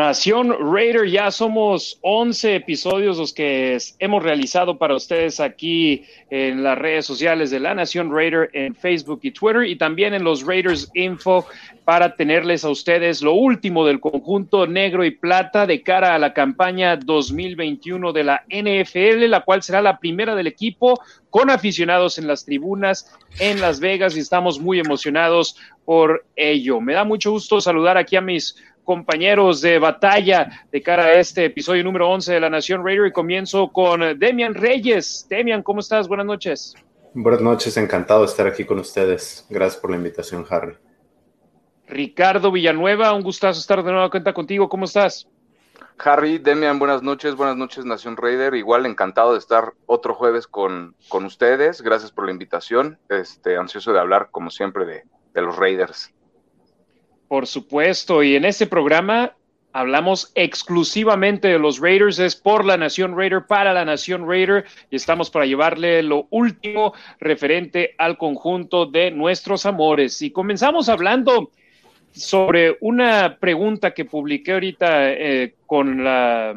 Nación Raider, ya somos 11 episodios los que hemos realizado para ustedes aquí en las redes sociales de la Nación Raider en Facebook y Twitter y también en los Raiders Info para tenerles a ustedes lo último del conjunto negro y plata de cara a la campaña 2021 de la NFL, la cual será la primera del equipo con aficionados en las tribunas en Las Vegas y estamos muy emocionados por ello. Me da mucho gusto saludar aquí a mis compañeros de batalla de cara a este episodio número 11 de la Nación Raider y comienzo con Demian Reyes. Demian, ¿cómo estás? Buenas noches. Buenas noches, encantado de estar aquí con ustedes. Gracias por la invitación, Harry. Ricardo Villanueva, un gustazo estar de nueva cuenta contigo. ¿Cómo estás? Harry, Demian, buenas noches, buenas noches Nación Raider. Igual encantado de estar otro jueves con, con ustedes. Gracias por la invitación. Este, ansioso de hablar, como siempre, de, de los Raiders. Por supuesto, y en este programa hablamos exclusivamente de los Raiders, es por la Nación Raider, para la Nación Raider, y estamos para llevarle lo último referente al conjunto de nuestros amores. Y comenzamos hablando sobre una pregunta que publiqué ahorita eh, con la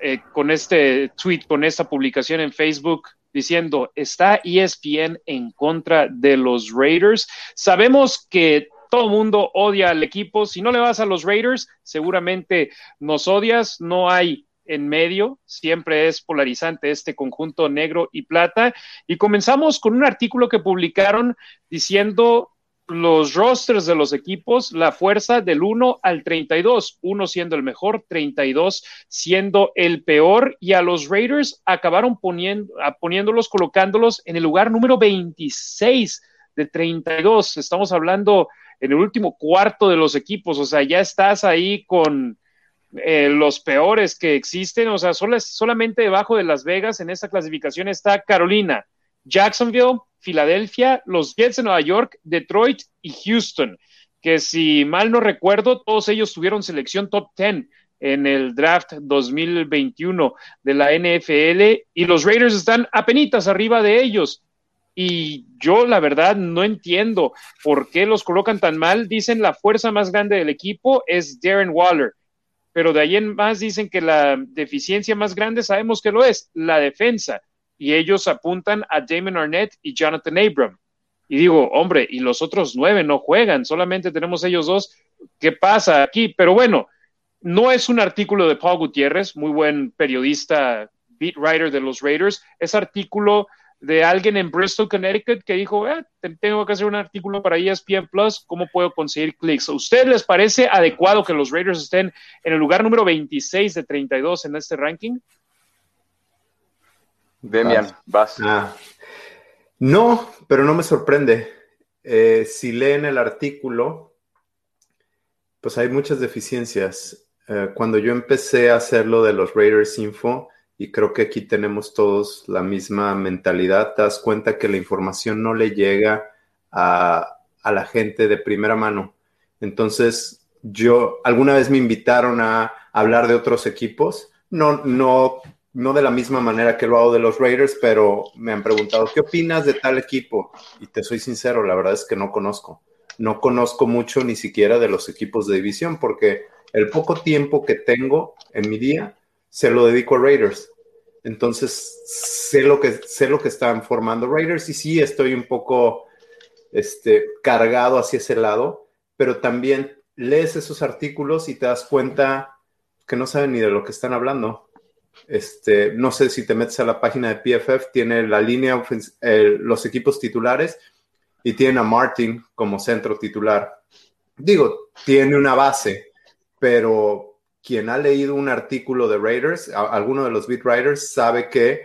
eh, con este tweet, con esta publicación en Facebook diciendo, ¿está ESPN en contra de los Raiders? Sabemos que todo mundo odia al equipo. Si no le vas a los Raiders, seguramente nos odias. No hay en medio, siempre es polarizante este conjunto negro y plata. Y comenzamos con un artículo que publicaron diciendo los rosters de los equipos, la fuerza del 1 al 32, uno siendo el mejor, 32 siendo el peor, y a los Raiders acabaron poniendo, poniéndolos, colocándolos en el lugar número 26 de 32. Estamos hablando en el último cuarto de los equipos, o sea, ya estás ahí con eh, los peores que existen, o sea, solamente debajo de Las Vegas en esta clasificación está Carolina, Jacksonville, Filadelfia, los Jets de Nueva York, Detroit y Houston, que si mal no recuerdo, todos ellos tuvieron selección top 10 en el draft 2021 de la NFL y los Raiders están apenitas arriba de ellos. Y yo la verdad no entiendo por qué los colocan tan mal. Dicen la fuerza más grande del equipo es Darren Waller, pero de ahí en más dicen que la deficiencia más grande sabemos que lo es, la defensa. Y ellos apuntan a Damon Arnett y Jonathan Abram. Y digo, hombre, y los otros nueve no juegan, solamente tenemos ellos dos. ¿Qué pasa aquí? Pero bueno, no es un artículo de Paul Gutiérrez, muy buen periodista, beat writer de los Raiders. Es artículo de alguien en Bristol, Connecticut, que dijo, eh, tengo que hacer un artículo para ESPN Plus, ¿cómo puedo conseguir clics? ¿A ustedes les parece adecuado que los Raiders estén en el lugar número 26 de 32 en este ranking? Demian, vas. Ah. No, pero no me sorprende. Eh, si leen el artículo, pues hay muchas deficiencias. Eh, cuando yo empecé a hacer lo de los Raiders Info, y creo que aquí tenemos todos la misma mentalidad. Te das cuenta que la información no le llega a, la gente de primera mano. Entonces, yo alguna vez me invitaron a hablar de otros equipos, no, no, no de la misma manera que lo hago de los Raiders, pero me han preguntado, ¿qué opinas de tal equipo? Y te soy sincero, la verdad es que no conozco. No conozco mucho ni siquiera de los equipos de división, porque el poco tiempo que tengo en mi día se lo dedico a Raiders. Entonces, sé lo que, sé lo que están formando Raiders y sí estoy un poco este, cargado hacia ese lado, pero también lees esos artículos y te das cuenta que no saben ni de lo que están hablando. Este, no sé si te metes a la página de PFF, tiene la línea, los equipos titulares y tiene a Martin como centro titular. Digo, tiene una base, pero quien ha leído un artículo de Raiders, alguno de los beat writers, sabe que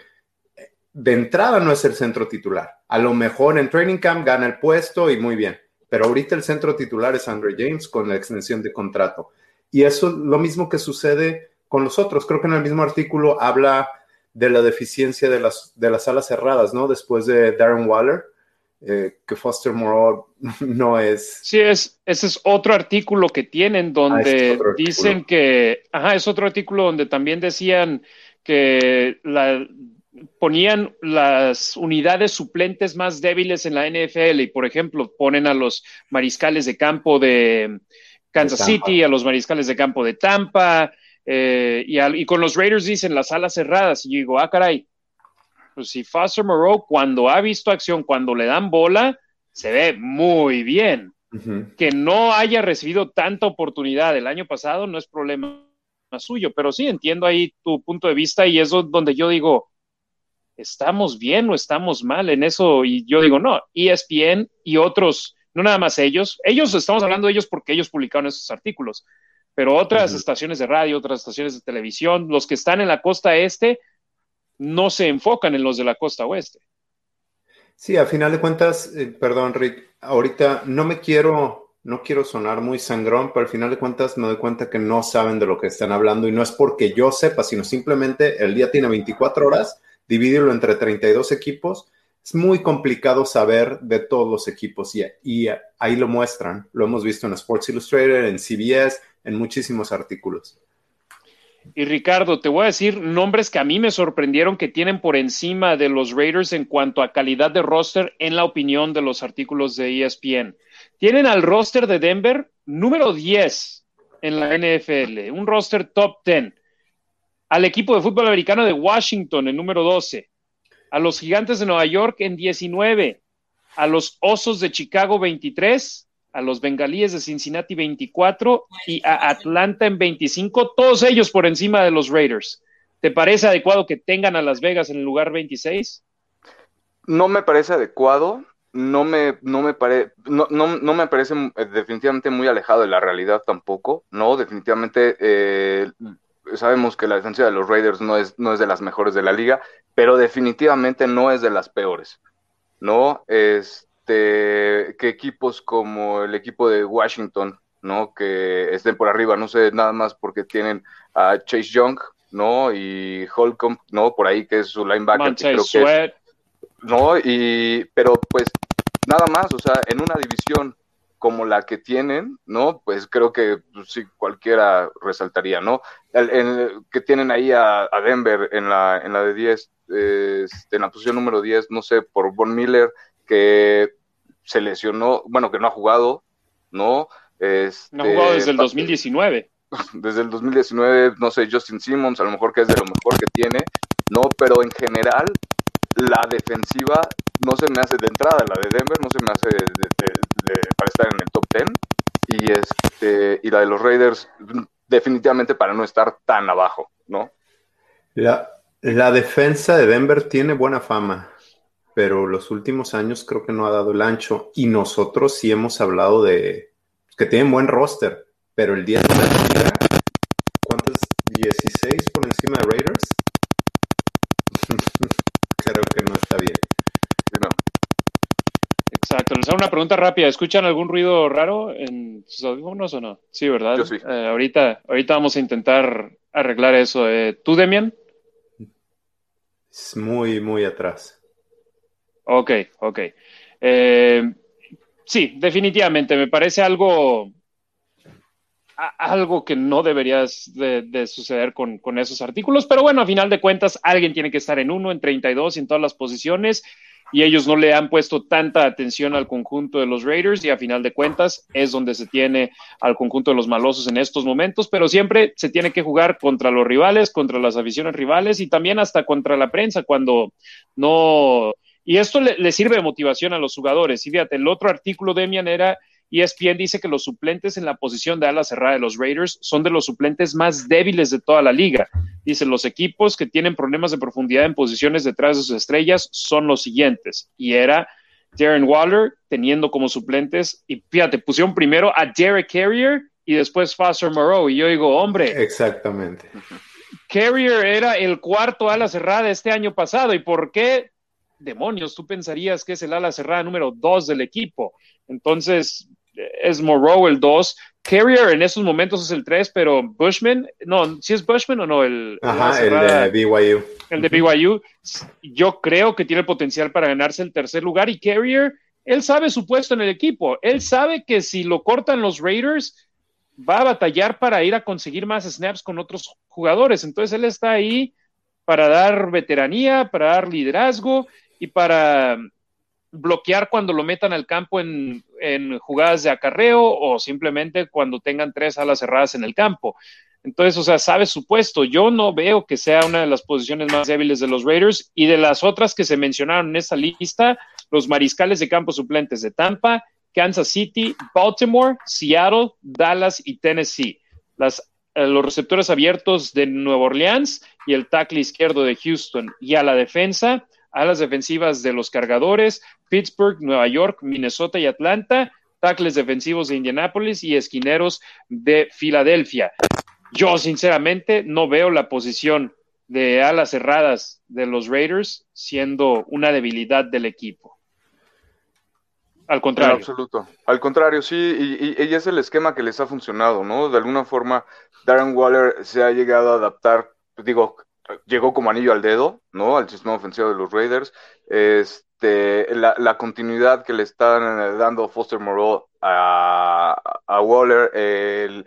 de entrada no es el centro titular. A lo mejor en training camp gana el puesto y muy bien, pero ahorita el centro titular es Andre James con la extensión de contrato. y eso es lo mismo que sucede con los otros. Creo que en el mismo artículo habla de la deficiencia de las, de las alas cerradas, ¿no? Después de Darren Waller, eh, que Foster Moreau no es. Sí, es, ese es otro artículo que tienen ah, donde dicen que, ajá, es otro artículo donde también decían que la, ponían las unidades suplentes más débiles en la NFL y, por ejemplo, ponen a los mariscales de campo de Kansas City, a los mariscales de campo de Tampa, eh, y, con los Raiders dicen las alas cerradas. Y yo digo, ah, caray, pues si Foster Moreau, cuando ha visto acción, cuando le dan bola, se ve muy bien. Que no haya recibido tanta oportunidad el año pasado no es problema suyo, pero sí entiendo ahí tu punto de vista y eso es donde yo digo, ¿estamos bien o estamos mal en eso? Y yo digo, no, ESPN y otros, no nada más ellos, ellos estamos hablando de ellos porque ellos publicaron esos artículos, pero otras estaciones de radio, otras estaciones de televisión, los que están en la costa este, no se enfocan en los de la costa oeste. Sí, a final de cuentas, eh, perdón, Rick, ahorita no me quiero, no quiero sonar muy sangrón, pero al final de cuentas me doy cuenta que no saben de lo que están hablando y no es porque yo sepa, sino simplemente el día tiene 24 horas, divídelo entre 32 equipos. Es muy complicado saber de todos los equipos y, y ahí lo muestran. Lo hemos visto en Sports Illustrated, en CBS, en muchísimos artículos. Y Ricardo, te voy a decir nombres que a mí me sorprendieron que tienen por encima de los Raiders en cuanto a calidad de roster en la opinión de los artículos de ESPN. Tienen al roster de Denver número 10 en la NFL, un roster top 10. Al equipo de fútbol americano de Washington en número 12. A los Gigantes de Nueva York en 19. A los Osos de Chicago 23 a los Bengalíes de Cincinnati 24 y a Atlanta en 25, todos ellos por encima de los Raiders. ¿Te parece adecuado que tengan a Las Vegas en el lugar 26? No me parece adecuado, no me, no me, no, no, me parece eh, definitivamente muy alejado de la realidad tampoco, no, definitivamente eh, sabemos que la defensa de los Raiders no es, no es de las mejores de la liga, pero definitivamente no es de las peores, ¿no? Es, este, que equipos como el equipo de Washington, ¿no? Que estén por arriba, no sé, nada más porque tienen a Chase Young, ¿no? Y Holcomb, ¿no? Por ahí que es su linebacker. creo que ¿No? Y, pero pues nada más, o sea, en una división como la que tienen, ¿no? Pues creo que pues, sí, cualquiera resaltaría, ¿no? El, que tienen ahí a, Denver en la, en la de 10, este, en la posición número 10, no sé, por Von Miller, que se lesionó, bueno, que no ha jugado, ¿no? Este, no ha jugado desde el 2019. Desde el 2019, no sé, Justin Simmons, a lo mejor que es de lo mejor que tiene, ¿no? Pero en general, la defensiva no se me hace de entrada, la de Denver no se me hace para estar en el top 10 y, este, y la de los Raiders definitivamente para no estar tan abajo, ¿no? La, la defensa de Denver tiene buena fama pero los últimos años creo que no ha dado el ancho. Y nosotros sí hemos hablado de que tienen buen roster, pero el día de la liga, ¿cuántos? 16 por encima de Raiders. creo que no está bien. No. Exacto. Les hago una pregunta rápida. ¿Escuchan algún ruido raro en sus audífonos o no? Sí, ¿verdad? Yo sí. Eh, ahorita, ahorita vamos a intentar arreglar eso. Eh, ¿Tú, Demian? Es muy, muy atrás. Ok, ok. Eh, sí, definitivamente, me parece algo, algo que no deberías de, suceder con, con, esos artículos, pero bueno, a final de cuentas, alguien tiene que estar en uno, en 32 y en todas las posiciones, y ellos no le han puesto tanta atención al conjunto de los Raiders, y a final de cuentas es donde se tiene al conjunto de los malosos en estos momentos, pero siempre se tiene que jugar contra los rivales, contra las aficiones rivales y también hasta contra la prensa cuando no y esto le, sirve de motivación a los jugadores. Y fíjate, el otro artículo, Demian, era ESPN dice que los suplentes en la posición de ala cerrada de los Raiders son de los suplentes más débiles de toda la liga. Dice, los equipos que tienen problemas de profundidad en posiciones detrás de sus estrellas son los siguientes. Y era Darren Waller teniendo como suplentes, y fíjate, pusieron primero a Derek Carrier y después Foster Moreau. Y yo digo, hombre. Exactamente. Carrier era el cuarto ala cerrada este año pasado. ¿Y por qué demonios, tú pensarías que es el ala cerrada número dos del equipo. Entonces, es Moreau el 2. Carrier en esos momentos es el 3, pero Bushman, no, si es Bushman o no, el, Ajá, el de BYU. El de BYU, yo creo que tiene potencial para ganarse el tercer lugar y Carrier, él sabe su puesto en el equipo, él sabe que si lo cortan los Raiders, va a batallar para ir a conseguir más snaps con otros jugadores, entonces él está ahí para dar veteranía, para dar liderazgo y para bloquear cuando lo metan al campo en, jugadas de acarreo o simplemente cuando tengan tres alas cerradas en el campo. Entonces, o sea, sabe su puesto. Yo no veo que sea una de las posiciones más débiles de los Raiders y de las otras que se mencionaron en esta lista, los mariscales de campo suplentes de Tampa, Kansas City, Baltimore, Seattle, Dallas y Tennessee. Las, eh, los receptores abiertos de Nueva Orleans y el tackle izquierdo de Houston. Y a la defensa, a las defensivas de los cargadores, Pittsburgh, Nueva York, Minnesota y Atlanta, tackles defensivos de Indianapolis y esquineros de Filadelfia. Yo, sinceramente, no veo la posición de alas cerradas de los Raiders siendo una debilidad del equipo. Al contrario. absoluto. Al contrario, sí, y, y, es el esquema que les ha funcionado, ¿no? De alguna forma, Darren Waller se ha llegado a adaptar, digo, llegó como anillo al dedo, ¿no? Al sistema ofensivo de los Raiders. Este, la, continuidad que le están eh, dando Foster Moreau a, Waller, eh,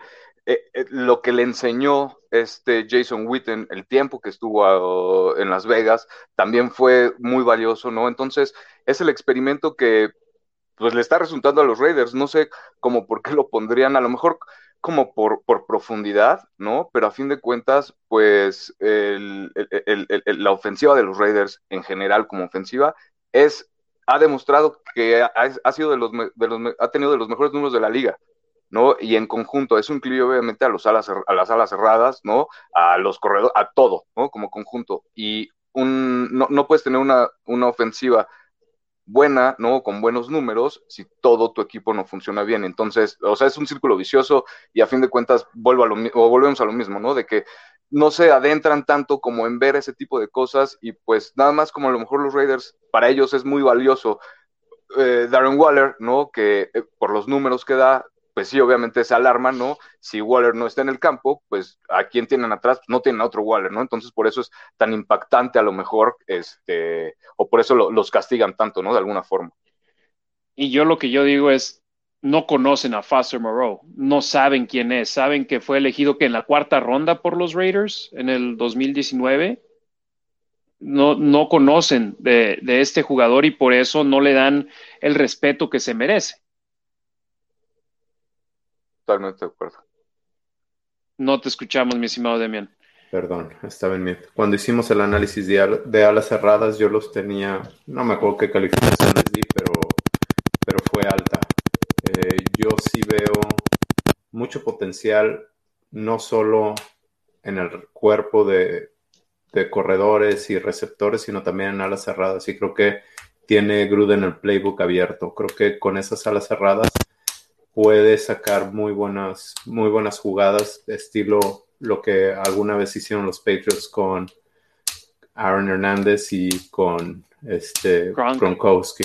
eh, lo que le enseñó este Jason Witten, el tiempo que estuvo en Las Vegas, también fue muy valioso, ¿no? Entonces, es el experimento que pues le está resultando a los Raiders. No sé cómo por qué lo pondrían, a lo mejor como por, por profundidad, ¿no? Pero a fin de cuentas, pues la ofensiva de los Raiders en general como ofensiva es, ha demostrado que ha, sido de los, de los, ha tenido de los mejores números de la liga, ¿no? Y en conjunto, es un clio obviamente a, los alas, a las alas cerradas, ¿no? A los corredores, a todo, ¿no? Como conjunto. Y un, no, no puedes tener una, una ofensiva buena, ¿no? Con buenos números, si todo tu equipo no funciona bien. Entonces, o sea, es un círculo vicioso y a fin de cuentas vuelvo a lo, o volvemos a lo mismo, ¿no? De que no se adentran tanto como en ver ese tipo de cosas y pues nada más como a lo mejor los Raiders, para ellos es muy valioso eh, Darren Waller, ¿no? Que eh, por los números que da, pues sí, obviamente se alarma, ¿no? Si Waller no está en el campo, pues a quién tienen atrás, no tienen a otro Waller, ¿no? Entonces por eso es tan impactante a lo mejor, este, o por eso los castigan tanto, ¿no? De alguna forma. Y yo lo que yo digo es, no conocen a Foster Moreau, no saben quién es, saben que fue elegido que en la cuarta ronda por los Raiders en el 2019. No, no conocen de este jugador y por eso no le dan el respeto que se merece. Totalmente de acuerdo. No te escuchamos, mi estimado Demian. Perdón, estaba en mí. Cuando hicimos el análisis de, alas cerradas, yo los tenía, no me acuerdo qué calificación les di, pero, pero fue alta. Eh, yo sí veo mucho potencial, no solo en el cuerpo de, de, corredores y receptores, sino también en alas cerradas. Y creo que tiene Gruden el playbook abierto. Creo que con esas alas cerradas puede sacar muy buenas, muy buenas jugadas, estilo lo que alguna vez hicieron los Patriots con Aaron Hernández y con este Gronkowski.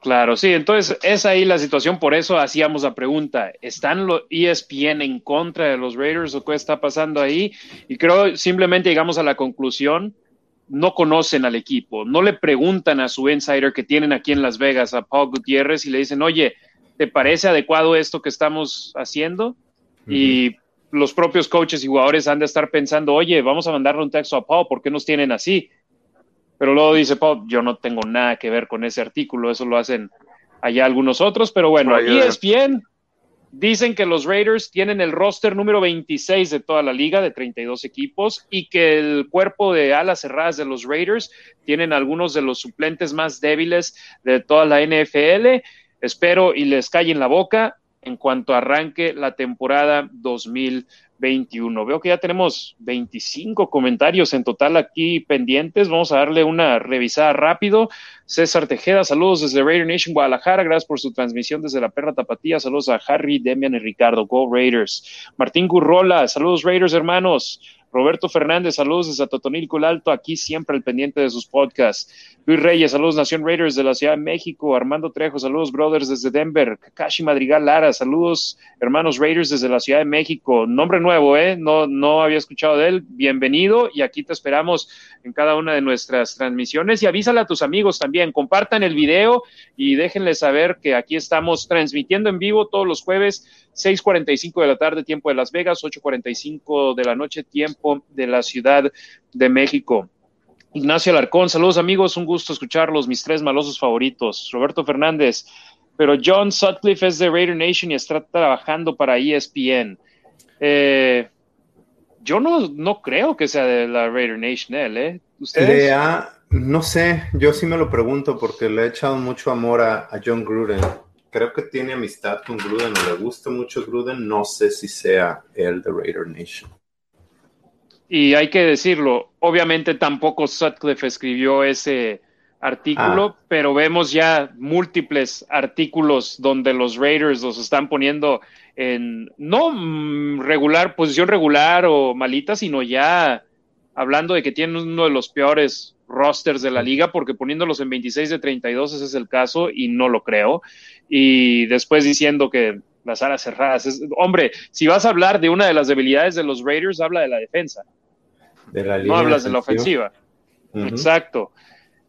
Claro, sí, entonces es ahí la situación, por eso hacíamos la pregunta, ¿están los ESPN en contra de los Raiders o qué está pasando ahí? Y creo simplemente llegamos a la conclusión no conocen al equipo, no le preguntan a su insider que tienen aquí en Las Vegas, a Paul Gutiérrez, y le dicen, oye, ¿te parece adecuado esto que estamos haciendo? Y los propios coaches y jugadores han de estar pensando, oye, vamos a mandarle un texto a Paul, ¿por qué nos tienen así? Pero luego dice Paul, yo no tengo nada que ver con ese artículo, eso lo hacen allá algunos otros, pero bueno, ESPN Dicen que los Raiders tienen el roster número 26 de toda la liga, de 32 equipos, y que el cuerpo de alas cerradas de los Raiders tienen algunos de los suplentes más débiles de toda la NFL. Espero y les en la boca en cuanto arranque la temporada 2020. 21. Veo que ya tenemos 25 comentarios en total aquí pendientes. Vamos a darle una revisada rápido. César Tejeda, saludos desde Raider Nation Guadalajara. Gracias por su transmisión desde la Perra Tapatía. Saludos a Harry, Demian y Ricardo. Go Raiders. Martín Gurrola, saludos Raiders hermanos. Roberto Fernández, saludos desde Totonilco el Alto, aquí siempre al pendiente de sus podcasts. Luis Reyes, saludos Nación Raiders de la Ciudad de México. Armando Trejo, saludos Brothers desde Denver. Kakashi Madrigal Lara, saludos hermanos Raiders desde la Ciudad de México. Nombre nuevo, ¿eh? No, no había escuchado de él. Bienvenido y aquí te esperamos en cada una de nuestras transmisiones y avísale a tus amigos también. Compartan el video y déjenles saber que aquí estamos transmitiendo en vivo todos los jueves 6:45 de la tarde, tiempo de Las Vegas, 8:45 de la noche, tiempo de la Ciudad de México. Ignacio Alarcón, saludos amigos, un gusto escucharlos, mis tres malosos favoritos. Roberto Fernández, pero John Sutcliffe es de Raider Nation y está trabajando para ESPN. Eh, yo no, no creo que sea de la Raider Nation él, ¿eh? ¿Ustedes? no sé, yo sí me lo pregunto porque le he echado mucho amor a John Gruden creo que tiene amistad con Gruden o le gusta mucho Gruden. No sé si sea el de Raider Nation. Y hay que decirlo, obviamente tampoco Sutcliffe escribió ese artículo, ah. pero vemos ya múltiples artículos donde los Raiders los están poniendo en no mm, regular, posición regular o malita, sino ya hablando de que tienen uno de los peores rosters de la liga, porque poniéndolos en 26 de 32 ese es el caso y no lo creo. Y después diciendo que las alas cerradas. hombre, si vas a hablar de una de las debilidades de los Raiders, habla de la defensa. no hablas de la ofensiva. Exacto.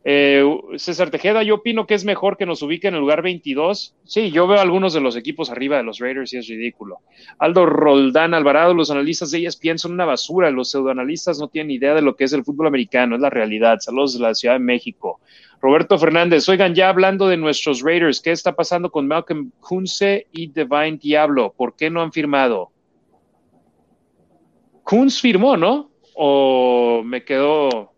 Eh, César Tejeda, yo opino que es mejor que nos ubique en el lugar 22. Sí, yo veo algunos de los equipos arriba de los Raiders y es ridículo. Aldo Roldán Alvarado, los analistas de ellas piensan una basura. Los pseudoanalistas no tienen idea de lo que es el fútbol americano, es la realidad. Saludos de la Ciudad de México. Roberto Fernández, oigan, ya hablando de nuestros Raiders, ¿qué está pasando con Malcolm Kunze y Divine Diablo? ¿Por qué no han firmado? Kunz firmó, ¿no? ¿O me quedó?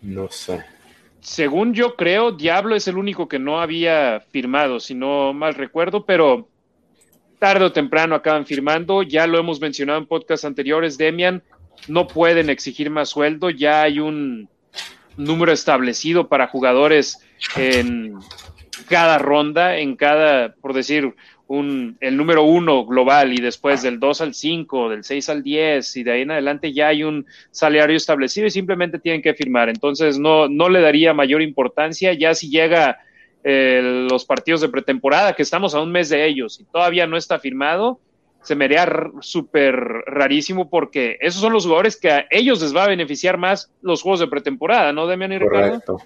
No sé según yo creo, Diablo es el único que no había firmado, si no mal recuerdo, pero tarde o temprano acaban firmando. Ya lo hemos mencionado en podcasts anteriores, Demian, no pueden exigir más sueldo, ya hay un número establecido para jugadores en cada ronda, en cada, por decir, un, el número uno global y después del 2 al 5, del 6 al 10 y de ahí en adelante ya hay un salario establecido y simplemente tienen que firmar. Entonces no, no le daría mayor importancia ya si llega eh, los partidos de pretemporada, que estamos a un mes de ellos y todavía no está firmado, se me haría súper rarísimo porque esos son los jugadores que a ellos les va a beneficiar más los juegos de pretemporada, ¿no, Demian y Ricardo?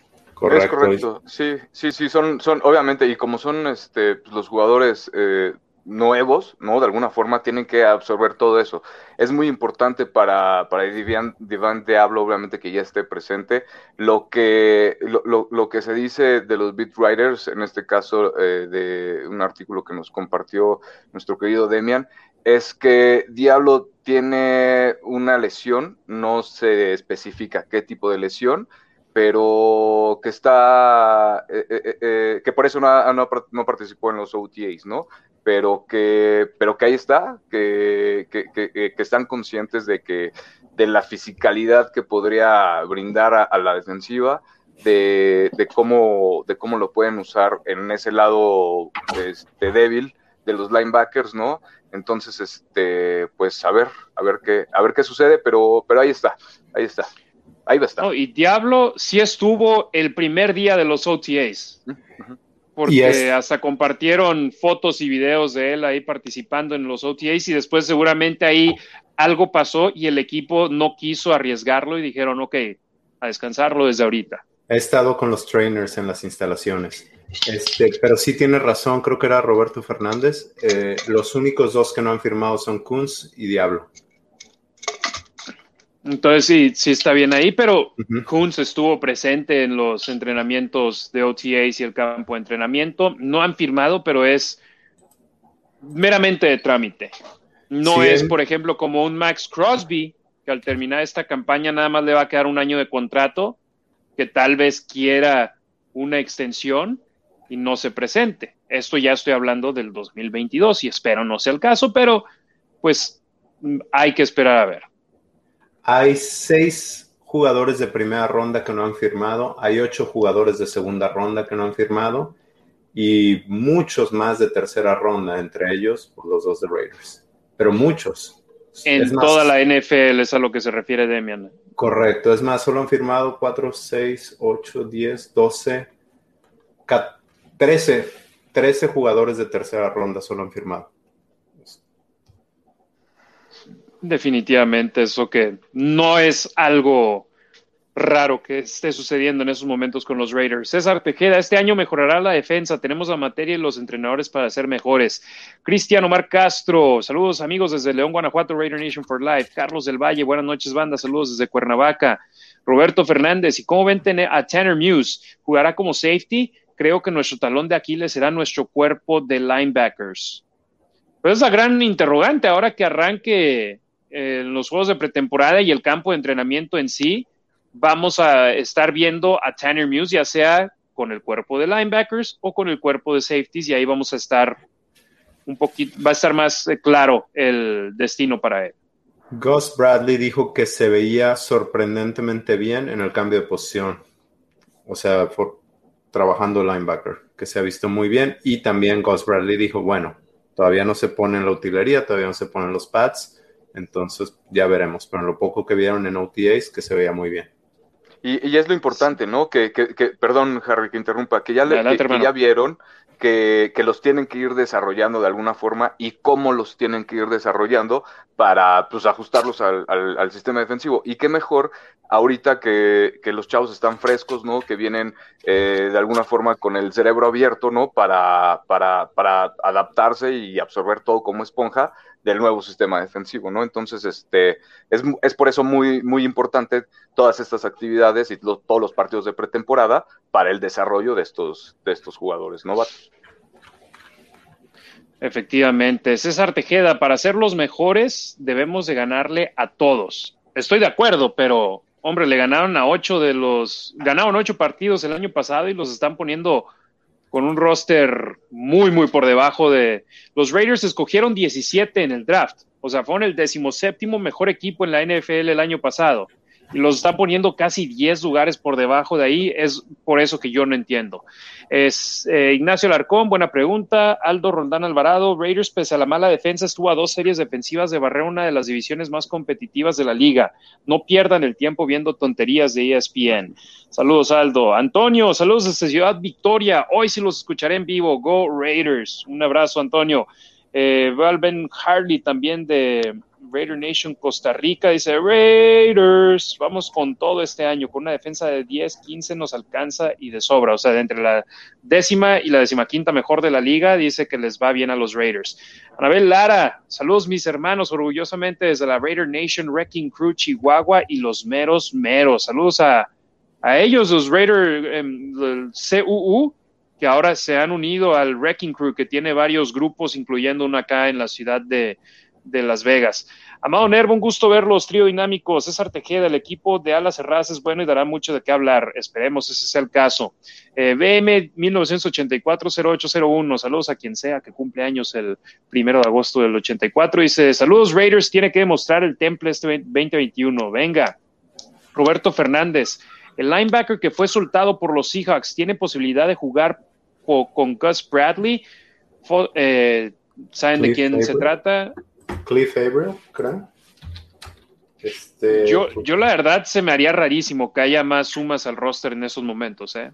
Es correcto, sí, sí, sí, son, son, obviamente, y como son este, pues, los jugadores eh, nuevos, ¿no? De alguna forma tienen que absorber todo eso. Es muy importante para, para Divan, Divan Diablo, obviamente, que ya esté presente. Lo que, lo, lo, que se dice de los beat writers, en este caso eh, de un artículo que nos compartió nuestro querido Demian, es que Diablo tiene una lesión, no se especifica qué tipo de lesión, pero que está, eh, eh, eh, que por eso no, no, participó en los OTAs, ¿no? Pero que, pero que ahí está, que, que, que, están conscientes de que de la fisicalidad que podría brindar a, la defensiva, de, de, cómo, de cómo lo pueden usar en ese lado este, débil de los linebackers, ¿no? Entonces, este, pues a ver, a ver qué, a ver qué sucede, pero, pero ahí está, ahí está. Ahí va a estar. y Diablo sí estuvo el primer día de los OTAs. Porque hasta compartieron fotos y videos de él ahí participando en los OTAs y después seguramente ahí algo pasó y el equipo no quiso arriesgarlo y dijeron, ok, a descansarlo desde ahorita. He estado con los trainers en las instalaciones. Este, pero sí tiene razón, creo que era Roberto Fernández. Eh, los únicos dos que no han firmado son Kunz y Diablo. Entonces sí, sí está bien ahí, pero uh estuvo presente en los entrenamientos de OTAs y el campo de entrenamiento. No han firmado, pero es meramente de trámite. No es, por ejemplo, como un Max Crosby, que al terminar esta campaña nada más le va a quedar un año de contrato, que tal vez quiera una extensión y no se presente. Esto ya estoy hablando del 2022 y espero no sea el caso, pero pues hay que esperar a ver. Hay seis jugadores de primera ronda que no han firmado, hay ocho jugadores de segunda ronda que no han firmado y muchos más de tercera ronda, entre ellos por los dos de Raiders. Pero muchos. en toda la NFL, es a lo que se refiere Demian. Correcto, es más, solo han firmado 4, 6, 8, 10, 12, 13, 13 jugadores de tercera ronda solo han firmado. Definitivamente, eso que no es algo raro que esté sucediendo en esos momentos con los Raiders. César Tejeda, este año mejorará la defensa, tenemos la materia y los entrenadores para ser mejores. Cristiano Mar Castro, saludos amigos desde León, Guanajuato, Raider Nation for Life. Carlos del Valle, buenas noches banda, saludos desde Cuernavaca. Roberto Fernández, ¿y cómo ven a Tanner Muse? ¿Jugará como safety? Creo que nuestro talón de Aquiles será nuestro cuerpo de linebackers. Pero es la gran interrogante ahora que arranque eh, los juegos de pretemporada y el campo de entrenamiento en sí vamos a estar viendo a Tanner Muse, ya sea con el cuerpo de linebackers o con el cuerpo de safeties, y ahí vamos a estar un poquito, va a estar más eh, claro el destino para él. Gus Bradley dijo que se veía sorprendentemente bien en el cambio de posición, o sea, trabajando linebacker, que se ha visto muy bien, y también Gus Bradley dijo, bueno, todavía no se pone en la utilería, todavía no se ponen los pads, entonces ya veremos, pero lo poco que vieron en OTAs que se veía muy bien. Y, es lo importante, ¿no? Que, que, perdón, Harry, que interrumpa, que ya, le, ya vieron que, que, los tienen que ir desarrollando de alguna forma y cómo los tienen que ir desarrollando para pues, ajustarlos al, al, sistema defensivo. Y qué mejor ahorita que, que, los chavos están frescos, ¿no? Que vienen eh, de alguna forma con el cerebro abierto, ¿no? Para, para, para adaptarse y absorber todo como esponja del nuevo sistema defensivo, ¿no? Entonces, este, es, es por eso muy, muy importante todas estas actividades y todos los partidos de pretemporada para el desarrollo de estos, de estos jugadores novatos. Efectivamente. César Tejeda, para ser los mejores debemos de ganarle a todos. Estoy de acuerdo, pero hombre, le ganaron a ocho de los, ganaron ocho partidos el año pasado y los están poniendo con un roster muy, muy por debajo de... Los Raiders escogieron 17 en el draft, o sea, fueron el decimoséptimo mejor equipo en la NFL el año pasado los están poniendo casi 10 lugares por debajo de ahí, es por eso que yo no entiendo. Es eh, Ignacio Larcón, buena pregunta. Aldo Rondán Alvarado, Raiders, pese a la mala defensa, estuvo a dos series defensivas de barrer una de las divisiones más competitivas de la liga. No pierdan el tiempo viendo tonterías de ESPN. Saludos, Aldo. Antonio, saludos desde Ciudad Victoria. Hoy sí los escucharé en vivo. Go Raiders. Un abrazo, Antonio. Eh, Harley también de Raider Nation Costa Rica dice, Raiders, vamos con todo este año, con una defensa de 10, 15 nos alcanza y de sobra, o sea, de entre la décima y la decimaquinta mejor de la liga, dice que les va bien a los Raiders. Anabel Lara, saludos mis hermanos, orgullosamente desde la Raider Nation Wrecking Crew Chihuahua y los meros meros, saludos a, a ellos, los Raider em, CUU, que ahora se han unido al Wrecking Crew, que tiene varios grupos, incluyendo uno acá en la ciudad de, de Las Vegas. Amado Nervo, un gusto verlos, trío dinámico. César Tejeda, el equipo de alas cerradas es bueno y dará mucho de qué hablar. Esperemos ese sea el caso. Eh, BM 1984-0801, saludos a quien sea que cumple años el primero de agosto del 84. Dice, saludos Raiders, tiene que demostrar el temple este 2021. Venga. Roberto Fernández, el linebacker que fue soltado por los Seahawks, ¿tiene posibilidad de jugar con Gus Bradley? Eh, ¿Saben de quién se trata? Cliff Averill, creo. Este, yo, pues, yo la verdad se me haría rarísimo que haya más sumas al roster en esos momentos, ¿eh?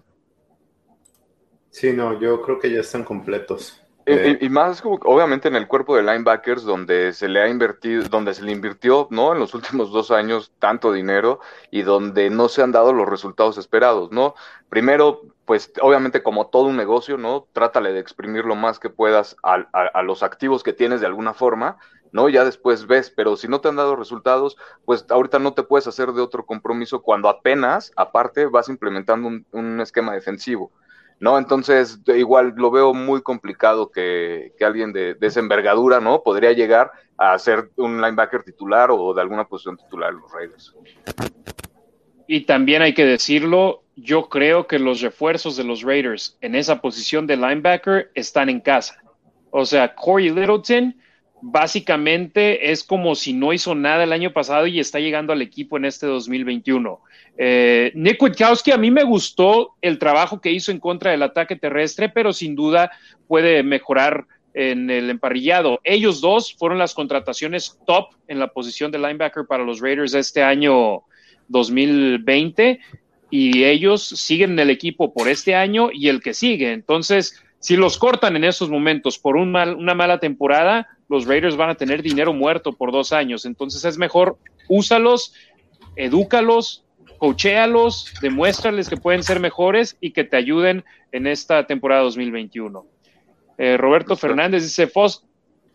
Sí, no, yo creo que ya están completos. Eh, y, más obviamente en el cuerpo de linebackers donde se le ha invertido, donde se le invirtió, ¿no? En los últimos dos años tanto dinero y donde no se han dado los resultados esperados, ¿no? Primero, pues obviamente como todo un negocio, ¿no? Trátale de exprimir lo más que puedas a los activos que tienes de alguna forma ¿no? Ya después ves, pero si no te han dado resultados, pues ahorita no te puedes hacer de otro compromiso cuando apenas, aparte, vas implementando un, esquema defensivo, ¿no? Entonces, igual lo veo muy complicado que, alguien de, de, esa envergadura, ¿no? Podría llegar a ser un linebacker titular o de alguna posición titular en los Raiders. Y también hay que decirlo, yo creo que los refuerzos de los Raiders en esa posición de linebacker están en casa. O sea, Corey Littleton básicamente es como si no hizo nada el año pasado y está llegando al equipo en este 2021. Eh, Nick Witkowski, a mí me gustó el trabajo que hizo en contra del ataque terrestre, pero sin duda puede mejorar en el emparrillado. Ellos dos fueron las contrataciones top en la posición de linebacker para los Raiders este año 2020 y ellos siguen en el equipo por este año y el que sigue. Entonces, si los cortan en esos momentos por un mal, una mala temporada, los Raiders van a tener dinero muerto por dos años. Entonces es mejor úsalos, edúcalos, coachéalos, demuéstrales que pueden ser mejores y que te ayuden en esta temporada 2021. Eh, Roberto Fernández dice, Fos,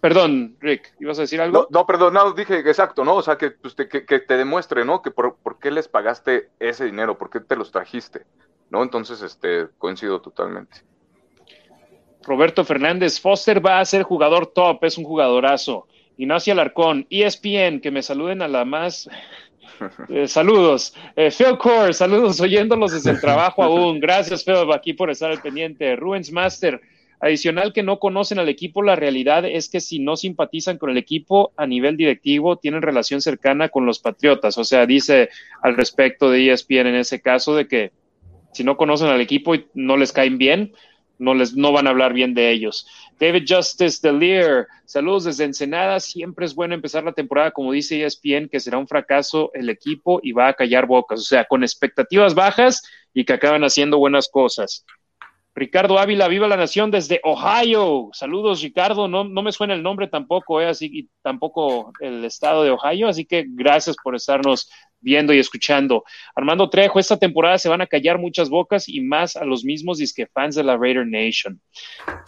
perdón, Rick, ¿ibas a decir algo? No, perdón, no, dije exacto, ¿no? O sea, que, pues, te, que, te demuestre, ¿no? Que por, por, qué les pagaste ese dinero, por qué te los trajiste, ¿no? Entonces, este, coincido totalmente. Roberto Fernández, Foster va a ser jugador top, es un jugadorazo. Ignacio Alarcón, ESPN, que me saluden a la más. Eh, saludos. Eh, Phil Core, saludos oyéndolos desde el trabajo aún. Gracias, Phil, aquí por estar al pendiente. Rubens Master, adicional que no conocen al equipo, la realidad es que si no simpatizan con el equipo a nivel directivo, tienen relación cercana con los Patriotas. O sea, dice al respecto de ESPN en ese caso de que si no conocen al equipo y no les caen bien, no les no van a hablar bien de ellos. David Justice de Lear, saludos desde Ensenada. Siempre es bueno empezar la temporada, como dice ESPN, que será un fracaso el equipo y va a callar bocas, o sea, con expectativas bajas y que acaban haciendo buenas cosas. Ricardo Ávila, viva la nación desde Ohio. Saludos, Ricardo. No, no me suena el nombre tampoco, eh, así y tampoco el estado de Ohio, así que gracias por estarnos viendo y escuchando. Armando Trejo, esta temporada se van a callar muchas bocas y más a los mismos disque fans de la Raider Nation.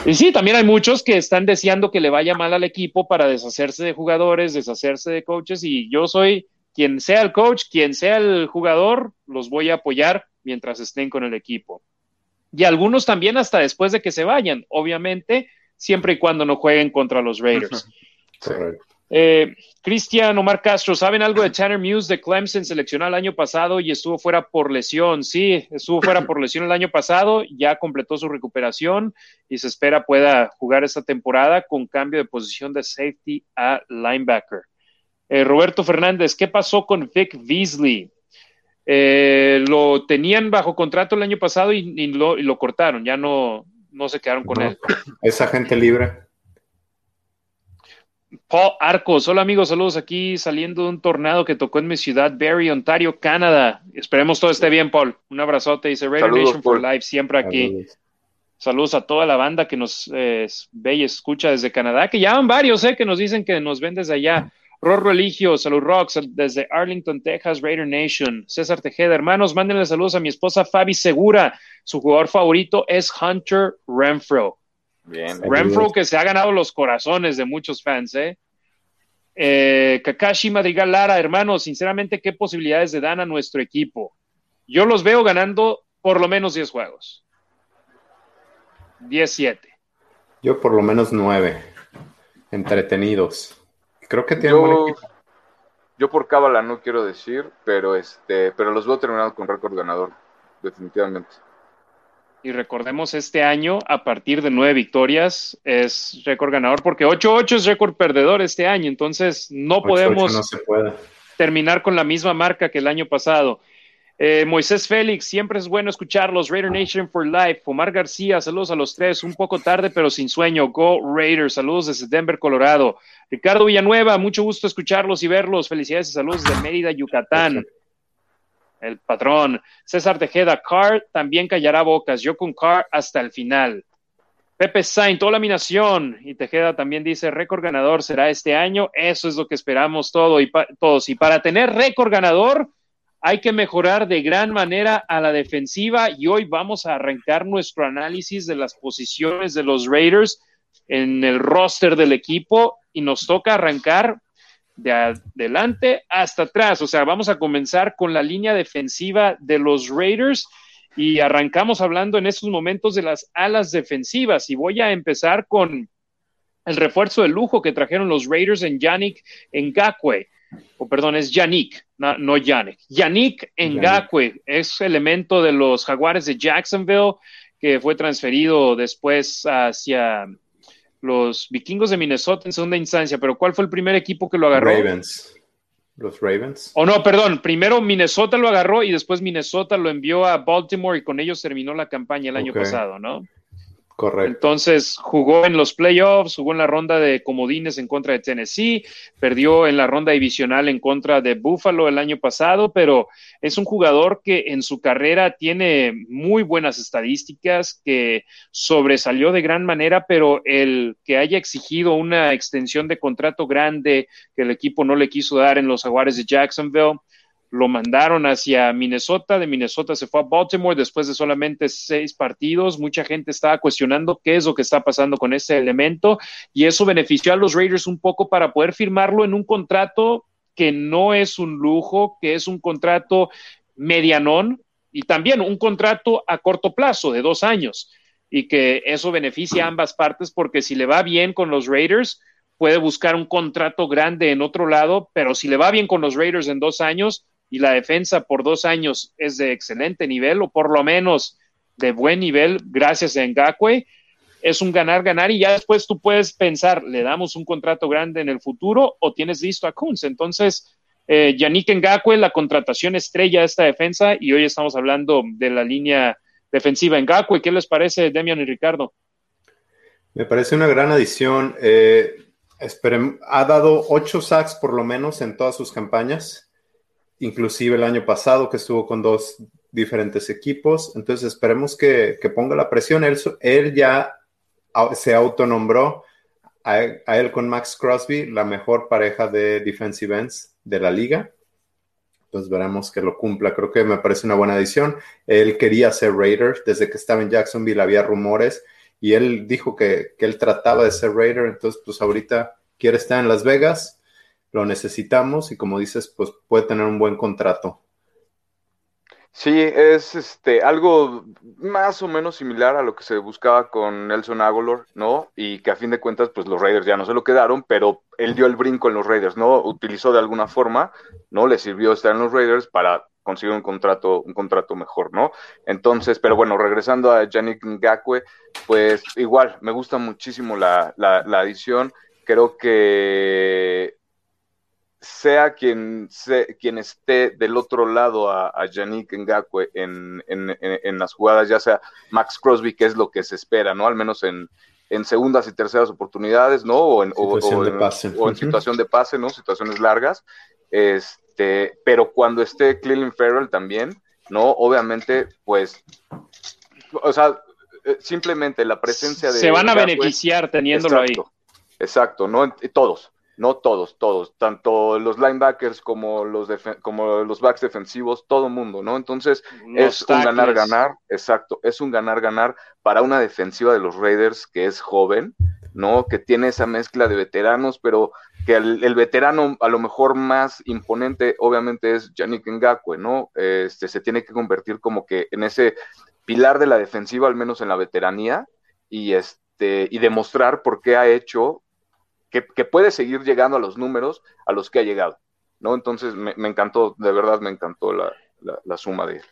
Y sí, también hay muchos que están deseando que le vaya mal al equipo para deshacerse de jugadores, deshacerse de coaches y yo soy quien sea el coach, quien sea el jugador, los voy a apoyar mientras estén con el equipo. Y algunos también hasta después de que se vayan, obviamente, siempre y cuando no jueguen contra los Raiders. Eh, Cristian Omar Castro, ¿saben algo de Tanner Muse de Clemson? Seleccionó el año pasado y estuvo fuera por lesión. Sí, estuvo fuera por lesión el año pasado, ya completó su recuperación y se espera pueda jugar esta temporada con cambio de posición de safety a linebacker. Eh, Roberto Fernández, ¿qué pasó con Vic Beasley? Eh, lo tenían bajo contrato el año pasado y, lo, cortaron, ya no, no se quedaron con él. Es agente libre. Paul Arcos, hola amigos, saludos aquí saliendo de un tornado que tocó en mi ciudad, Barrie, Ontario, Canadá. Esperemos todo esté bien, Paul. Un abrazote, dice Radio Nation for Life, siempre aquí. Saludos. a toda la banda que nos eh, ve y escucha desde Canadá, que llaman varios, eh, que nos dicen que nos ven desde allá. Ror Religio, Salud Rocks, desde Arlington, Texas, Raider Nation. César Tejeda, hermanos, mándenle saludos a mi esposa Fabi Segura. Su jugador favorito es Hunter Renfro. Bien. Renfro que se ha ganado los corazones de muchos fans, ¿eh? ¿eh? Kakashi Madrigal Lara, hermanos, sinceramente, ¿qué posibilidades le dan a nuestro equipo? Yo los veo ganando por lo menos 10 juegos. 10-7. Yo por lo menos 9. Entretenidos. Creo que tienen yo, yo por cábala no quiero decir, pero este, pero los veo terminados con récord ganador, definitivamente. Y recordemos, este año, a partir de nueve victorias, es récord ganador, porque 8-8 es récord perdedor este año, entonces no podemos terminar con la misma marca que el año pasado. Eh, Moisés Félix, siempre es bueno escucharlos. Raider Nation for Life. Omar García, saludos a los tres. Un poco tarde, pero sin sueño. Go Raiders, saludos desde Denver, Colorado. Ricardo Villanueva, mucho gusto escucharlos y verlos. Felicidades y saludos desde Mérida, Yucatán el patrón. César Tejeda, Carr también callará bocas. Yo con Carr hasta el final. Pepe Saint, toda la minación. Y Tejeda también dice, récord ganador será este año. Eso es lo que esperamos todo y todos. Y para tener récord ganador, hay que mejorar de gran manera a la defensiva. Y hoy vamos a arrancar nuestro análisis de las posiciones de los Raiders en el roster del equipo. Y nos toca arrancar de adelante hasta atrás. O sea, vamos a comenzar con la línea defensiva de los Raiders y arrancamos hablando en estos momentos de las alas defensivas y voy a empezar con el refuerzo de lujo que trajeron los Raiders en Yannick Ngakwe. O perdón, es Yannick, no, Yannick. Yannick Ngakwe es elemento de los Jaguares de Jacksonville que fue transferido después hacia los vikingos de Minnesota en segunda instancia, pero ¿cuál fue el primer equipo que lo agarró? Ravens. Los Ravens. O no, perdón, primero Minnesota lo agarró y después Minnesota lo envió a Baltimore y con ellos terminó la campaña el año pasado, ¿no? Correcto. Entonces jugó en los playoffs, jugó en la ronda de comodines en contra de Tennessee, perdió en la ronda divisional en contra de Buffalo el año pasado, pero es un jugador que en su carrera tiene muy buenas estadísticas, que sobresalió de gran manera, pero el que haya exigido una extensión de contrato grande que el equipo no le quiso dar en los Jaguares de Jacksonville, lo mandaron hacia Minnesota, de Minnesota se fue a Baltimore después de solamente seis partidos. Mucha gente estaba cuestionando qué es lo que está pasando con ese elemento y eso benefició a los Raiders un poco para poder firmarlo en un contrato que no es un lujo, que es un contrato medianón y también un contrato a corto plazo de dos años y que eso beneficia a ambas partes porque si le va bien con los Raiders, puede buscar un contrato grande en otro lado, pero si le va bien con los Raiders en dos años, y la defensa por dos años es de excelente nivel o por lo menos de buen nivel gracias a Ngakwe, es un ganar-ganar y ya después tú puedes pensar, le damos un contrato grande en el futuro o tienes listo a Kunz. Entonces, eh, Yannick Ngakwe, la contratación estrella de esta defensa y hoy estamos hablando de la línea defensiva Ngakwe. ¿Qué les parece, Demian y Ricardo? Me parece una gran adición. Eh, ha dado ocho sacks por lo menos en todas sus campañas inclusive el año pasado que estuvo con dos diferentes equipos. Entonces esperemos que, ponga la presión. Él, él, ya se autonombró a, a, él con Max Crosby la mejor pareja de defensive ends de la liga. Entonces veremos que lo cumpla. Creo que me parece una buena adición. Él quería ser Raider. Desde que estaba en Jacksonville había rumores y él dijo que, que él trataba de ser Raider. Entonces pues ahorita quiere estar en Las Vegas lo necesitamos y como dices, pues puede tener un buen contrato. Sí, es este algo más o menos similar a lo que se buscaba con Nelson Aguilar, ¿no? Y que a fin de cuentas, pues los Raiders ya no se lo quedaron, pero él dio el brinco en los Raiders, ¿no? Utilizó de alguna forma, ¿no? Le sirvió estar en los Raiders para conseguir un contrato, un contrato mejor, ¿no? Entonces, pero bueno, regresando a Yannick Ngakwe, pues igual, me gusta muchísimo la, la, la adición. Creo que sea quien, quien esté del otro lado a, a Yannick Ngakwe en, en, las jugadas, ya sea Max Crosby, que es lo que se espera, ¿no? Al menos en, segundas y terceras oportunidades, ¿no? O en situación, de, pase. O en situación de pase, ¿no? Situaciones largas. Este, pero cuando esté Cleveland Farrell también, ¿no? Obviamente, pues, o sea, eh, simplemente la presencia de... Se van a beneficiar teniéndolo ahí. Exacto, ¿no? Todos, no todos, todos, tanto los linebackers como los, como los backs defensivos, todo el mundo, ¿no? Entonces es un ganar-ganar, exacto, es un ganar-ganar para una defensiva de los Raiders que es joven, ¿no? Que tiene esa mezcla de veteranos, pero que el, veterano a lo mejor más imponente obviamente es Yannick Ngakwe, ¿no? Este, se tiene que convertir como que en ese pilar de la defensiva, al menos en la veteranía, y este, y demostrar por qué ha hecho que, puede seguir llegando a los números a los que ha llegado, ¿no? Entonces me, encantó, de verdad me encantó la, suma de él.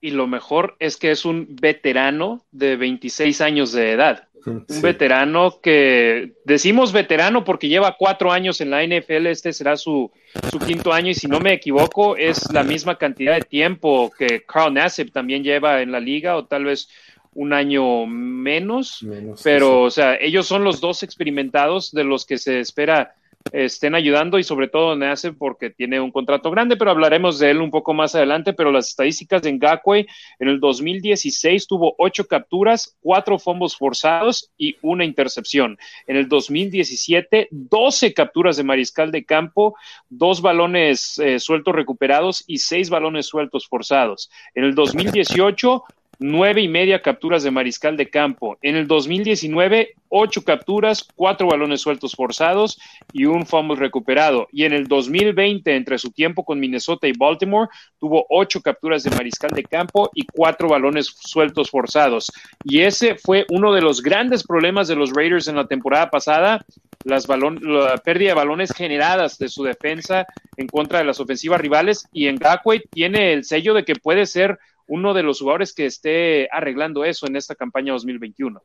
Y lo mejor es que es un veterano de 26 años de edad. Un veterano que decimos veterano porque lleva cuatro años en la NFL, este será su, su, quinto año y si no me equivoco es la misma cantidad de tiempo que Carl Nassib también lleva en la liga o tal vez un año menos, pero, o sea, ellos son los dos experimentados de los que se espera estén ayudando y sobre todo Nace porque tiene un contrato grande, pero hablaremos de él un poco más adelante, pero las estadísticas de Ngakwe en el 2016 tuvo ocho capturas, cuatro fumbles forzados y una intercepción. En el 2017, 12 capturas de mariscal de campo, dos balones eh, sueltos recuperados y seis balones sueltos forzados. En el 2018, nueve y media capturas de mariscal de campo. En el 2019, ocho capturas, cuatro balones sueltos forzados y un fumble recuperado. Y en el 2020, entre su tiempo con Minnesota y Baltimore, tuvo ocho capturas de mariscal de campo y cuatro balones sueltos forzados. Y ese fue uno de los grandes problemas de los Raiders en la temporada pasada, las la pérdida de balones generadas de su defensa en contra de las ofensivas rivales. Y en Gackway tiene el sello de que puede ser uno de los jugadores que esté arreglando eso en esta campaña 2021.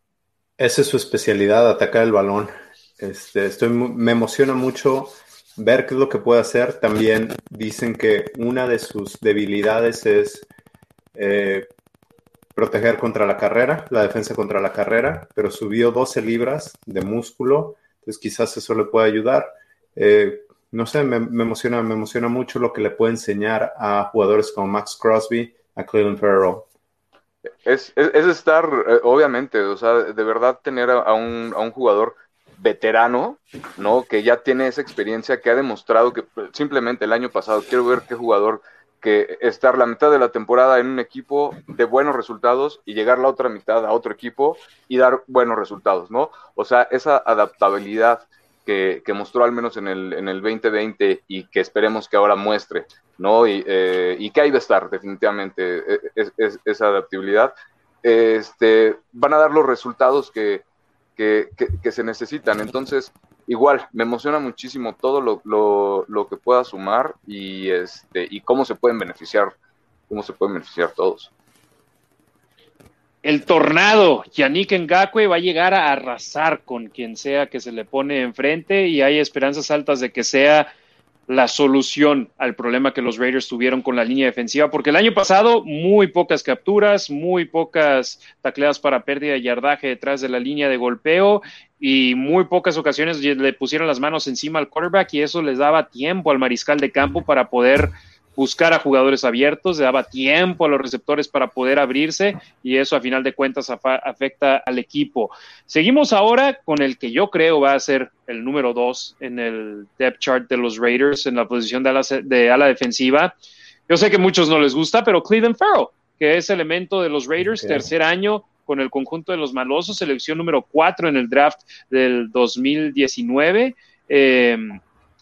Esa es su especialidad, atacar el balón. Este, me emociona mucho ver qué es lo que puede hacer. También dicen que una de sus debilidades es eh, proteger contra la carrera, la defensa contra la carrera, pero subió 12 libras de músculo, entonces quizás eso le pueda ayudar. Eh, no sé, me, emociona, me emociona mucho lo que le puede enseñar a jugadores como Max Crosby, a Cleveland Farrell. Es, estar, eh, obviamente, o sea, de verdad tener a un, a un jugador veterano, ¿no? Que ya tiene esa experiencia, que ha demostrado que pues, simplemente el año pasado, quiero ver qué jugador que estar la mitad de la temporada en un equipo de buenos resultados y llegar la otra mitad a otro equipo y dar buenos resultados, ¿no? O sea, esa adaptabilidad que, mostró al menos en el, en el 2020 y que esperemos que ahora muestre, ¿no? Y, eh, que ahí va a estar definitivamente e, e, esa adaptabilidad. Este, van a dar los resultados que, que, se necesitan. Entonces, igual, me emociona muchísimo todo lo, lo, que pueda sumar y, este, y cómo se pueden beneficiar, cómo se pueden beneficiar todos. El tornado, Yannick Ngakwe va a llegar a arrasar con quien sea que se le pone enfrente y hay esperanzas altas de que sea la solución al problema que los Raiders tuvieron con la línea defensiva, porque el año pasado muy pocas capturas, muy pocas tacleadas para pérdida de yardaje detrás de la línea de golpeo y muy pocas ocasiones le pusieron las manos encima al quarterback y eso les daba tiempo al mariscal de campo para poder buscar a jugadores abiertos, le daba tiempo a los receptores para poder abrirse y eso a final de cuentas afecta al equipo. Seguimos ahora con el que yo creo va a ser el número dos en el depth chart de los Raiders en la posición de ala, de ala defensiva. Yo sé que a muchos no les gusta, pero Cleveland Farrell, que es elemento de los Raiders, tercer año con el conjunto de los malosos, selección número cuatro en el draft del 2019. Eh,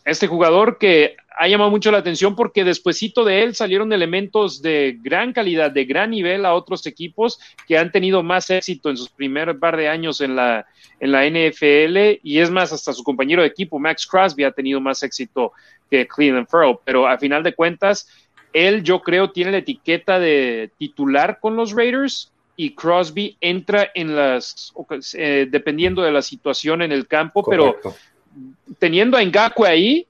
este jugador que ha llamado mucho la atención porque despuesito de él salieron elementos de gran calidad, de gran nivel a otros equipos que han tenido más éxito en sus primeros par de años en la, en la NFL y es más, hasta su compañero de equipo, Max Crosby, ha tenido más éxito que Cleveland Farrell, pero a final de cuentas, él yo creo tiene la etiqueta de titular con los Raiders y Crosby entra en las, eh, dependiendo de la situación en el campo, pero teniendo a Ngakwe ahí,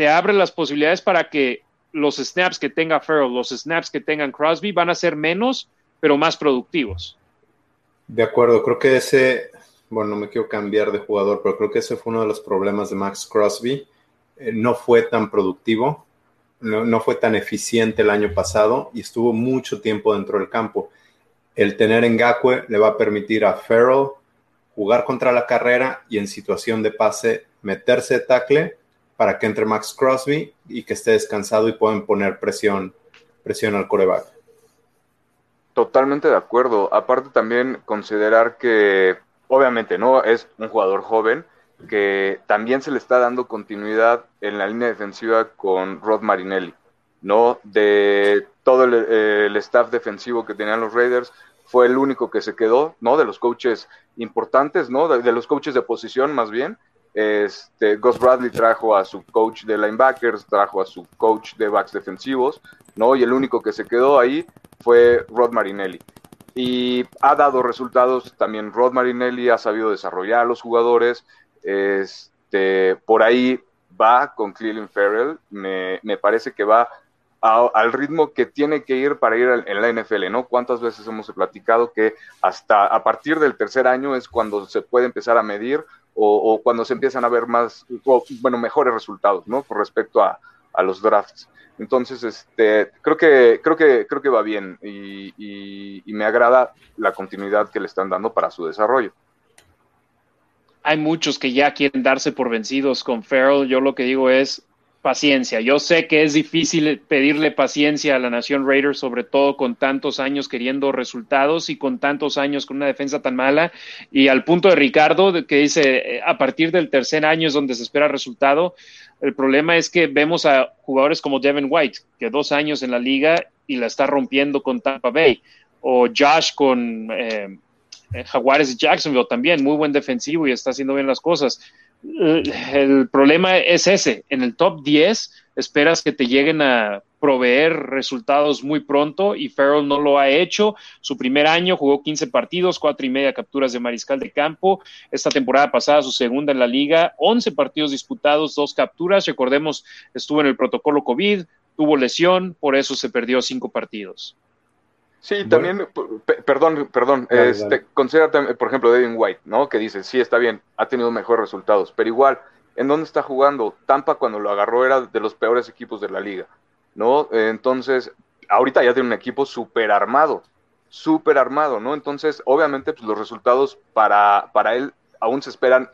te abre las posibilidades para que los snaps que tenga Farrell, los snaps que tengan Crosby van a ser menos, pero más productivos. De acuerdo, creo que ese, bueno, no me quiero cambiar de jugador, pero creo que ese fue uno de los problemas de Max Crosby. Eh, no fue tan productivo, no, fue tan eficiente el año pasado y estuvo mucho tiempo dentro del campo. El tener en Ngakwe le va a permitir a Farrell jugar contra la carrera y en situación de pase meterse de tackle para que entre Max Crosby y que esté descansado y puedan poner presión, presión al coreback. Totalmente de acuerdo. Aparte también considerar que, obviamente, ¿no? Es un jugador joven que también se le está dando continuidad en la línea defensiva con Rod Marinelli, ¿no? De todo el, staff defensivo que tenían los Raiders, fue el único que se quedó, ¿no? De los coaches importantes, ¿no? de los coaches de posición más bien, este, Gus Bradley trajo a su coach de linebackers, trajo a su coach de backs defensivos, ¿no? Y el único que se quedó ahí fue Rod Marinelli. Y ha dado resultados también. Rod Marinelli ha sabido desarrollar a los jugadores. Este, por ahí va con Cleveland Farrell. Me, me parece que va al ritmo que tiene que ir para ir en la NFL, ¿no? ¿Cuántas veces hemos platicado que hasta a partir del tercer año es cuando se puede empezar a medir o, cuando se empiezan a ver más, bueno, mejores resultados, ¿no? Con respecto a, los drafts. Entonces, este, creo que, creo que, creo que va bien y, me agrada la continuidad que le están dando para su desarrollo. Hay muchos que ya quieren darse por vencidos con Farrell. Yo lo que digo es, paciencia. Yo sé que es difícil pedirle paciencia a la Nación Raiders, sobre todo con tantos años queriendo resultados y con tantos años con una defensa tan mala. Y al punto de Ricardo, que dice, eh, a partir del tercer año es donde se espera resultado. El problema es que vemos a jugadores como Devin White, que dos años en la liga y la está rompiendo con Tampa Bay, o Josh con eh, eh, Jaguares Jacksonville también, muy buen defensivo y está haciendo bien las cosas el problema es ese. En el top 10 esperas que te lleguen a proveer resultados muy pronto y Farrell no lo ha hecho. Su primer año jugó 15 partidos, cuatro y media capturas de mariscal de campo. Esta temporada pasada, su segunda en la liga, 11 partidos disputados, dos capturas. Recordemos, estuvo en el protocolo COVID, tuvo lesión, por eso se perdió cinco partidos. Sí, también, perdón, perdón, este, considera, por ejemplo, Devin White, ¿no? Que dice, sí, está bien, ha tenido mejores resultados, pero igual, ¿en dónde está jugando? Tampa cuando lo agarró era de los peores equipos de la liga, ¿no? Entonces, ahorita ya tiene un equipo súper armado, súper armado, ¿no? Entonces, obviamente, pues los resultados para, para él aún se esperan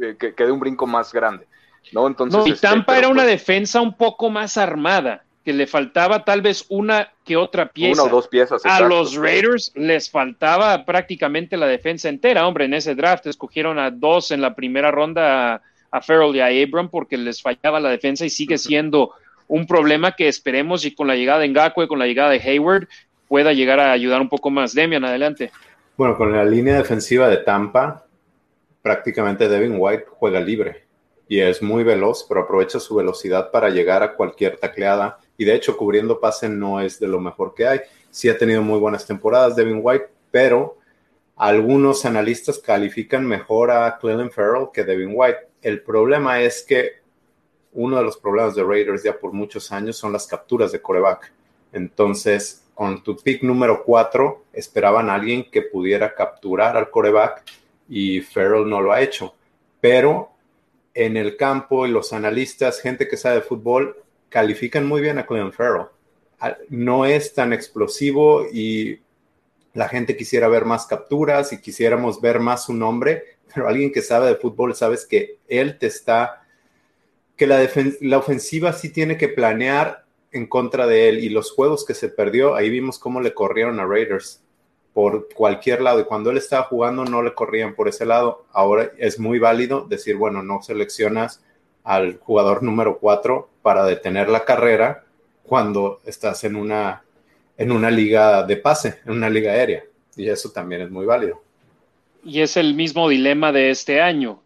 eh, que, que dé un brinco más grande, ¿no? Entonces, y este, Tampa era una pues defensa un poco más armada que le faltaba tal vez una que otra pieza. Una o dos piezas. a los Raiders les faltaba prácticamente la defensa entera. Hombre, en ese draft escogieron a dos en la primera ronda, a Farrell y a Abram, porque les fallaba la defensa y sigue siendo un problema que esperemos y con la llegada de Ngakwe, con la llegada de Hayward, pueda llegar a ayudar un poco más. Demian, adelante. Bueno, con la línea defensiva de Tampa, prácticamente Devin White juega libre y es muy veloz, pero aprovecha su velocidad para llegar a cualquier tacleada y de hecho cubriendo pase no es de lo mejor que hay. Sí ha tenido muy buenas temporadas Devin White, pero algunos analistas califican mejor a Cleveland Farrell que Devin White. El problema es que uno de los problemas de Raiders ya por muchos años son las capturas de coreback. Entonces, con tu pick número 4, esperaban a alguien que pudiera capturar al coreback y Farrell no lo ha hecho. Pero en el campo y los analistas, gente que sabe de fútbol, califican muy bien a Cleveland Farrell. No es tan explosivo y la gente quisiera ver más capturas y quisiéramos ver más su nombre, pero alguien que sabe de fútbol sabes que él te está, que la, la ofensiva sí tiene que planear en contra de él y los juegos que se perdió, ahí vimos cómo le corrieron a Raiders por cualquier lado y cuando él estaba jugando no le corrían por ese lado. Ahora es muy válido decir, bueno, no seleccionas al jugador número 4 para detener la carrera cuando estás en una, en una liga de pase, en una liga aérea. Y eso también es muy válido. Y es el mismo dilema de este año.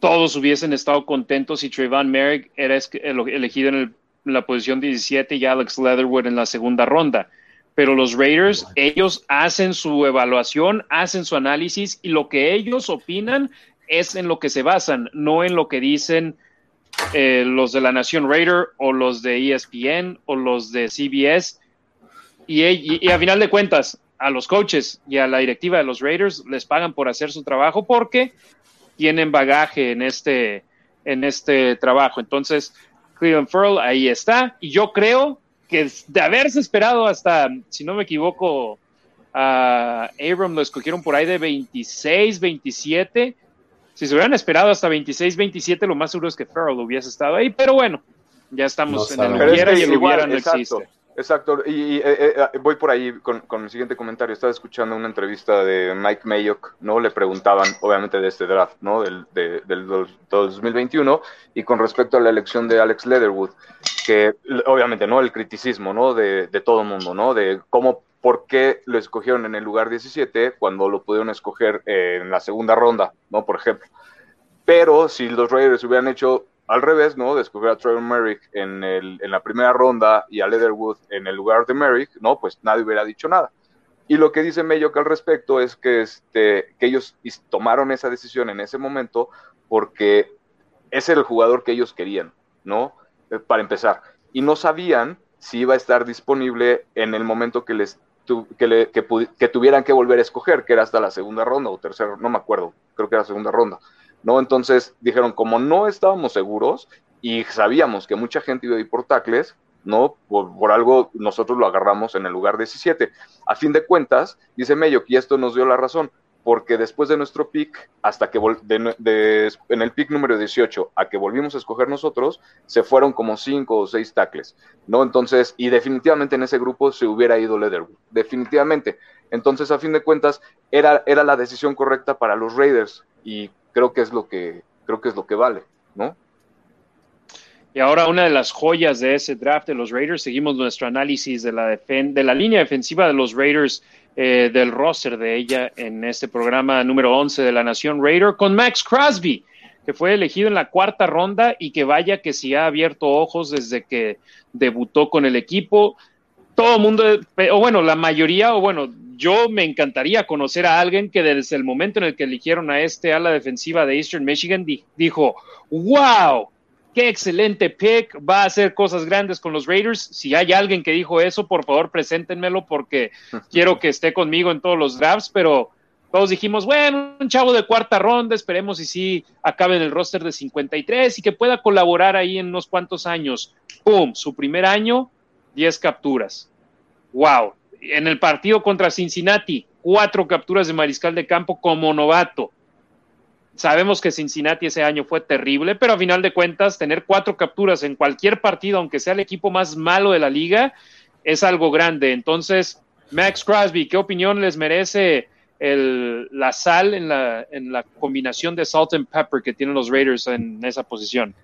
Todos hubiesen estado contentos si Trayvon Merrick era elegido en, la posición 17 y Alex Leatherwood en la segunda ronda. Pero los Raiders, ellos hacen su evaluación, hacen su análisis y lo que ellos opinan es en lo que se basan, no en lo que dicen eh, los de la Nación Raider o los de ESPN o los de CBS. Y, a final de cuentas, a los coaches y a la directiva de los Raiders les pagan por hacer su trabajo porque tienen bagaje en este, en este trabajo. Entonces, Cleveland Furl ahí está. Y yo creo que de haberse esperado hasta, si no me equivoco, a Abram lo escogieron por ahí de 26, 27 si se hubieran esperado hasta 26-27, lo más seguro es que Farrell hubiese estado ahí, pero bueno, ya estamos en el quiera y el hubiera no existe. Exacto, y, eh, eh, eh, voy por ahí con, con, el siguiente comentario. Estaba escuchando una entrevista de Mike Mayock, ¿no? Le preguntaban, obviamente, de este draft, ¿no? Del, del 2021, y con respecto a la elección de Alex Leatherwood, que obviamente, ¿no? El criticismo, ¿no? De, de todo el mundo, ¿no? De cómo por qué lo escogieron en el lugar 17 cuando lo pudieron escoger en la segunda ronda, ¿no? Por ejemplo. Pero si los Raiders hubieran hecho al revés, ¿no? De escoger a Trevor Merrick en, el, en la primera ronda y a Leatherwood en el lugar de Merrick, ¿no? Pues nadie hubiera dicho nada. Y lo que dice Mayock al respecto es que, este, que ellos tomaron esa decisión en ese momento porque ese era el jugador que ellos querían, ¿no? Eh, para empezar. Y no sabían si iba a estar disponible en el momento que les que, tuvieran que volver a escoger, que era hasta la segunda ronda o tercera, no me acuerdo, creo que era segunda ronda, ¿no? Entonces dijeron, como no estábamos seguros y sabíamos que mucha gente iba a ir por tacles, ¿no? Por, algo nosotros lo agarramos en el lugar 17. A fin de cuentas, dice Mello, que esto nos dio la razón, porque después de nuestro pick, hasta que en el pick número 18, a que volvimos a escoger nosotros, se fueron como cinco o seis tackles, ¿no? Entonces, y definitivamente en ese grupo se hubiera ido Leatherwood, definitivamente. Entonces, a fin de cuentas, era, era la decisión correcta para los Raiders y creo que es lo que, creo que es lo que vale, ¿no? Y ahora una de las joyas de ese draft de los Raiders, seguimos nuestro análisis de la, de la línea defensiva de los Raiders eh, del roster de ella en este programa número 11 de la Nación Raider con Max Crosby, que fue elegido en la cuarta ronda y que vaya que si ha abierto ojos desde que debutó con el equipo. Todo mundo, o bueno, la mayoría, o bueno, yo me encantaría conocer a alguien que desde el momento en el que eligieron a este ala defensiva de Eastern Michigan dijo, wow, qué excelente pick, va a hacer cosas grandes con los Raiders. Si hay alguien que dijo eso, por favor, preséntenmelo porque quiero que esté conmigo en todos los drafts, pero todos dijimos, bueno, un chavo de cuarta ronda, esperemos y sí acabe en el roster de 53 y que pueda colaborar ahí en unos cuantos años. ¡Pum! Su primer año, 10 capturas. ¡Wow! En el partido contra Cincinnati, cuatro capturas de mariscal de campo como novato. Sabemos que Cincinnati ese año fue terrible, pero a final de cuentas, tener cuatro capturas en cualquier partido, aunque sea el equipo más malo de la liga, es algo grande. Entonces, Max Crosby, ¿qué opinión les merece el, la sal en la, en la combinación de salt and pepper que tienen los Raiders en esa posición?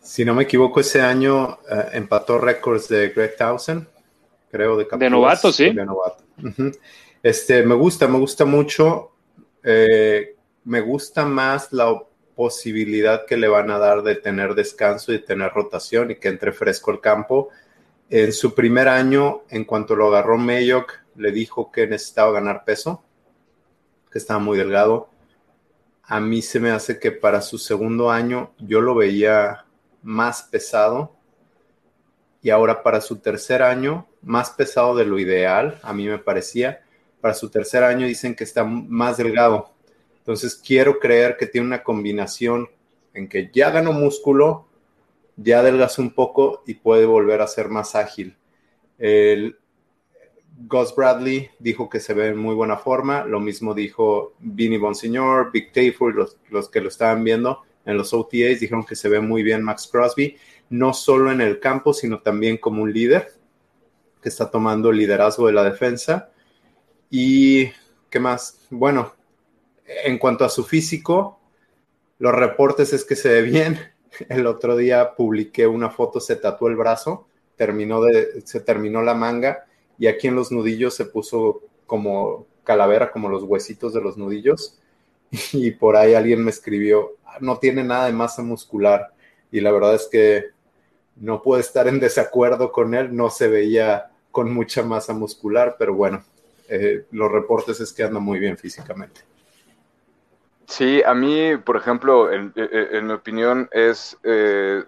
Si no me equivoco, ese año eh, empató récords de Greg Townsend, creo, de capturas. De novato, sí. De novato. Este, me gusta, me gusta mucho. Eh, me gusta más la posibilidad que le van a dar de tener descanso y tener rotación y que entre fresco el campo. En su primer año, en cuanto lo agarró Mayock, le dijo que necesitaba ganar peso, que estaba muy delgado. A mí se me hace que para su segundo año yo lo veía más pesado y ahora para su tercer año, más pesado de lo ideal, a mí me parecía. Para su tercer año dicen que está más delgado. Entonces quiero creer que tiene una combinación en que ya ganó músculo, ya adelgazó un poco y puede volver a ser más ágil. El Gus Bradley dijo que se ve en muy buena forma, lo mismo dijo Vinny Bonsignor, Big Tayford, los, los que lo estaban viendo en los OTAs dijeron que se ve muy bien Max Crosby, no solo en el campo, sino también como un líder que está tomando liderazgo de la defensa. Y, ¿qué más? Bueno, en cuanto a su físico, los reportes es que se ve bien. El otro día publiqué una foto, se tatuó el brazo, terminó de, se terminó la manga y aquí en los nudillos se puso como calavera, como los huesitos de los nudillos. Y por ahí alguien me escribió, no tiene nada de masa muscular. Y la verdad es que no puedo estar en desacuerdo con él, no se veía con mucha masa muscular, pero bueno, eh, los reportes es que anda muy bien físicamente. Sí, a mí, por ejemplo, en, mi opinión, es. Eh,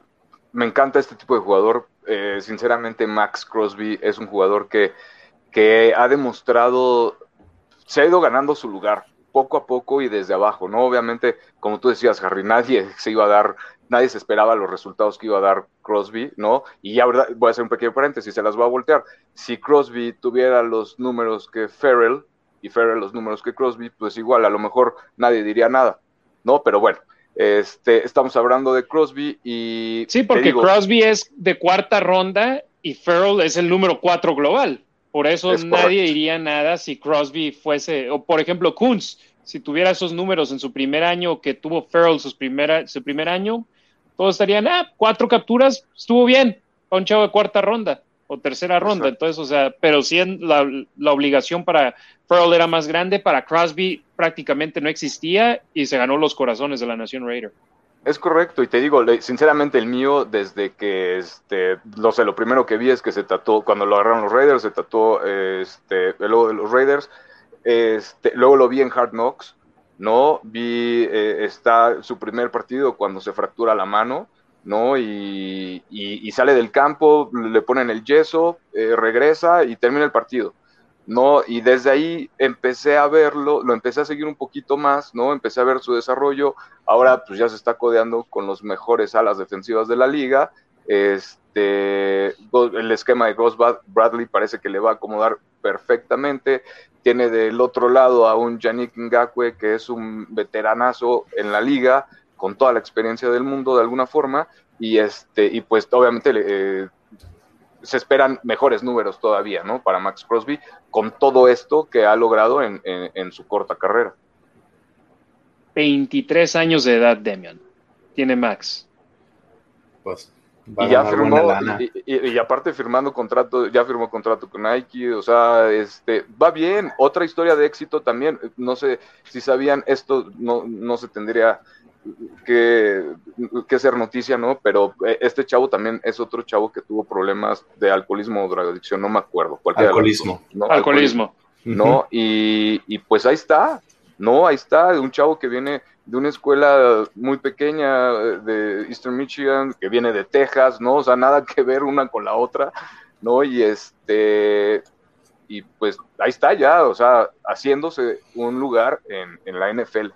me encanta este tipo de jugador. Eh, sinceramente, Max Crosby es un jugador que, que ha demostrado. Se ha ido ganando su lugar poco a poco y desde abajo, ¿no? Obviamente, como tú decías, Harry, nadie se iba a dar, nadie se esperaba los resultados que iba a dar Crosby, ¿no? Y ya voy a hacer un pequeño paréntesis, se las voy a voltear. Si Crosby tuviera los números que Farrell, y Ferrer los números que Crosby, pues igual a lo mejor nadie diría nada, ¿no? Pero bueno, este, estamos hablando de Crosby y... Sí, porque Crosby es de cuarta ronda y Ferrell es el número cuatro global. Por eso nadie diría nada si Crosby fuese, o por ejemplo Kunz, si tuviera esos números en su primer año que tuvo Ferrell su, primera, su primer año, todos estarían, ah, cuatro capturas, estuvo bien, para un chavo de cuarta ronda o tercera ronda. Entonces, o sea, pero sí la, la obligación para Pearl era más grande, para Crosby prácticamente no existía y se ganó los corazones de la Nación Raider. Es correcto, y te digo, sinceramente el mío, desde que, este, lo sé, lo primero que vi es que se trató, cuando lo agarraron los Raiders, se trató, este, el logo de los Raiders, este, luego lo vi en Hard Knocks, ¿no? Vi, eh, está su primer partido cuando se fractura la mano, ¿no? Y, y, sale del campo, le ponen el yeso, eh, regresa y termina el partido, ¿no? Y desde ahí empecé a verlo, lo empecé a seguir un poquito más, ¿no? Empecé a ver su desarrollo, ahora pues ya se está codeando con los mejores alas defensivas de la liga, este, el esquema de Ghost Bradley parece que le va a acomodar perfectamente, tiene del otro lado a un Yannick Ngakwe que es un veteranazo en la liga, con toda la experiencia del mundo de alguna forma y este y pues obviamente eh, se esperan mejores números todavía, ¿no? Para Max Crosby con todo esto que ha logrado en, su corta carrera. 23 años de edad, Demian. Tiene Max. Pues y ya firmó, y, aparte firmando contrato, ya firmó contrato con Nike, o sea, este, va bien, otra historia de éxito también, no sé si sabían, esto no, no se tendría que, que ser noticia, ¿no? Pero eh, este chavo también es otro chavo que tuvo problemas de alcoholismo o drogadicción, no me acuerdo. Alcoholismo. ¿no? Alcoholismo. ¿no? y, y, pues ahí está, ¿no? Ahí está, un chavo que viene de una escuela muy pequeña de Eastern Michigan, que viene de Texas, ¿no? O sea, nada que ver una con la otra, ¿no? Y este, y pues ahí está ya, o sea, haciéndose un lugar en, en la NFL.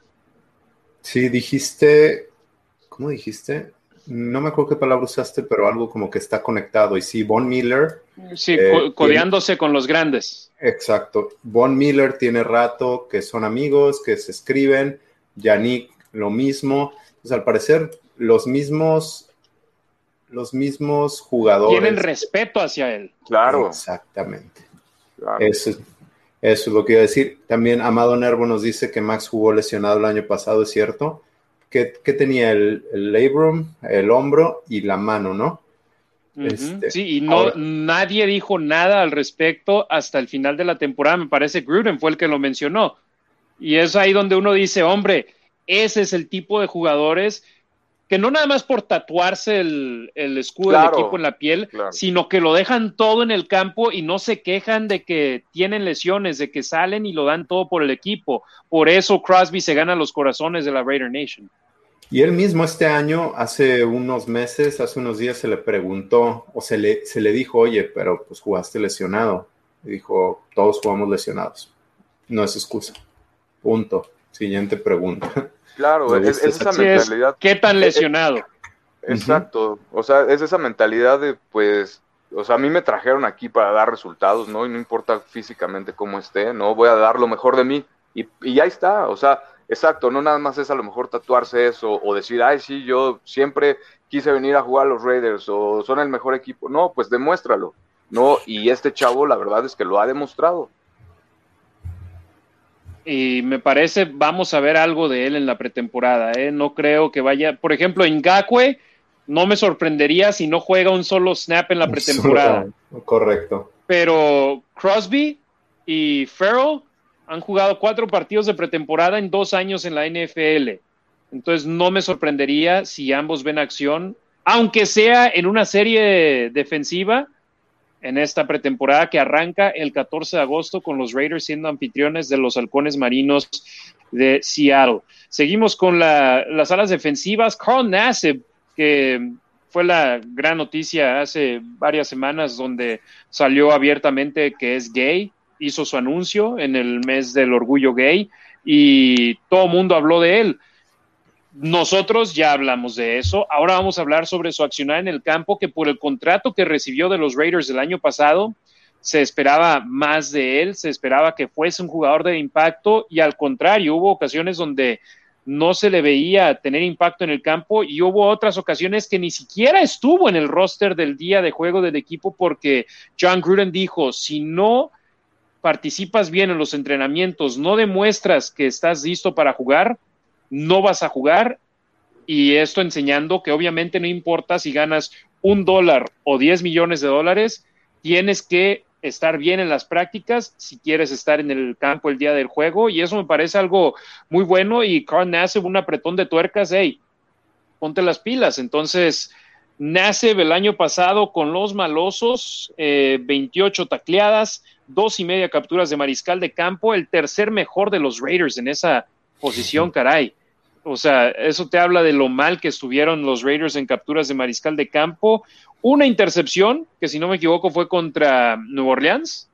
Sí, dijiste, ¿cómo dijiste? no me acuerdo qué palabra usaste, pero algo como que está conectado. Y sí, Von Miller. Sí, eh, codeándose con los grandes. Exacto. Von Miller tiene rato que son amigos, que se escriben. Yannick, lo mismo. Pues al parecer, los mismos, los mismos jugadores. Tienen respeto hacia él. Claro. Exactamente. Eso, eso es lo que iba a decir. También Amado Nervo nos dice que Max jugó lesionado el año pasado, ¿es cierto? que, tenía el, el, labrum, el hombro y la mano, ¿no? Este, sí, y no, nadie dijo nada al respecto hasta el final de la temporada. Me parece Gruden fue el que lo mencionó. Y es ahí donde uno dice, hombre, ese es el tipo de jugadores que no nada más por tatuarse el, escudo del equipo en la piel, sino que lo dejan todo en el campo y no se quejan de que tienen lesiones, de que salen y lo dan todo por el equipo. Por eso Crosby se gana los corazones de la Raider Nation. Y él mismo este año, hace unos meses, hace unos días, se le preguntó o se le, se le dijo, oye, pero pues jugaste lesionado. Y dijo, todos jugamos lesionados. No es excusa. Punto. Siguiente pregunta. Claro, es, esa mentalidad. ¿Qué tan lesionado? Exacto. O sea, es esa mentalidad de, pues, o sea, a mí me trajeron aquí para dar resultados, ¿no? Y no importa físicamente cómo esté, ¿no? Voy a dar lo mejor de mí. Y, y ya está. O sea, Exacto, no nada más es a lo mejor tatuarse eso o decir, ay, sí, yo siempre quise venir a jugar a los Raiders o son el mejor equipo. No, pues demuéstralo. No, y este chavo la verdad es que lo ha demostrado. Y me parece, vamos a ver algo de él en la pretemporada. ¿eh? No creo que vaya, por ejemplo, en Gakwe, no me sorprendería si no juega un solo snap en la pretemporada. Correcto. Pero Crosby y Farrell han jugado cuatro partidos de pretemporada en dos años en la NFL. Entonces no me sorprendería si ambos ven acción, aunque sea en una serie defensiva en esta pretemporada que arranca el 14 de agosto con los Raiders siendo anfitriones de los halcones marinos de Seattle. Seguimos con las alas defensivas. Carl Nassib, que fue la gran noticia hace varias semanas donde salió abiertamente que es gay hizo su anuncio en el mes del orgullo gay y todo mundo habló de él. Nosotros ya hablamos de eso. Ahora vamos a hablar sobre su accionar en el campo, que por el contrato que recibió de los Raiders el año pasado, se esperaba más de él, se esperaba que fuese un jugador de impacto y al contrario, hubo ocasiones donde no se le veía tener impacto en el campo y hubo otras ocasiones que ni siquiera estuvo en el roster del día de juego del equipo porque John Gruden dijo, si no participas bien en los entrenamientos, no demuestras que estás listo para jugar, no vas a jugar. Y esto enseñando que obviamente no importa si ganas un dólar o 10 millones de dólares, tienes que estar bien en las prácticas si quieres estar en el campo el día del juego. Y eso me parece algo muy bueno. Y Carl nace un apretón de tuercas, hey, ponte las pilas. Entonces, nace el año pasado con los malosos, 28 eh, tacleadas, dos y media capturas de mariscal de campo, el tercer mejor de los Raiders en esa posición, caray. O sea, eso te habla de lo mal que estuvieron los Raiders en capturas de mariscal de campo. Una intercepción, que si no me equivoco fue contra Nueva Orleans,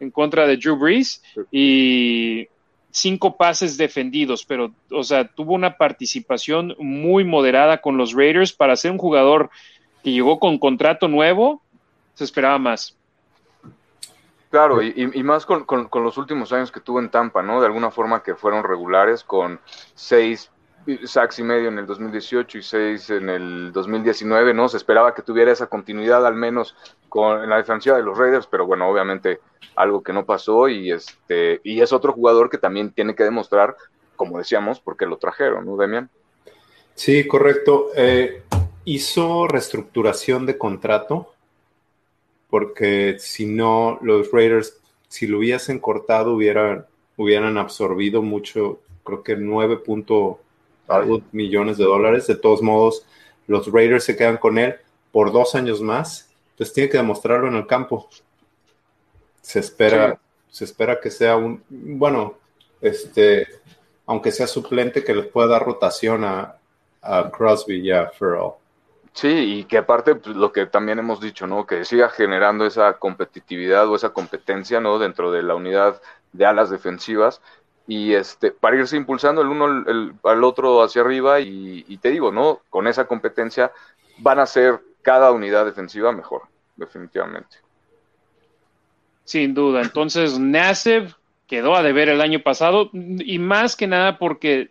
en contra de Drew Brees, y cinco pases defendidos, pero, o sea, tuvo una participación muy moderada con los Raiders para ser un jugador que llegó con contrato nuevo, se esperaba más. Claro, y, más con, los últimos años que tuvo en Tampa, ¿no? De alguna forma que fueron regulares, con seis sacks y medio en el 2018 y seis en el 2019, ¿no? Se esperaba que tuviera esa continuidad al menos con en la defensiva de los Raiders, pero bueno, obviamente algo que no pasó y este y es otro jugador que también tiene que demostrar, como decíamos, porque lo trajeron, ¿no, Demian? Sí, correcto. Eh, hizo reestructuración de contrato porque si no, los Raiders, si lo hubiesen cortado, hubieran, hubieran absorbido mucho, creo que 9 millones de dólares. De todos modos, los Raiders se quedan con él por dos años más, entonces tiene que demostrarlo en el campo. Se espera, se espera que sea un, bueno, este, aunque sea suplente, que les pueda dar rotación a, Crosby y a Farrell. Sí, y que aparte pues, lo que también hemos dicho, ¿no? Que siga generando esa competitividad o esa competencia, ¿no? Dentro de la unidad de alas defensivas y este para irse impulsando el uno al otro hacia arriba y, y, te digo, ¿no? Con esa competencia van a ser cada unidad defensiva mejor, definitivamente. Sin duda. Entonces, Nasev quedó a deber el año pasado y más que nada porque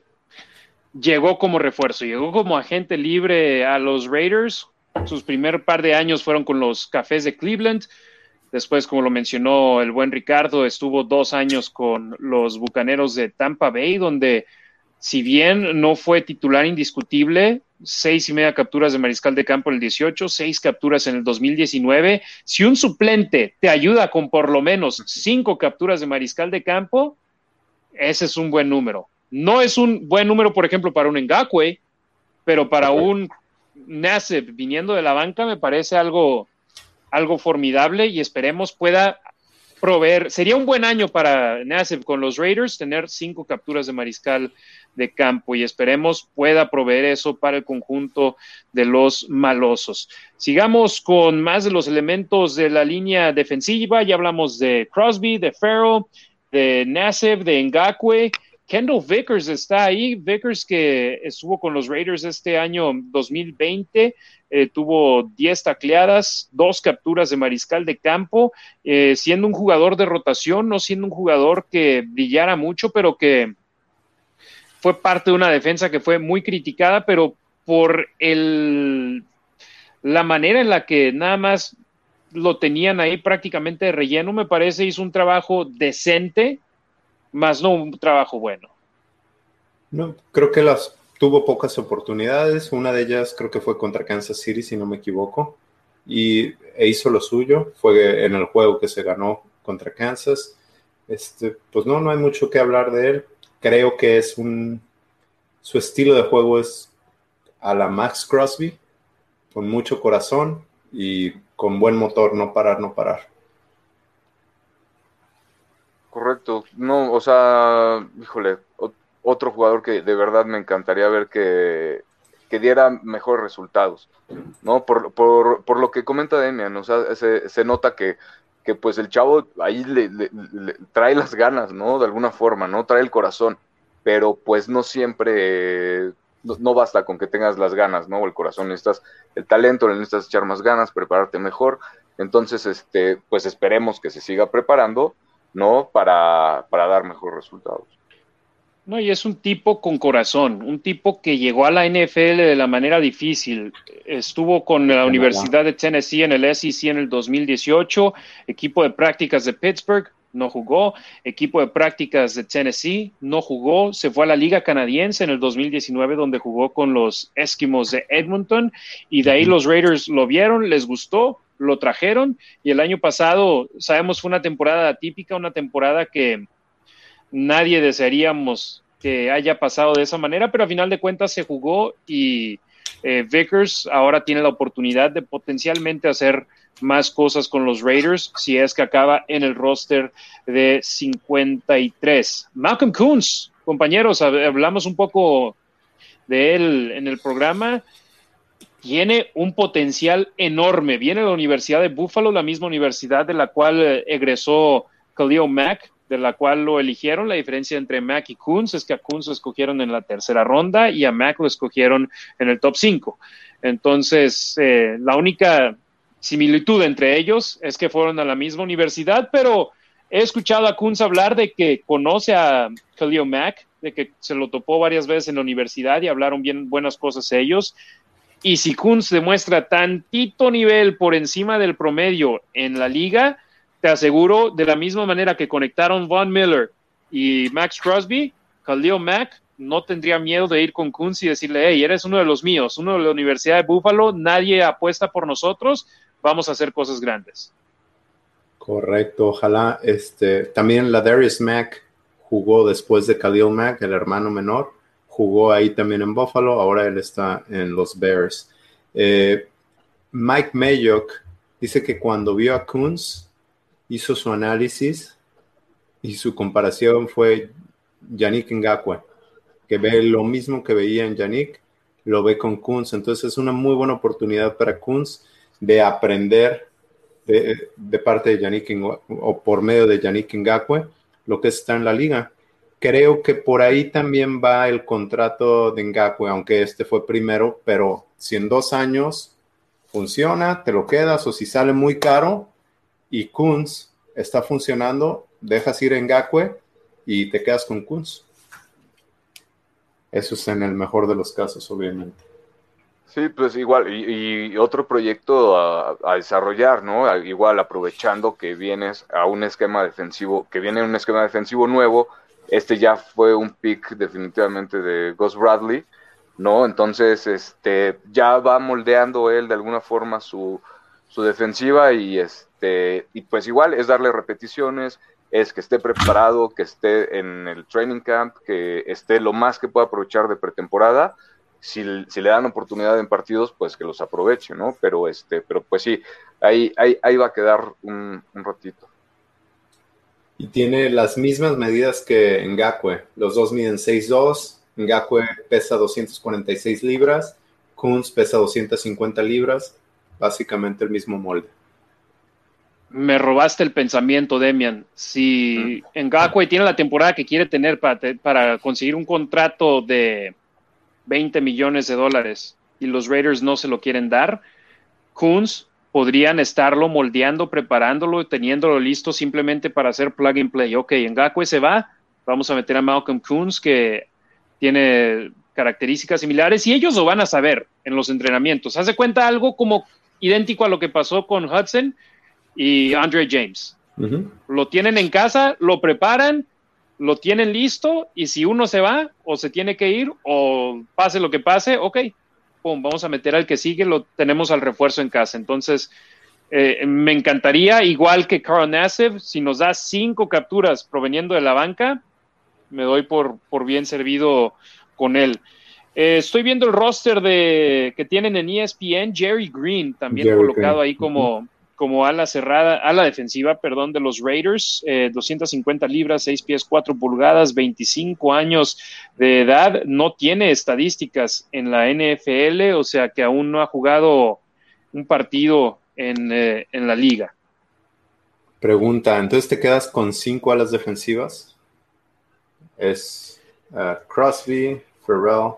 llegó como refuerzo, llegó como agente libre a los Raiders. Sus primer par de años fueron con los Cafés de Cleveland. Después, como lo mencionó el buen Ricardo, estuvo dos años con los Bucaneros de Tampa Bay, donde si bien no fue titular indiscutible, seis y media capturas de mariscal de campo en el 18, seis capturas en el 2019. Si un suplente te ayuda con por lo menos cinco capturas de mariscal de campo, ese es un buen número. No es un buen número, por ejemplo, para un Ngakwe, pero para un Nassib viniendo de la banca me parece algo, algo formidable y esperemos pueda proveer. Sería un buen año para Nassib con los Raiders tener cinco capturas de mariscal de campo y esperemos pueda proveer eso para el conjunto de los malosos. Sigamos con más de los elementos de la línea defensiva. Ya hablamos de Crosby, de Farrell, de Nassib, de Ngakwe Kendall Vickers está ahí. Vickers que estuvo con los Raiders este año 2020, eh, tuvo 10 tacleadas, dos capturas de mariscal de campo, eh, siendo un jugador de rotación, no siendo un jugador que brillara mucho, pero que fue parte de una defensa que fue muy criticada, pero por el, la manera en la que nada más lo tenían ahí prácticamente de relleno, me parece, hizo un trabajo decente más no un trabajo bueno. No, creo que las tuvo pocas oportunidades. Una de ellas creo que fue contra Kansas City, si no me equivoco, y e hizo lo suyo. Fue en el juego que se ganó contra Kansas. Este, pues no, no hay mucho que hablar de él. Creo que es un su estilo de juego es a la Max Crosby, con mucho corazón y con buen motor, no parar, no parar. Correcto. No, o sea, híjole, otro jugador que de verdad me encantaría ver que, diera mejores resultados, ¿no? Por, por, por lo que comenta Demian, o sea, se, se nota que, que, pues el chavo ahí le, trae las ganas, ¿no? De alguna forma, ¿no? Trae el corazón, pero pues no siempre, no, no, basta con que tengas las ganas, ¿no? O el corazón, necesitas el talento, necesitas echar más ganas, prepararte mejor, entonces, este, pues esperemos que se siga preparando ¿no? Para, para dar mejores resultados. No, y es un tipo con corazón, un tipo que llegó a la NFL de la manera difícil. Estuvo con la Universidad de Tennessee en el SEC en el 2018, equipo de prácticas de Pittsburgh, no jugó, equipo de prácticas de Tennessee, no jugó, se fue a la Liga Canadiense en el 2019 donde jugó con los Eskimos de Edmonton y de ahí los Raiders lo vieron, les gustó, lo trajeron y el año pasado, sabemos, fue una temporada típica, una temporada que nadie desearíamos que haya pasado de esa manera, pero a final de cuentas se jugó y eh, Vickers ahora tiene la oportunidad de potencialmente hacer más cosas con los Raiders si es que acaba en el roster de 53. Malcolm Coons, compañeros, hablamos un poco de él en el programa tiene un potencial enorme. Viene de la Universidad de Buffalo, la misma universidad de la cual eh, egresó Khalil Mack, de la cual lo eligieron. La diferencia entre Mack y Kunz es que a Kunz lo escogieron en la tercera ronda y a Mack lo escogieron en el top 5. Entonces, eh, la única similitud entre ellos es que fueron a la misma universidad, pero he escuchado a Kunz hablar de que conoce a Khalil Mack, de que se lo topó varias veces en la universidad y hablaron bien buenas cosas ellos. Y si Kunz demuestra tantito nivel por encima del promedio en la liga, te aseguro, de la misma manera que conectaron Von Miller y Max Crosby, Khalil Mack no tendría miedo de ir con Kunz y decirle, hey, eres uno de los míos, uno de la Universidad de Buffalo, nadie apuesta por nosotros, vamos a hacer cosas grandes. Correcto, ojalá. Este, también la Darius Mack jugó después de Khalil Mack, el hermano menor jugó ahí también en Buffalo, ahora él está en los Bears. Eh, Mike Mayock dice que cuando vio a Kunz, hizo su análisis y su comparación fue Yannick Ngakwe. que ve lo mismo que veía en Yannick, lo ve con Kunz. Entonces es una muy buena oportunidad para Kunz de aprender de, parte de Yannick o por medio de Yannick Ngakwe lo que está en la liga. Creo que por ahí también va el contrato de Ngakwe, aunque este fue primero, pero si en dos años funciona, te lo quedas, o si sale muy caro y Kunz está funcionando, dejas ir en Ngakwe y te quedas con Kunz. Eso es en el mejor de los casos, obviamente. Sí, pues igual, y, otro proyecto a, desarrollar, ¿no? Igual aprovechando que vienes a un esquema defensivo, que viene un esquema defensivo nuevo, este ya fue un pick definitivamente de Gus Bradley, ¿no? Entonces, este, ya va moldeando él de alguna forma su, su defensiva y este, y pues igual es darle repeticiones, es que esté preparado, que esté en el training camp, que esté lo más que pueda aprovechar de pretemporada. Si, le dan oportunidad en partidos, pues que los aproveche, ¿no? Pero este, pero pues sí, ahí, ahí, ahí va a quedar un, ratito. Y tiene las mismas medidas que Ngakwe. Los dos miden 6'2, Ngakwe pesa 246 libras, Kunz pesa 250 libras, básicamente el mismo molde me robaste el pensamiento, Demian. Si Ngakwe tiene la temporada que quiere tener para, para, conseguir un contrato de 20 millones de dólares y los Raiders no se lo quieren dar, Kunz podrían estarlo moldeando, preparándolo, teniéndolo listo simplemente para hacer plug and play. Ok, Ngakwe se va, vamos a meter a Malcolm Kunz que tiene características similares y ellos lo van a saber en los entrenamientos. Haz de cuenta algo como idéntico a lo que pasó con Hudson y Andre James. Lo tienen en casa, lo preparan, lo tienen listo y si uno se va o se tiene que ir o pase lo que pase, ok, pum, vamos a meter al que sigue, lo tenemos al refuerzo en casa. Entonces, eh, me encantaría, igual que Carl Nassif, si nos da cinco capturas proveniendo de la banca, me doy por, por bien servido con él. Eh, estoy viendo el roster de, que tienen en ESPN, Jerry Green, también colocado ahí como, como ala cerrada, ala defensiva, perdón, de los Raiders, 250 eh, libras, 6 pies 4 pulgadas, 25 años de edad, no tiene estadísticas en la NFL, o sea que aún no ha jugado un partido en, eh, la liga. Pregunta, entonces te quedas con cinco alas defensivas. Es uh, Crosby, Ferrell,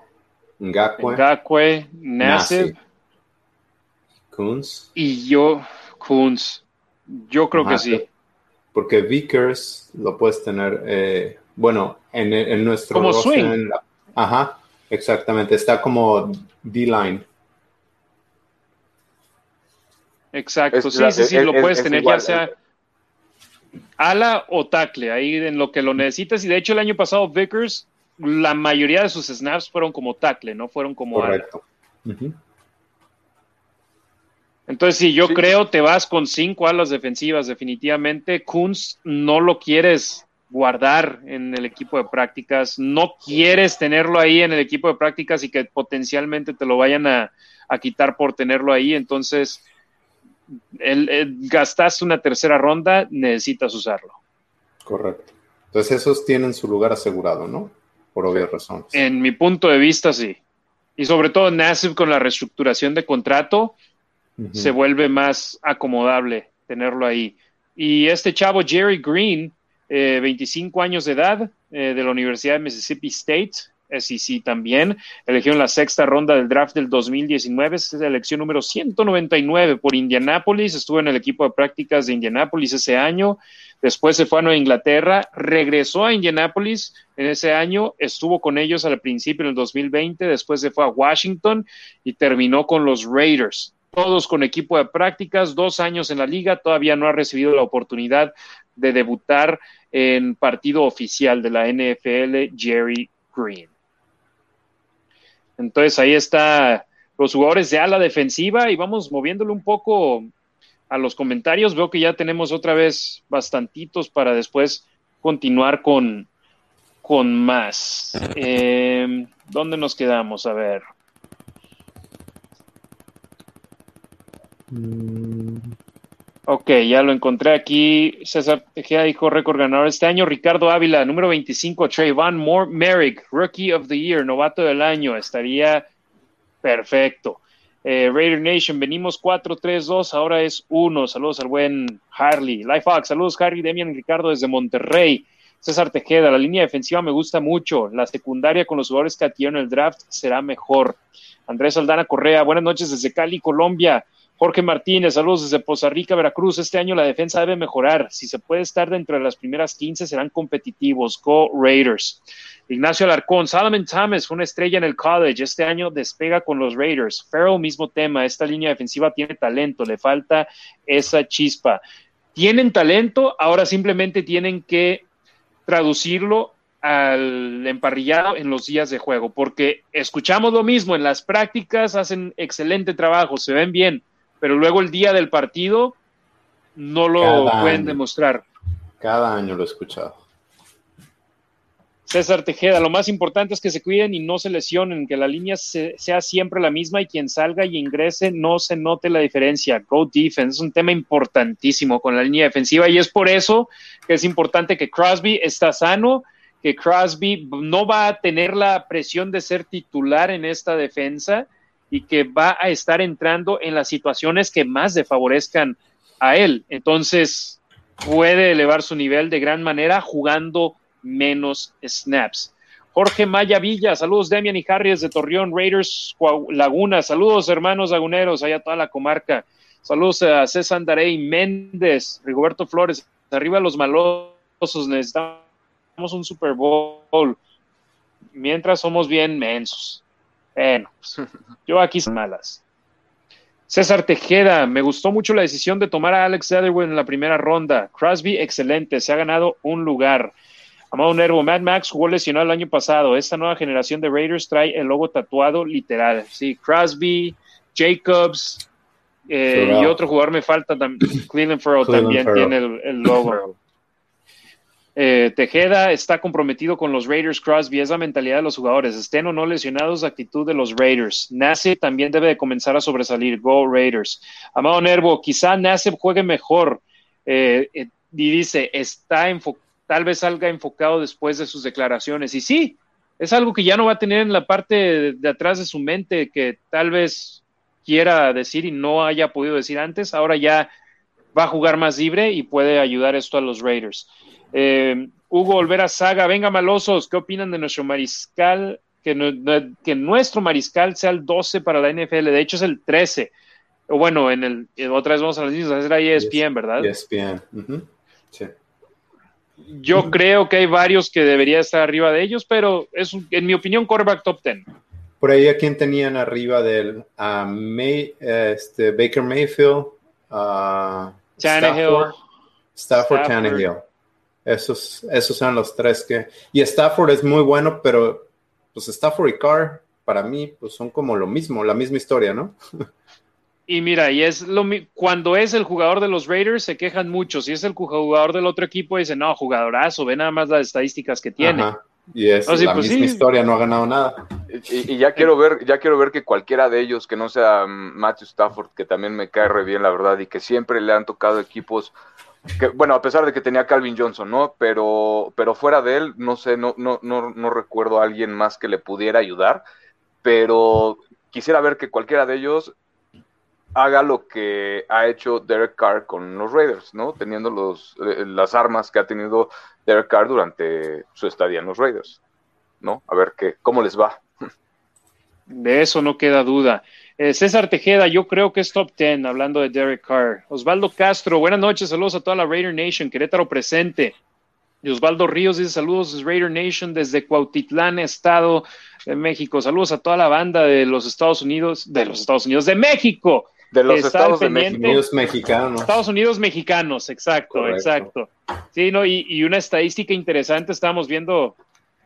Ngakwe, Ngakwe Nassib, Kunz. Y yo, Kunz. Yo creo que sí. Porque Vickers lo puedes tener, eh, bueno, en, nuestro. Como swing. ajá, exactamente. Está como D-line. Exacto, sí, sí, sí, lo puedes tener ya sea ala o tackle, ahí en lo que lo necesitas. Y de hecho, el año pasado, Vickers, la mayoría de sus snaps fueron como tackle, no fueron como Correcto. Entonces, si yo creo te vas con cinco alas defensivas, definitivamente. Kunz no lo quieres guardar en el equipo de prácticas, no quieres tenerlo ahí en el equipo de prácticas y que potencialmente te lo vayan a, quitar por tenerlo ahí. Entonces, el, gastaste una tercera ronda, necesitas usarlo. Correcto. Entonces, esos tienen su lugar asegurado, ¿no? Por obvias razones. En mi punto de vista, sí. Y sobre todo Nassib con la reestructuración de contrato, se vuelve más acomodable tenerlo ahí. Y este chavo, Jerry Green, 25 eh, años de edad, eh, de la Universidad de Mississippi State, SEC también, eligió en la sexta ronda del draft del 2019, es la elección número 199 por Indianapolis, estuvo en el equipo de prácticas de Indianapolis ese año, después se fue a Nueva Inglaterra, regresó a Indianapolis en ese año, estuvo con ellos al principio en el 2020, después se fue a Washington y terminó con los Raiders todos con equipo de prácticas, dos años en la liga, todavía no ha recibido la oportunidad de debutar en partido oficial de la NFL, Jerry Green. Entonces ahí está los jugadores de ala defensiva y vamos moviéndolo un poco a los comentarios. Veo que ya tenemos otra vez bastantitos para después continuar con, con más. Eh, ¿Dónde nos quedamos? A ver. Ok, ya lo encontré aquí. César Tejeda dijo récord ganador este año. Ricardo Ávila, número 25. Trayvon Merrick, Rookie of the Year, novato del año. Estaría perfecto. Eh, Raider Nation, venimos 4-3-2, ahora es 1. Saludos al buen Harley. Lifefox, saludos Harry, Demian Ricardo desde Monterrey. César Tejeda, la línea defensiva me gusta mucho. La secundaria con los jugadores que adquirieron el draft será mejor. Andrés Aldana Correa, buenas noches desde Cali, Colombia. Jorge Martínez, saludos desde Poza Rica, Veracruz. Este año la defensa debe mejorar. Si se puede estar dentro de las primeras 15, serán competitivos. Go Raiders. Ignacio Alarcón, Solomon Thomas fue una estrella en el college. Este año despega con los Raiders. Farrell, mismo tema. Esta línea defensiva tiene talento, le falta esa chispa. Tienen talento, ahora simplemente tienen que traducirlo al emparrillado en los días de juego, porque escuchamos lo mismo, en las prácticas hacen excelente trabajo, se ven bien, pero luego el día del partido no lo pueden demostrar. Cada año lo he escuchado. César Tejeda, lo más importante es que se cuiden y no se lesionen, que la línea sea siempre la misma y quien salga y ingrese no se note la diferencia. Go defense es un tema importantísimo con la línea defensiva y es por eso que es importante que Crosby está sano, que Crosby no va a tener la presión de ser titular en esta defensa y que va a estar entrando en las situaciones que más le favorezcan a él. Entonces, puede elevar su nivel de gran manera jugando menos snaps. Jorge Maya Villa, saludos Demian y Harry desde Torreón, Raiders Laguna, saludos hermanos laguneros, allá toda la comarca. Saludos a César Darey Méndez, Rigoberto Flores, arriba los malosos, necesitamos un Super Bowl, mientras somos bien mensos. Bueno, yo aquí son malas. César Tejeda, me gustó mucho la decisión de tomar a Alex Leatherwood en la primera ronda. Crosby, excelente, se ha ganado un lugar. Amado Nervo, Mad Max jugó lesionado el año pasado. Esta nueva generación de Raiders trae el logo tatuado literal. Sí, Crosby, Jacobs eh, y otro jugador me falta también. Cleveland Farrell también tiene el logo. Eh, Tejeda está comprometido con los Raiders. Crosby es la mentalidad de los jugadores. Estén o no lesionados, actitud de los Raiders. Nace también debe de comenzar a sobresalir. Go Raiders. Amado Nervo, quizá Nace juegue mejor. Eh, eh, y dice, está tal vez salga enfocado después de sus declaraciones. Y sí, es algo que ya no va a tener en la parte de atrás de su mente que tal vez quiera decir y no haya podido decir antes. Ahora ya va a jugar más libre y puede ayudar esto a los Raiders. Eh, Hugo Olvera Saga, venga malosos, ¿qué opinan de nuestro mariscal? Que, que nuestro mariscal sea el 12 para la NFL, de hecho es el 13. O bueno, en el, otra vez vamos a las listas, es la ESPN, ¿verdad? ESPN, sí. Yo creo que hay varios que debería estar arriba de ellos, pero es, en mi opinión, quarterback top 10. Por ahí a quién tenían arriba del este, Baker Mayfield, uh, Stafford, Stafford, Tannehill. Esos, esos son los tres que... Y Stafford es muy bueno, pero pues Stafford y Carr, para mí, pues son como lo mismo, la misma historia, ¿no? Y mira, y es lo cuando es el jugador de los Raiders se quejan mucho. Si es el jugador del otro equipo, dicen, no, jugadorazo, ve nada más las estadísticas que tiene. Y es la pues misma historia, no ha ganado nada. Y, y, ya quiero ver, ya quiero ver que cualquiera de ellos, que no sea Matthew Stafford, que también me cae re bien, la verdad, y que siempre le han tocado equipos bueno, a pesar de que tenía Calvin Johnson, ¿no? Pero, pero fuera de él, no sé, no, no, no, no recuerdo a alguien más que le pudiera ayudar, pero quisiera ver que cualquiera de ellos haga lo que ha hecho Derek Carr con los Raiders, ¿no? Teniendo los, eh, las armas que ha tenido Derek Carr durante su estadía en los Raiders, ¿no? A ver qué, cómo les va. De eso no queda duda. Eh, César Tejeda, yo creo que es top 10, hablando de Derek Carr. Osvaldo Castro, buenas noches, saludos a toda la Raider Nation, Querétaro presente. Y Osvaldo Ríos dice saludos Raider Nation desde Cuautitlán, Estado de México. Saludos a toda la banda de los Estados Unidos, de los Estados Unidos, de México. De los Estados Unidos mexicanos. Estados Unidos mexicanos, exacto, exacto. Sí, no, y, y, una estadística interesante, estamos viendo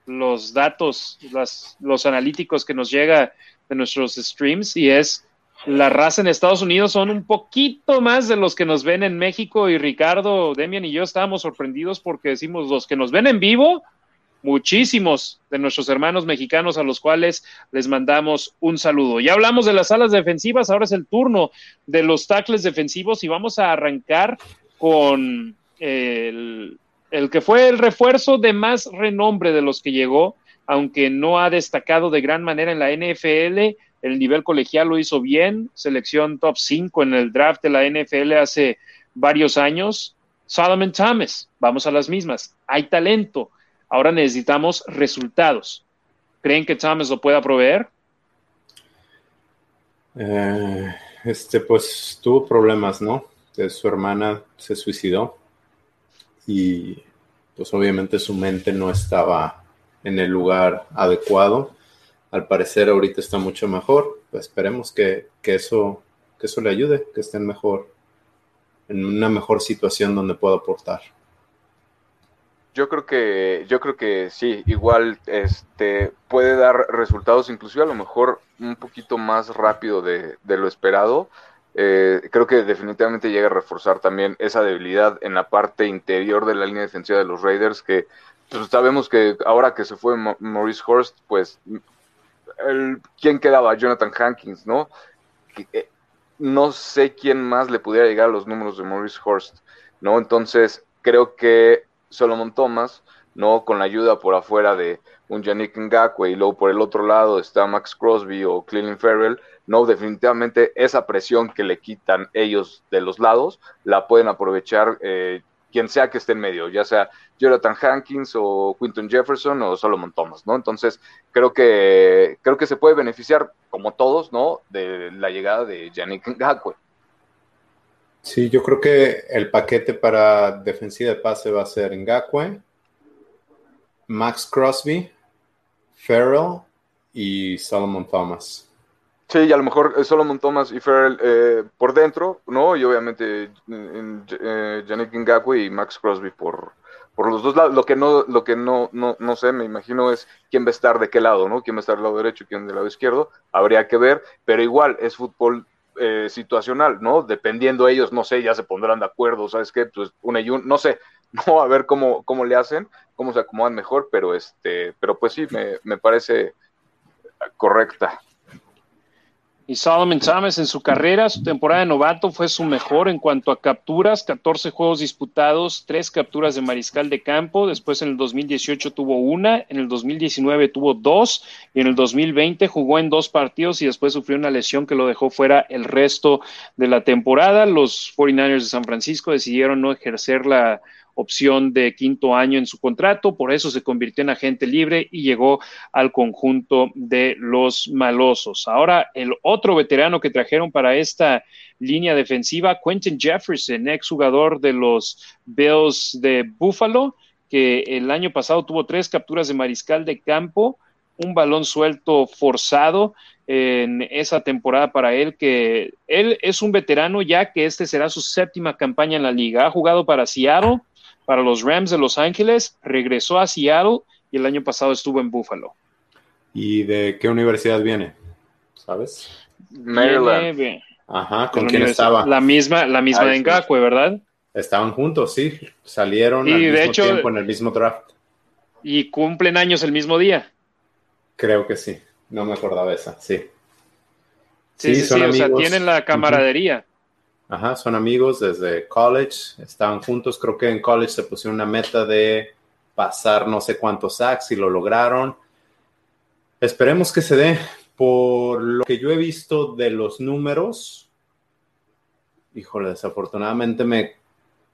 los datos, las, los analíticos que nos llega de nuestros streams y es la raza en Estados Unidos son un poquito más de los que nos ven en México y Ricardo, Demian y yo estábamos sorprendidos porque decimos los que nos ven en vivo muchísimos de nuestros hermanos mexicanos a los cuales les mandamos un saludo. Ya hablamos de las alas defensivas, ahora es el turno de los tackles defensivos y vamos a arrancar con el, el que fue el refuerzo de más renombre de los que llegó, aunque no ha destacado de gran manera en la NFL. El nivel colegial lo hizo bien, selección top 5 en el draft de la NFL hace varios años. Solomon Thomas, vamos a las mismas. Hay talento, Ahora necesitamos resultados. ¿Creen que Thomas lo pueda proveer? Eh, este, pues tuvo problemas, ¿no? su hermana se suicidó y pues obviamente su mente no estaba en el lugar adecuado. Al parecer ahorita está mucho mejor. Pues esperemos que, que, eso, que eso le ayude, que esté mejor, en una mejor situación donde pueda aportar. Yo creo que, yo creo que sí, igual este puede dar resultados, inclusive a lo mejor un poquito más rápido de, lo esperado. Eh, creo que definitivamente llega a reforzar también esa debilidad en la parte interior de la línea defensiva de los Raiders, que pues, sabemos que ahora que se fue Maurice Horst, pues el, ¿quién quedaba? Jonathan Hankins, ¿no? Eh, no sé quién más le pudiera llegar a los números de Maurice Horst, ¿no? Entonces, creo que Solomon Thomas, ¿no? Con la ayuda por afuera de un Yannick Ngakwe y luego por el otro lado está Max Crosby o Cleveland Farrell, no, definitivamente esa presión que le quitan ellos de los lados la pueden aprovechar eh, quien sea que esté en medio, ya sea Jonathan Hankins o Quinton Jefferson o Solomon Thomas, ¿no? Entonces, creo que creo que se puede beneficiar como todos, ¿no? De la llegada de Yannick Ngakwe. Sí, yo creo que el paquete para defensiva de pase va a ser Ngakwe, Max Crosby, Farrell y Solomon Thomas. Sí, y a lo mejor eh, Solomon Thomas y Farrell eh, por dentro, ¿no? Y obviamente eh, Yannick y Max Crosby por, por los dos lados. Lo que no, lo que no, no, no sé, me imagino es quién va a estar de qué lado, ¿no? Quién va a estar del lado derecho y quién del lado izquierdo. Habría que ver, pero igual es fútbol eh, situacional, ¿no? Dependiendo ellos, no sé, ya se pondrán de acuerdo, ¿sabes qué? Pues una y un, no sé, no, a ver cómo, cómo le hacen, cómo se acomodan mejor, pero este, pero pues sí, me, me parece correcta. Y Solomon Thomas en su carrera, su temporada de novato fue su mejor en cuanto a capturas, 14 juegos disputados, 3 capturas de mariscal de campo, después en el 2018 tuvo una, en el 2019 tuvo dos y en el 2020 jugó en dos partidos y después sufrió una lesión que lo dejó fuera el resto de la temporada. Los 49ers de San Francisco decidieron no ejercer la opción de quinto año en su contrato, por eso se convirtió en agente libre y llegó al conjunto de los malosos. Ahora, el otro veterano que trajeron para esta línea defensiva, Quentin Jefferson, exjugador de los Bills de Buffalo, que el año pasado tuvo tres capturas de mariscal de campo, un balón suelto forzado en esa temporada para él, que él es un veterano ya que este será su séptima campaña en la liga. Ha jugado para Seattle, para los Rams de Los Ángeles, regresó a Seattle y el año pasado estuvo en Buffalo. ¿Y de qué universidad viene? ¿Sabes? Maryland. Ajá, ¿con quién estaba? La misma, la misma de Ngakwe, ¿verdad? Estaban juntos, sí. Salieron al mismo tiempo en el mismo draft. ¿Y cumplen años el mismo día? Creo que sí. No me acordaba esa, sí. Sí, sí, sí, o sea, tienen la camaradería. Ajá, son amigos desde college, estaban juntos, creo que en college se pusieron una meta de pasar no sé cuántos sacks y lo lograron. Esperemos que se dé. Por lo que yo he visto de los números, híjole, desafortunadamente me,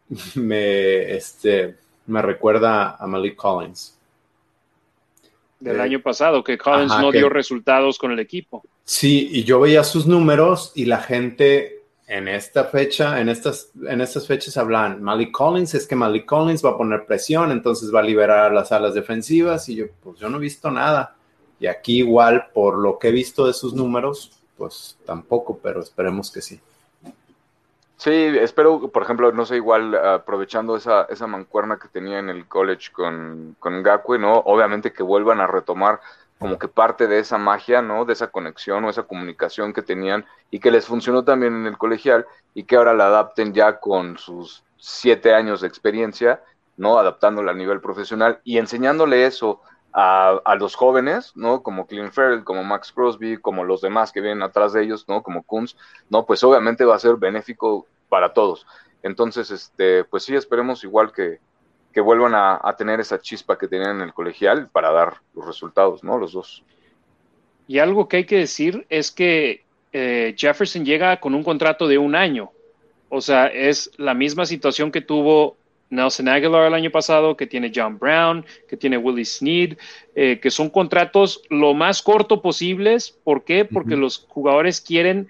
me, este, me recuerda a Malik Collins. Del año pasado, que Collins no dio resultados con el equipo. Sí, y yo veía sus números y la gente en esta fecha, en estas, en estas fechas hablan Malik Collins, es que Malik Collins va a poner presión, entonces va a liberar las alas defensivas y yo, pues yo no he visto nada. Y aquí igual, por lo que he visto de sus números, pues tampoco, pero esperemos que sí. Sí, espero, por ejemplo, no sé, igual aprovechando esa, esa mancuerna que tenía en el college con, con Gakwe, ¿no? Obviamente que vuelvan a retomar como que parte de esa magia, ¿no? De esa conexión o esa comunicación que tenían y que les funcionó también en el colegial y que ahora la adapten ya con sus siete años de experiencia ¿no? Adaptándole al nivel profesional y enseñándole eso a, a, los jóvenes, ¿no? Como Clint Farrell, como Max Crosby, como los demás que vienen atrás de ellos, ¿no? Como Kunz, ¿no? Pues obviamente va a ser benéfico para todos. Entonces, este, pues sí, esperemos igual que, que vuelvan a, a, tener esa chispa que tenían en el colegial para dar los resultados, ¿no? Los dos. Y algo que hay que decir es que eh, Jefferson llega con un contrato de un año. O sea, es la misma situación que tuvo Nelson Aguilar el año pasado, que tiene John Brown, que tiene Willie Sneed, eh, que son contratos lo más corto posibles. ¿Por qué? Porque uh -huh. los jugadores quieren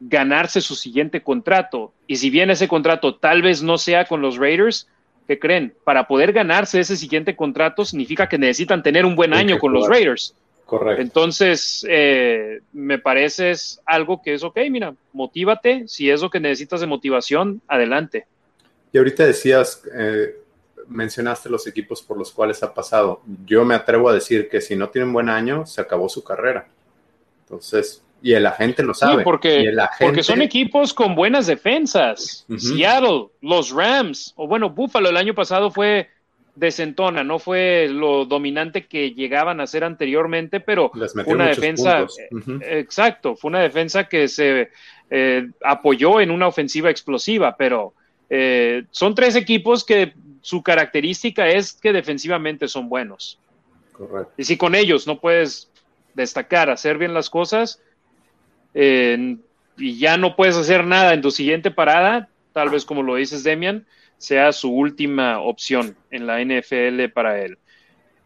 ganarse su siguiente contrato. Y si bien ese contrato tal vez no sea con los Raiders, ¿qué creen? Para poder ganarse ese siguiente contrato significa que necesitan tener un buen año con los Raiders. Correcto. Entonces, eh, me parece es algo que es ok, mira, motívate, si es lo que necesitas de motivación, adelante. Y ahorita decías, eh, mencionaste los equipos por los cuales ha pasado. Yo me atrevo a decir que si no tienen buen año, se acabó su carrera. Entonces, y el agente lo sabe. Sí, porque, agente... son equipos con buenas defensas. Uh -huh. Seattle, los Rams, o bueno, Buffalo el año pasado fue desentona, no fue lo dominante que llegaban a ser anteriormente, pero fue una defensa, uh -huh. exacto, fue una defensa que se eh, apoyó en una ofensiva explosiva, pero eh, son tres equipos que su característica es que defensivamente son buenos. Correcto. Y si con ellos no puedes destacar, hacer bien las cosas, eh, y ya no puedes hacer nada en tu siguiente parada, tal vez como lo dices, Demian, sea su última opción en la NFL para él.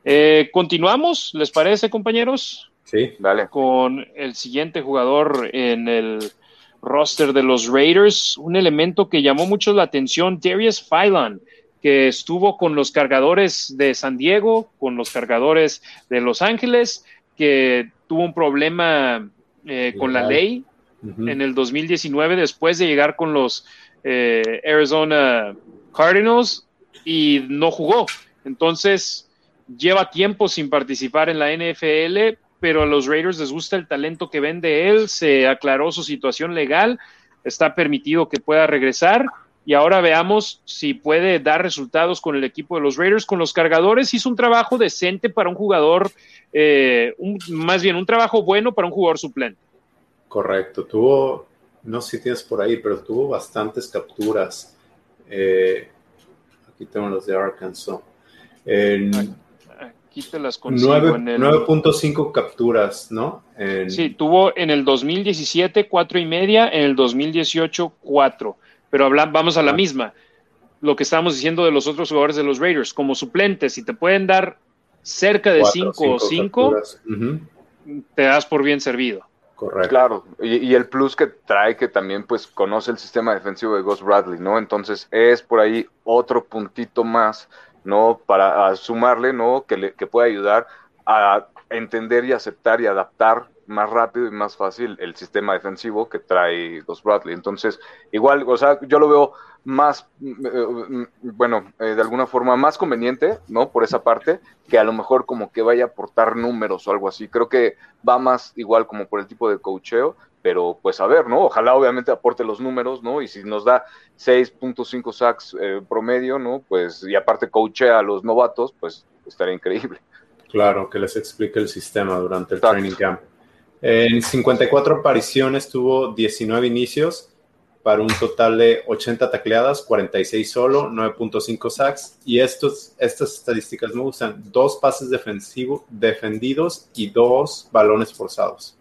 Eh, Continuamos, ¿les parece, compañeros? Sí, vale. Con el siguiente jugador en el roster de los Raiders, un elemento que llamó mucho la atención, Darius Phylon, que estuvo con los cargadores de San Diego, con los cargadores de Los Ángeles, que tuvo un problema eh, con la ley uh -huh. en el 2019 después de llegar con los eh, Arizona Cardinals y no jugó. Entonces, lleva tiempo sin participar en la NFL, pero a los Raiders les gusta el talento que ven de él, se aclaró su situación legal, está permitido que pueda regresar y ahora veamos si puede dar resultados con el equipo de los Raiders. Con los cargadores hizo un trabajo decente para un jugador, eh, un, más bien un trabajo bueno para un jugador suplente. Correcto, tuvo, no sé si tienes por ahí, pero tuvo bastantes capturas. Eh, aquí tengo los de Arkansas. En, aquí te las consigo 9.5 capturas, ¿no? En... Sí, tuvo en el 2017 cuatro y media, en el 2018 cuatro pero habla, vamos a la misma. Lo que estábamos diciendo de los otros jugadores de los Raiders, como suplentes, si te pueden dar cerca de 5 o 5, uh -huh. te das por bien servido. Correcto. Claro, y, y, el plus que trae que también pues conoce el sistema defensivo de Ghost Bradley, ¿no? Entonces es por ahí otro puntito más, ¿no? Para sumarle, ¿no? Que, le, que puede ayudar a entender y aceptar y adaptar más rápido y más fácil el sistema defensivo que trae Ghost Bradley. Entonces, igual, o sea, yo lo veo más, eh, bueno, eh, de alguna forma más conveniente, ¿no? Por esa parte, que a lo mejor como que vaya a aportar números o algo así. Creo que va más igual como por el tipo de coacheo, pero pues a ver, ¿no? Ojalá obviamente aporte los números, ¿no? Y si nos da 6.5 sacks eh, promedio, ¿no? Pues, y aparte coachea a los novatos, pues estaría increíble. Claro, que les explique el sistema durante el Exacto. training camp. En 54 apariciones tuvo 19 inicios para un total de 80 tacleadas, 46 solo, 9.5 sacks. Y estos, estas estadísticas me gustan. Dos pases defensivo, defendidos y dos balones forzados.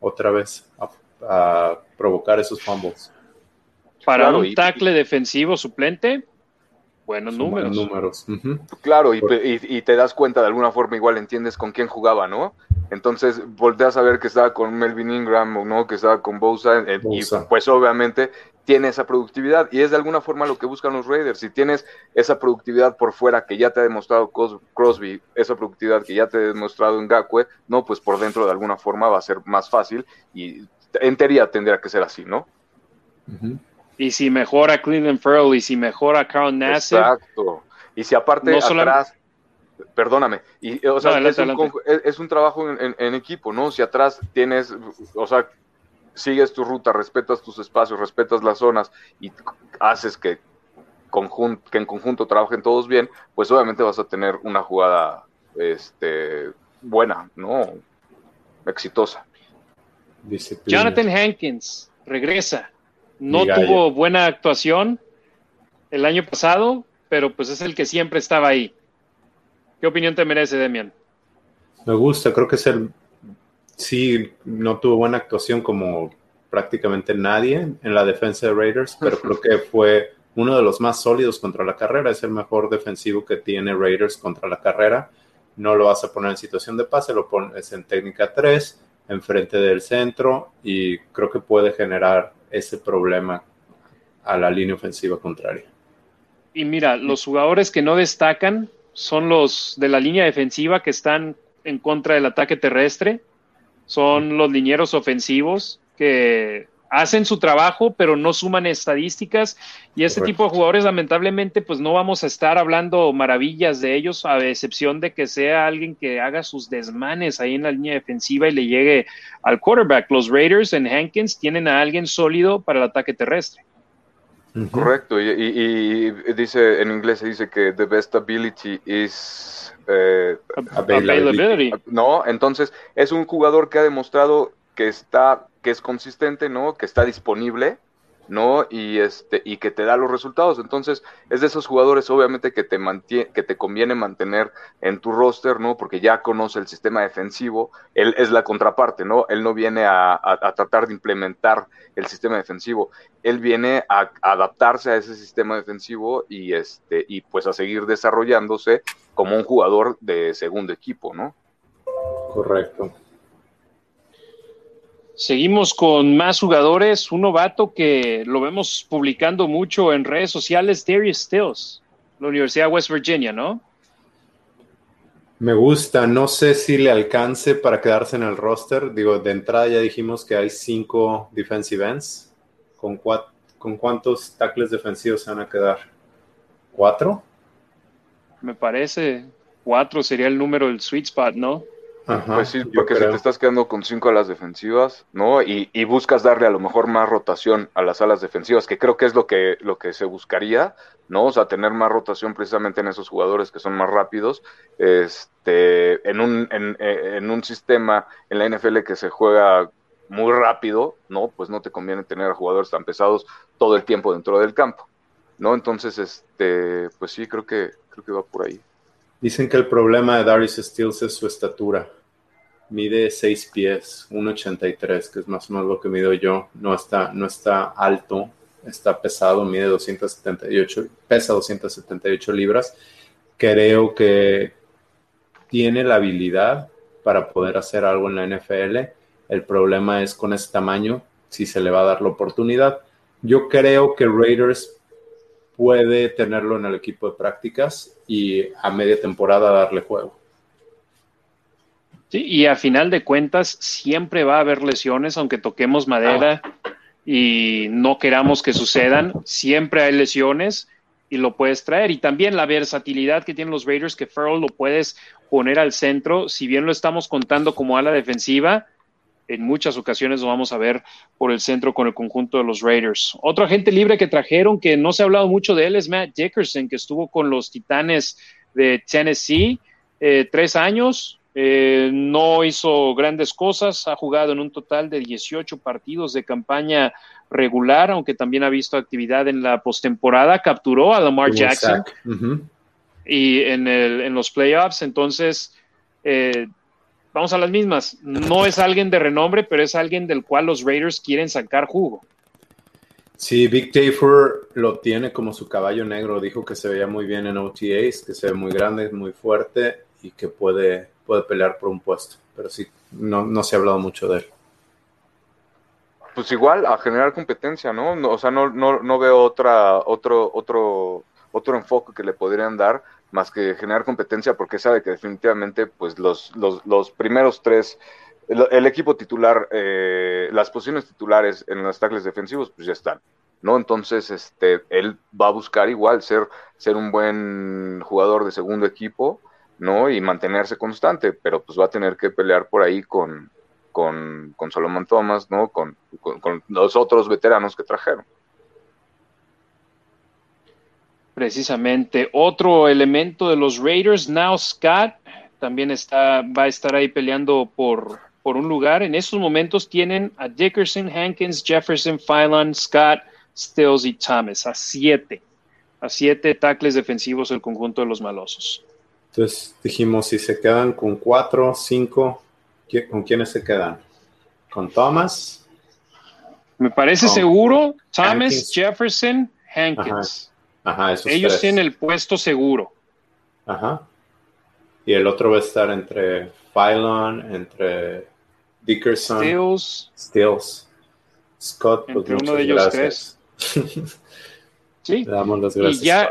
Otra vez a, a provocar esos fumbles. Para claro, un tackle y, defensivo suplente, buenos números. Números. Uh -huh. Claro, y, y, y, te das cuenta de alguna forma, igual entiendes con quién jugaba, ¿no? Entonces volteas a ver que estaba con Melvin Ingram, ¿no? Que estaba con Bosa, eh, Bosa, y pues obviamente tiene esa productividad y es de alguna forma lo que buscan los Raiders. Si tienes esa productividad por fuera que ya te ha demostrado Crosby, esa productividad que ya te ha demostrado en Gakwe, no, pues por dentro de alguna forma va a ser más fácil y en teoría tendría que ser así, ¿no? Uh -huh. Y si mejora Cleveland Farrell y si mejora Carl Nassib. Exacto. Y si aparte no atrás, perdóname, y o sea, no, adelante, es, un, es, un, trabajo en, en, en, equipo, ¿no? Si atrás tienes, o sea, sigues tu ruta, respetas tus espacios, respetas las zonas y haces que conjunto, que en conjunto trabajen todos bien, pues obviamente vas a tener una jugada este, buena, ¿no? Exitosa. Jonathan Hankins regresa. No tuvo buena actuación el año pasado, pero pues es el que siempre estaba ahí. ¿Qué opinión te merece, Demian? Me gusta, creo que es el. Sí, no tuvo buena actuación como prácticamente nadie en la defensa de Raiders, pero creo que fue uno de los más sólidos contra la carrera. Es el mejor defensivo que tiene Raiders contra la carrera. No lo vas a poner en situación de pase, lo pones en técnica 3, enfrente del centro, y creo que puede generar ese problema a la línea ofensiva contraria. Y mira, los jugadores que no destacan son los de la línea defensiva que están en contra del ataque terrestre, son los linieros ofensivos que hacen su trabajo, pero no suman estadísticas. Y ese tipo de jugadores, lamentablemente, pues no vamos a estar hablando maravillas de ellos, a excepción de que sea alguien que haga sus desmanes ahí en la línea defensiva y le llegue al quarterback. Los Raiders en Hankins tienen a alguien sólido para el ataque terrestre. Correcto, y, dice en inglés se dice que the best ability is eh, availability. No, entonces es un jugador que ha demostrado que está que es consistente, ¿no? Que está disponible, ¿no? Y este y que te da los resultados. Entonces, es de esos jugadores obviamente que te mantiene, que te conviene mantener en tu roster, ¿no? Porque ya conoce el sistema defensivo, él es la contraparte, ¿no? Él no viene a, tratar de implementar el sistema defensivo, él viene a, adaptarse a ese sistema defensivo y este y pues a seguir desarrollándose como un jugador de segundo equipo, ¿no? Correcto. Seguimos con más jugadores. Un novato que lo vemos publicando mucho en redes sociales, Darius Stills, la Universidad de West Virginia, ¿no? Me gusta. No sé si le alcance para quedarse en el roster. Digo, de entrada ya dijimos que hay cinco defensive ends. ¿Con, ¿Con cuántos tackles defensivos se van a quedar? ¿Cuatro? Me parece. Cuatro sería el número del sweet spot, ¿no? Pues sí, porque si te estás quedando con cinco alas defensivas, ¿no? Y, buscas darle a lo mejor más rotación a las alas defensivas, que creo que es lo que, lo que se buscaría, ¿no? O sea, tener más rotación precisamente en esos jugadores que son más rápidos, este, en un, en, en un sistema en la NFL que se juega muy rápido, ¿no? Pues no te conviene tener a jugadores tan pesados todo el tiempo dentro del campo, ¿no? Entonces, este, pues sí, creo que, creo que va por ahí. Dicen que el problema de Darius Stills es su estatura. Mide 6 pies, 1,83, que es más o menos lo que mido yo. No está, no está alto, está pesado, mide 278, pesa 278 libras. Creo que tiene la habilidad para poder hacer algo en la NFL. El problema es con ese tamaño, si se le va a dar la oportunidad. Yo creo que Raiders puede tenerlo en el equipo de prácticas y a media temporada darle juego. Sí, y a final de cuentas siempre va a haber lesiones, aunque toquemos madera y no queramos que sucedan, siempre hay lesiones y lo puedes traer. Y también la versatilidad que tienen los Raiders, que Farrell lo puedes poner al centro, si bien lo estamos contando como ala defensiva, en muchas ocasiones lo vamos a ver por el centro con el conjunto de los Raiders. Otro agente libre que trajeron, que no se ha hablado mucho de él, es Matt Dickerson, que estuvo con los Titanes de Tennessee eh, tres años. Eh, no hizo grandes cosas, ha jugado en un total de 18 partidos de campaña regular, aunque también ha visto actividad en la postemporada. Capturó a Lamar Jackson y en, el, en los playoffs. Entonces, eh, vamos a las mismas. No es alguien de renombre, pero es alguien del cual los Raiders quieren sacar jugo. Sí, Big Tafer lo tiene como su caballo negro. Dijo que se veía muy bien en OTAs, que se ve muy grande, muy fuerte y que puede, puede pelear por un puesto. Pero sí, no, no se ha hablado mucho de él. Pues igual, a generar competencia, ¿no? o sea, no, no, no veo otra, otro, otro, otro enfoque que le podrían dar más que generar competencia porque sabe que definitivamente pues los, los, primeros tres, el, equipo titular, eh, las posiciones titulares en los tackles defensivos pues ya están, ¿no? Entonces este, él va a buscar igual ser, ser un buen jugador de segundo equipo, ¿no? Y mantenerse constante, pero pues va a tener que pelear por ahí con, con, con Solomon Thomas, ¿no? con los otros veteranos que trajeron. Precisamente. Otro elemento de los Raiders, Now Scott, también está, va a estar ahí peleando por, por un lugar. En estos momentos tienen a Dickerson, Hankins, Jefferson, Phylon, Scott, Stills y Thomas, a siete. A siete tackles defensivos el conjunto de los malosos. Entonces dijimos, si se quedan con cuatro, cinco, ¿con quiénes se quedan? ¿Con Thomas? Me parece seguro, Thomas, Jefferson, Hankins. Ajá, Ellos tienen el puesto seguro. Ajá. Y el otro va a estar entre Phylon, entre Dickerson, Stills, Stills Scott. Pues entre uno de ellos tres. sí. Le damos las gracias. Y ya,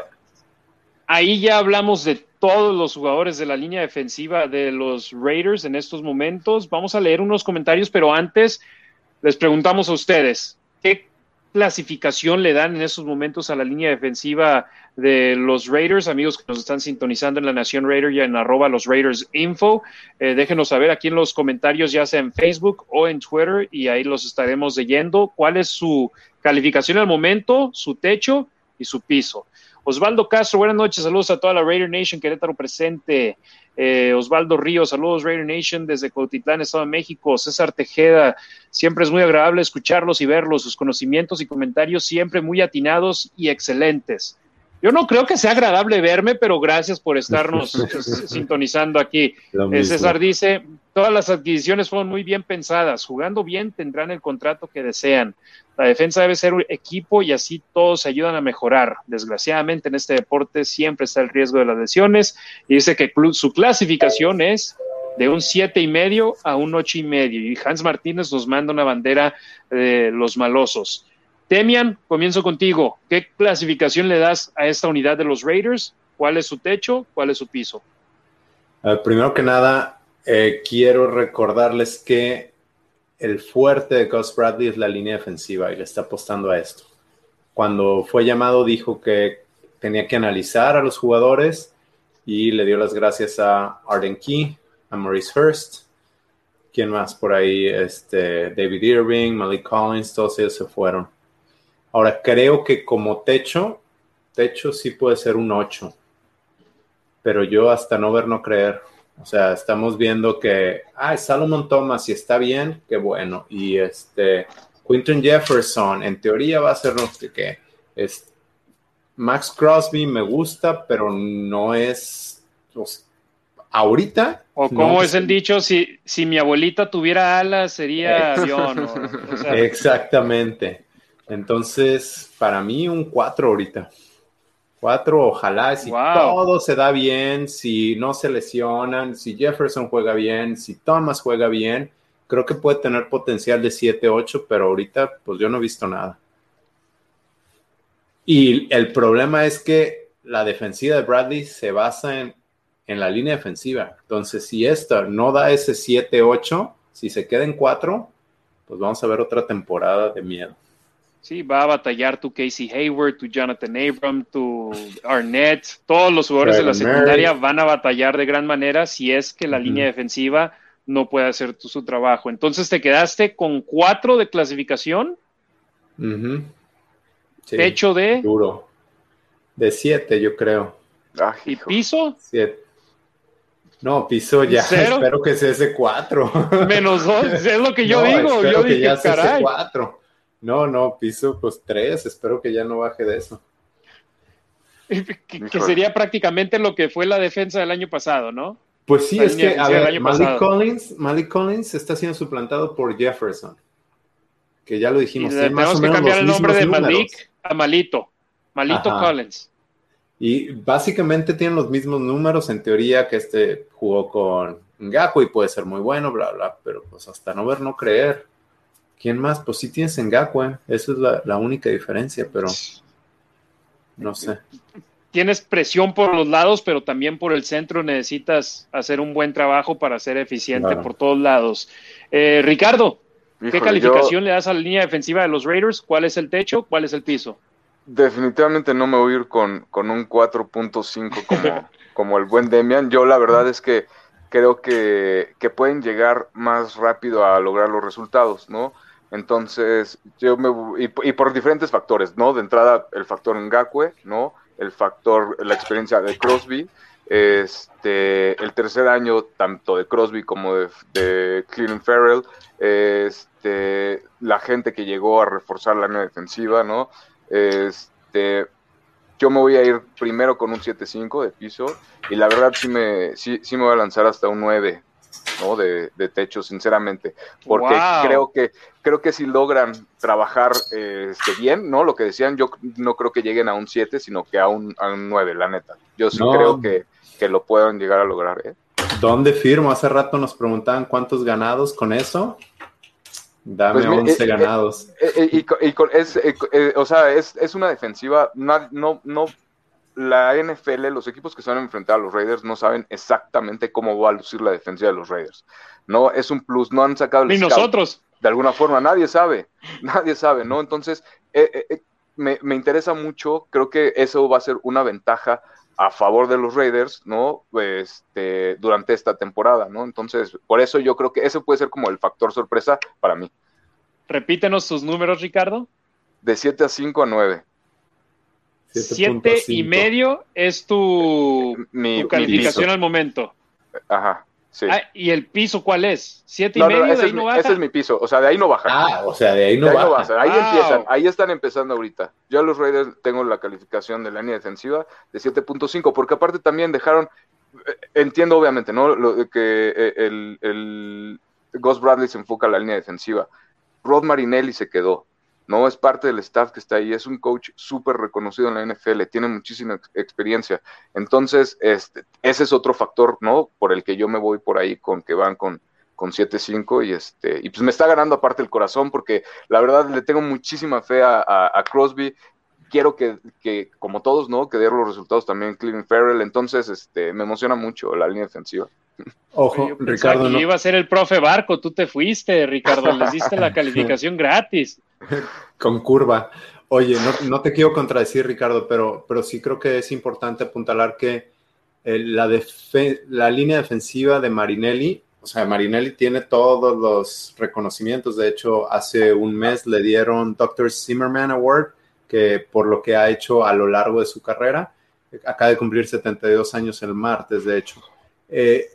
ahí ya hablamos de todos los jugadores de la línea defensiva de los Raiders en estos momentos. Vamos a leer unos comentarios, pero antes les preguntamos a ustedes, ¿qué clasificación le dan en estos momentos a la línea defensiva de los Raiders? Amigos que nos están sintonizando en la Nación Raider y en arroba los Raiders Info, eh, déjenos saber aquí en los comentarios, ya sea en Facebook o en Twitter, y ahí los estaremos leyendo. ¿Cuál es su calificación al momento, su techo y su piso? Osvaldo Castro, buenas noches, saludos a toda la Raider Nation, Querétaro presente. Eh, Osvaldo Ríos, saludos Raider Nation desde Cautitlán, Estado de México. César Tejeda, siempre es muy agradable escucharlos y verlos, sus conocimientos y comentarios siempre muy atinados y excelentes. Yo no creo que sea agradable verme, pero gracias por estarnos sintonizando aquí. Eh, César dice, todas las adquisiciones fueron muy bien pensadas, jugando bien tendrán el contrato que desean. La defensa debe ser un equipo y así todos se ayudan a mejorar. Desgraciadamente en este deporte siempre está el riesgo de las lesiones y dice que su clasificación es de un siete y medio a un ocho y medio y Hans Martínez nos manda una bandera de los malosos. Temian, comienzo contigo. ¿Qué clasificación le das a esta unidad de los Raiders? ¿Cuál es su techo? ¿Cuál es su piso? Primero que nada, eh, quiero recordarles que el fuerte de Gus Bradley es la línea defensiva y le está apostando a esto. Cuando fue llamado dijo que tenía que analizar a los jugadores y le dio las gracias a Arden Key, a Maurice Hurst. ¿Quién más por ahí? Este, David Irving, Malik Collins, todos ellos se fueron. Ahora, creo que como techo, techo sí puede ser un 8, pero yo hasta no ver, no creer. O sea, estamos viendo que, ah, Salomon Thomas, y está bien, qué bueno. Y este, Quinton Jefferson, en teoría va a ser no sé qué. Es, Max Crosby me gusta, pero no es. ahorita. O como es el dicho, si, si mi abuelita tuviera alas, sería avión. Exactamente. Entonces, para mí, un 4 ahorita. Cuatro, ojalá, si todo se da bien, si no se lesionan, si Jefferson juega bien, si Thomas juega bien, creo que puede tener potencial de 7-8, pero ahorita pues yo no he visto nada. Y el problema es que la defensiva de Bradley se basa en, en la línea defensiva. Entonces, si esta no da ese 7-8, si se queda en 4, pues vamos a ver otra temporada de miedo. Sí, va a batallar tu Casey Hayward, tu Jonathan Abram, tu Arnett, todos los jugadores de la secundaria van a batallar de gran manera si es que la línea defensiva no puede hacer su trabajo. Entonces te quedaste con cuatro de clasificación. Techo de. Duro. De siete, yo creo. ¿Y piso? Siete. No, piso ya. Espero que sea ese cuatro. Menos dos, es lo que yo digo. Yo que dije, ya caray. cuatro. No, no, piso pues tres, espero que ya no baje de eso. que, sería prácticamente lo que fue la defensa del año pasado, ¿no? Pues sí, es que, a ver, Malik Collins, Malik Collins está siendo suplantado por Jefferson, que ya lo dijimos. Y tenemos que cambiar el nombre de Malik a Malito, Malito Collins. Y básicamente tienen los mismos números, en teoría que este jugó con Ngaku y puede ser muy bueno, bla, bla, pero pues hasta no ver, no creer. ¿Quién más? Pues sí tienes Ngakwe, esa es la, única diferencia, pero no sé. Tienes presión por los lados, pero también por el centro necesitas hacer un buen trabajo para ser eficiente por todos lados. Eh, Ricardo, ¿qué calificación le das a la línea defensiva de los Raiders? ¿Cuál es el techo? ¿Cuál es el piso? Definitivamente no me voy a ir con, con un 4.5 como, como el buen Demian. Yo la verdad es que creo que, que, pueden llegar más rápido a lograr los resultados, ¿no? Entonces, yo me y, y, por diferentes factores, ¿no? De entrada, el factor Ngakwe, ¿no? el factor, la experiencia de Crosby. Este, el tercer año, tanto de Crosby como de, de Cleveland Farrell, este, la gente que llegó a reforzar la línea defensiva, ¿no? Este, yo me voy a ir primero con un 7-5 de piso y la verdad sí me, sí, sí me voy a lanzar hasta un 9 ¿no? de, de techo, sinceramente, porque creo que creo que si logran trabajar este, bien, ¿no? Lo que decían, yo no creo que lleguen a un 7, sino que a un, a un 9, la neta. Yo sí creo que, que, lo puedan llegar a lograr. ¿eh? ¿Dónde firmo? Hace rato nos preguntaban cuántos ganados con eso. Dame pues, 11 eh, ganados. Eh, y, y, es, o sea, es, es una defensiva, no, no la NFL, los equipos que se van a enfrentar a los Raiders no saben exactamente cómo va a lucir la defensa de los Raiders. No es un plus, no han sacado el Ni nosotros. De alguna forma, nadie sabe, nadie sabe, ¿no? Entonces, eh, eh, eh, me, me, interesa mucho, creo que eso va a ser una ventaja a favor de los Raiders, ¿no? Este, durante esta temporada, ¿no? Entonces, por eso yo creo que ese puede ser como el factor sorpresa para mí. Repítenos tus números, Ricardo. De 7 a 5 a 9. Siete y medio es tu, calificación al momento. Ajá. Sí. Ah, ¿Y el piso cuál es? ¿Siete y medio? ese, es mi, piso, o sea, de ahí no baja. Ah, o sea, de ahí no, baja. Ahí empiezan, ahí están empezando ahorita. Yo a los Raiders tengo la calificación de la línea defensiva de 7.5, porque aparte también dejaron, eh, entiendo obviamente, ¿no? Lo, que eh, el, el Ghost Bradley se enfoca en la línea defensiva. Rod Marinelli se quedó. ¿No? Es parte del staff que está ahí, es un coach súper reconocido en la NFL, tiene muchísima experiencia. Entonces, este, ese es otro factor, ¿no? Por el que yo me voy por ahí con que van con, con 7-5 y este, y pues me está ganando aparte el corazón porque la verdad le tengo muchísima fe a, a, Crosby. Quiero que, que, como todos, ¿no? Que dé los resultados también Cleveland Farrell. Entonces, este, me emociona mucho la línea defensiva. Ojo, Ricardo. Que iba a ser el profe Barco, tú te fuiste, Ricardo, les diste la calificación gratis. Con curva. Oye, no, te quiero contradecir, Ricardo, pero, pero sí creo que es importante apuntalar que eh, la, la línea defensiva de Marinelli, o sea, Marinelli tiene todos los reconocimientos. De hecho, hace un mes le dieron Dr. Zimmerman Award, que por lo que ha hecho a lo largo de su carrera, acaba de cumplir 72 años el martes, de hecho. Eh,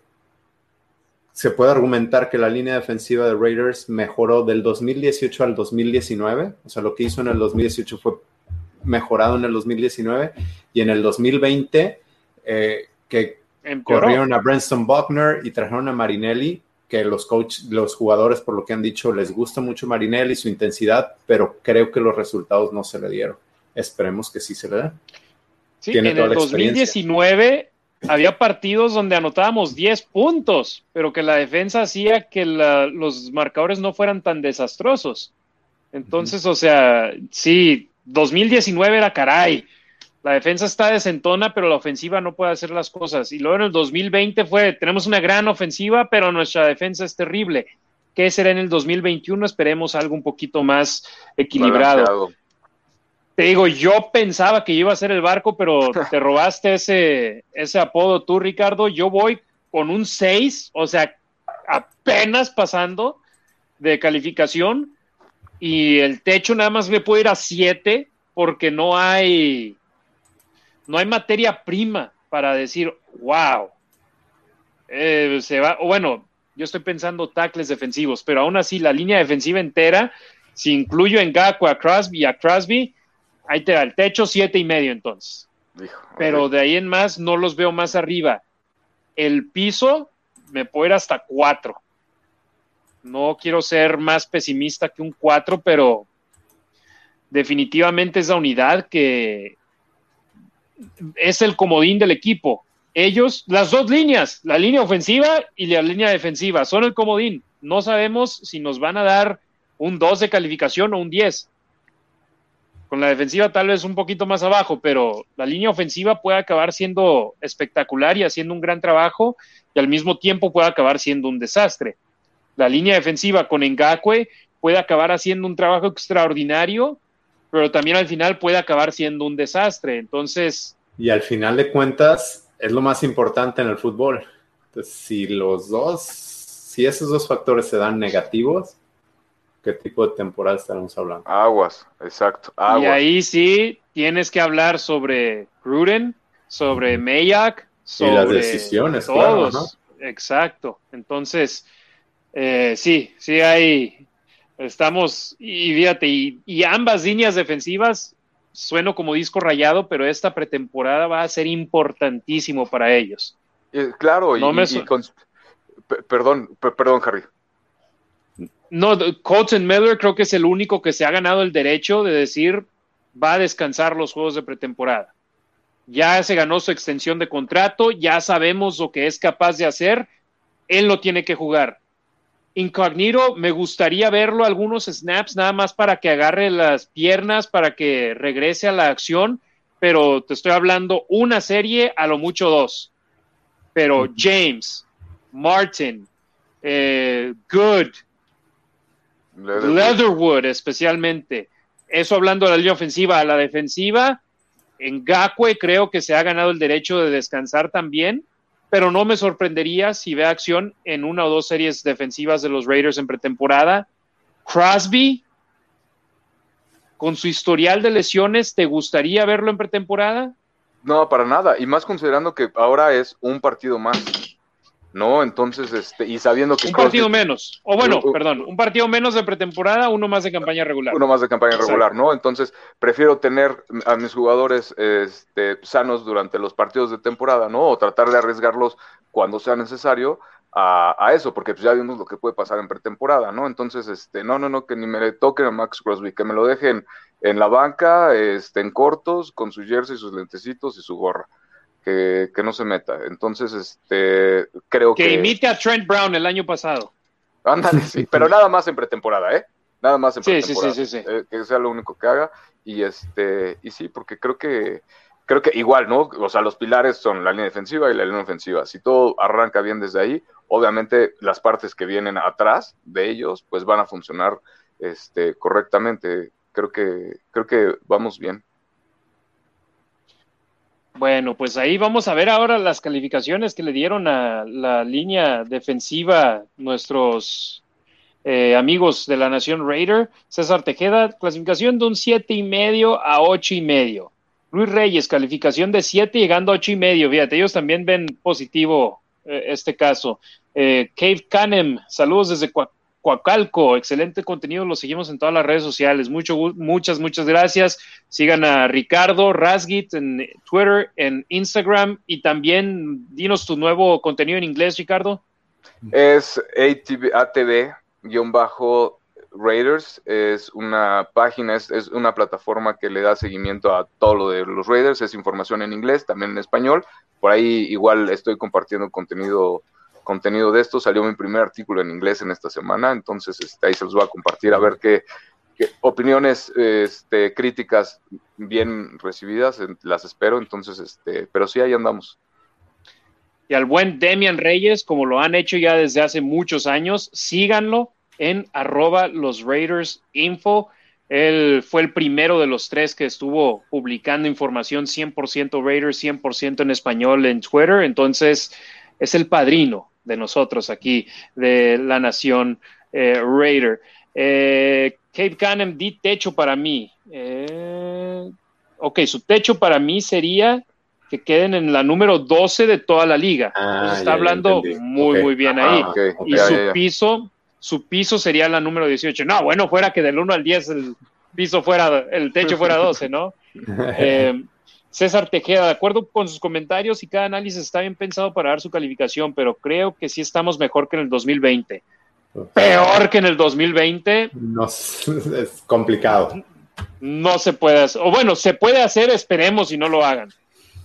se puede argumentar que la línea defensiva de Raiders mejoró del 2018 al 2019. O sea, lo que hizo en el 2018 fue mejorado en el 2019 y en el 2020 eh, que corrieron a Brenston Buckner y trajeron a Marinelli, que los coach, los jugadores, por lo que han dicho, les gusta mucho Marinelli, su intensidad, pero creo que los resultados no se le dieron. Esperemos que sí se le den. Sí, en el 2019 había partidos donde anotábamos 10 puntos, pero que la defensa hacía que los marcadores no fueran tan desastrosos. Entonces, o sea, sí, 2019 era caray. La defensa está desentona, pero la ofensiva no puede hacer las cosas. Y luego en el 2020 fue, tenemos una gran ofensiva, pero nuestra defensa es terrible. ¿Qué será en el 2021? Esperemos algo un poquito más equilibrado. Te digo, yo pensaba que iba a ser el barco, pero te robaste ese, ese apodo tú, Ricardo. Yo voy con un 6, o sea, apenas pasando de calificación. Y el techo nada más me puede ir a 7 porque no hay, no hay materia prima para decir, wow. Eh, se va, bueno, yo estoy pensando tackles defensivos, pero aún así la línea defensiva entera, si incluyo en Gaku a Crosby a Crosby, ahí te da el techo, siete y medio entonces. Pero de ahí en más no los veo más arriba. El piso me puede ir hasta cuatro. No quiero ser más pesimista que un cuatro, pero definitivamente es la unidad que es el comodín del equipo. Ellos, las dos líneas, la línea ofensiva y la línea defensiva, son el comodín. No sabemos si nos van a dar un 2 de calificación o un 10 con la defensiva tal vez un poquito más abajo, pero la línea ofensiva puede acabar siendo espectacular y haciendo un gran trabajo y al mismo tiempo puede acabar siendo un desastre. La línea defensiva con Ngakwe puede acabar haciendo un trabajo extraordinario, pero también al final puede acabar siendo un desastre. Entonces... Y al final de cuentas es lo más importante en el fútbol. Entonces, si los dos, si esos dos factores se dan negativos, qué tipo de temporada estaremos hablando. Aguas, exacto. Y ahí sí tienes que hablar sobre Gruden, sobre Mayak, sobre y las decisiones, todos. Exacto. Entonces, eh, sí, sí hay, estamos, y fíjate, y, ambas líneas defensivas, sueno como disco rayado, pero esta pretemporada va a ser importantísimo para ellos. Eh, claro, y, perdón, perdón, Harry. No, Colton Miller creo que es el único que se ha ganado el derecho de decir va a descansar los juegos de pretemporada. Ya se ganó su extensión de contrato, ya sabemos lo que es capaz de hacer, él lo tiene que jugar. Incognito, me gustaría verlo algunos snaps nada más para que agarre las piernas, para que regrese a la acción, pero te estoy hablando una serie, a lo mucho dos. Pero James, Martin, eh, Good, Leatherwood. especialmente. Eso hablando de la línea ofensiva. A la defensiva, en Gakwe creo que se ha ganado el derecho de descansar también, pero no me sorprendería si ve acción en una o dos series defensivas de los Raiders en pretemporada. Crosby, con su historial de lesiones, ¿te gustaría verlo en pretemporada? No, para nada. Y más considerando que ahora es un partido más. ¿No? Entonces, este, y sabiendo que... Un partido menos, o bueno, perdón, un partido menos de pretemporada, uno más de campaña regular. Uno más de campaña regular, ¿no? Entonces, prefiero tener a mis jugadores este, sanos durante los partidos de temporada, ¿no? O tratar de arriesgarlos cuando sea necesario a, a, eso, porque pues ya vimos lo que puede pasar en pretemporada, ¿no? Entonces, este, no, no, no, que ni me toquen a Max Crosby, que me lo dejen en la banca, este, en cortos, con su jersey, sus lentecitos y su gorra que, no se meta. Entonces, este, creo que... Que imite a Trent Brown el año pasado. Ándale, sí, pero nada más en pretemporada, ¿eh? Nada más en pretemporada. Sí, sí, sí, eh, que sea lo único que haga. Y este, y sí, porque creo que, creo que igual, ¿no? O sea, los pilares son la línea defensiva y la línea ofensiva. Si todo arranca bien desde ahí, obviamente las partes que vienen atrás de ellos, pues van a funcionar este, correctamente. Creo que, creo que vamos bien. Bueno, pues ahí vamos a ver ahora las calificaciones que le dieron a la línea defensiva nuestros eh, amigos de la Nación Raider. César Tejeda, clasificación de un siete y medio a ocho y medio. Luis Reyes, calificación de siete llegando a ocho y medio. Fíjate, ellos también ven positivo eh, este caso. Eh, Cave Canem, saludos desde Coacalco, excelente contenido, lo seguimos en todas las redes sociales. Mucho, muchas, muchas gracias. Sigan a Ricardo Rasgit en Twitter, en Instagram y también dinos tu nuevo contenido en inglés, Ricardo. Es ATV, ATV-Raiders, es una página, es, es, una plataforma que le da seguimiento a todo lo de los Raiders, es información en inglés, también en español. Por ahí igual estoy compartiendo contenido contenido de esto. Salió mi primer artículo en inglés en esta semana, entonces este, ahí se los voy a compartir a ver qué, opiniones este, críticas bien recibidas, las espero, entonces, este, pero sí, ahí andamos. Y al buen Demian Reyes, como lo han hecho ya desde hace muchos años, síganlo en arroba los Raiders Info. Él fue el primero de los tres que estuvo publicando información 100% Raiders, 100% en español en Twitter. Entonces, es el padrino de nosotros aquí, de la nación eh, Raider. Eh, Cape Canem, di techo para mí. Eh, ok, su techo para mí sería que queden en la número 12 de toda la liga. Ah, está hablando muy, muy bien ahí. y su piso, su piso sería la número 18. No, bueno, fuera que del 1 al 10 el piso fuera, el techo fuera 12, ¿no? Eh, César Tejeda, de acuerdo con sus comentarios y cada análisis está bien pensado para dar su calificación, pero creo que sí estamos mejor que en el 2020. Peor que en el 2020. No, es complicado. No se puede hacer, o bueno, se puede hacer, esperemos y no lo hagan.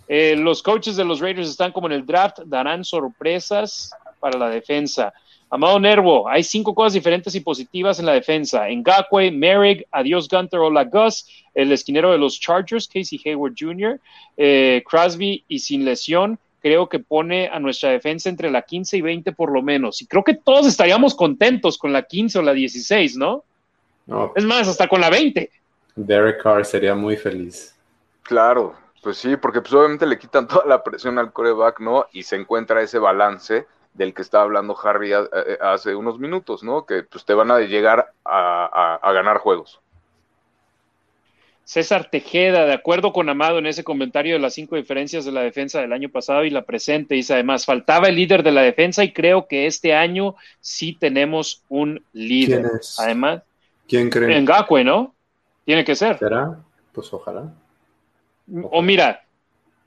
Eh, los coaches de los Raiders están como en el draft, darán sorpresas para la defensa. Amado Nervo, hay cinco cosas diferentes y positivas en la defensa. En Gakwe, Merrick, Adiós Gunter, Hola Gus, el esquinero de los Chargers, Casey Hayward Jr., eh, Crosby y sin lesión, creo que pone a nuestra defensa entre la 15 y 20 por lo menos. Y creo que todos estaríamos contentos con la 15 o la 16, ¿no? no. Es más, hasta con la 20. Derek Carr sería muy feliz. Claro, pues sí, porque pues obviamente le quitan toda la presión al coreback, ¿no? Y se encuentra ese balance del que estaba hablando Harry eh, hace unos minutos, ¿no? Que pues te van a llegar a, ganar juegos. César Tejeda, de acuerdo con Amado en ese comentario de las cinco diferencias de la defensa del año pasado y la presente, dice además, faltaba el líder de la defensa y creo que este año sí tenemos un líder. ¿Quién es? Además, ¿Quién cree? Ngakwe, ¿no? Tiene que ser. ¿Será? Pues ojalá. O mira,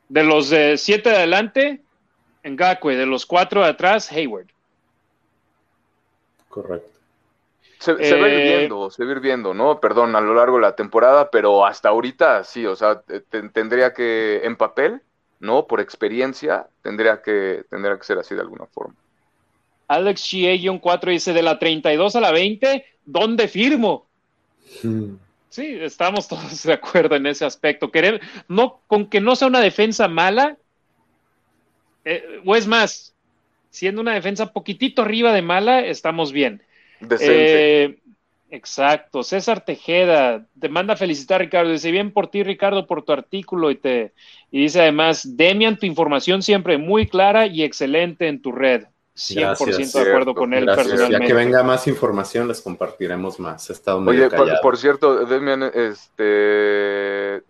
de los de siete de adelante, Ngakwe, de los cuatro de atrás, Hayward. Correcto. Se, se va a ir Eh, viendo, se va a ir viendo, ¿no? Perdón, a lo largo de la temporada, pero hasta ahorita sí, o sea, te- te- tendría que, en papel, ¿no? Por experiencia, tendría que, tendría que ser así de alguna forma. Alex GA-4 dice, de la 32 a la 20, ¿dónde firmo? Hmm. Sí, estamos todos de acuerdo en ese aspecto. Querer, no, con que no sea una defensa mala, eh, o es más, siendo una defensa poquitito arriba de mala, estamos bien. Eh, exacto. César Tejeda te manda a felicitar, Ricardo. Dice bien por ti, Ricardo, por tu artículo y te y dice además, Demian, tu información siempre muy clara y excelente en tu red. 100% Gracias. de acuerdo Cierto. con él Gracias. Ya que venga más información, les compartiremos más. He estado medio Oye, por cierto, Demian, este,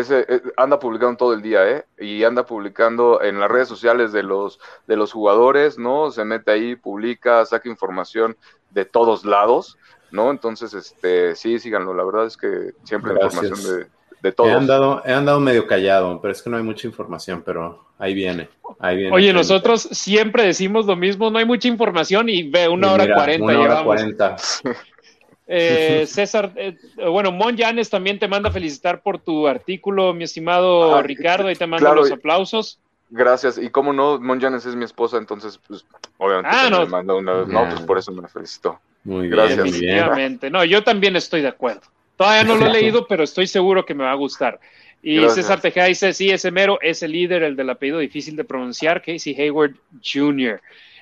ese, eh, anda publicando todo el día, ¿eh? Y anda publicando en las redes sociales de los, de los jugadores, ¿no? Se mete ahí, publica, saca información de todos lados, ¿no? Entonces, este, sí, síganlo. La verdad es que siempre hay Gracias. información de, de He todos. andado, he andado medio callado, pero es que no hay mucha información, pero ahí viene. Ahí viene. Oye, nosotros siempre decimos lo mismo, no hay mucha información y ve, una Y hora cuarenta Una hora llevamos. cuarenta. Eh, César, eh, bueno, Mon Yanes también te manda a felicitar por tu artículo, mi estimado Ah, Ricardo, ahí te mando claro. los aplausos. Gracias. Y como no, Monjanes es mi esposa, entonces, pues, obviamente, Ah, no. le mando una- no, Ya. pues por eso me felicitó. Muy bien, Gracias. muy bien. Definitivamente. No, yo también estoy de acuerdo. Todavía no lo he leído, pero estoy seguro que me va a gustar. Y Gracias. César Tejeda dice, sí, ese mero es el líder, el del apellido difícil de pronunciar, Casey Hayward Jr.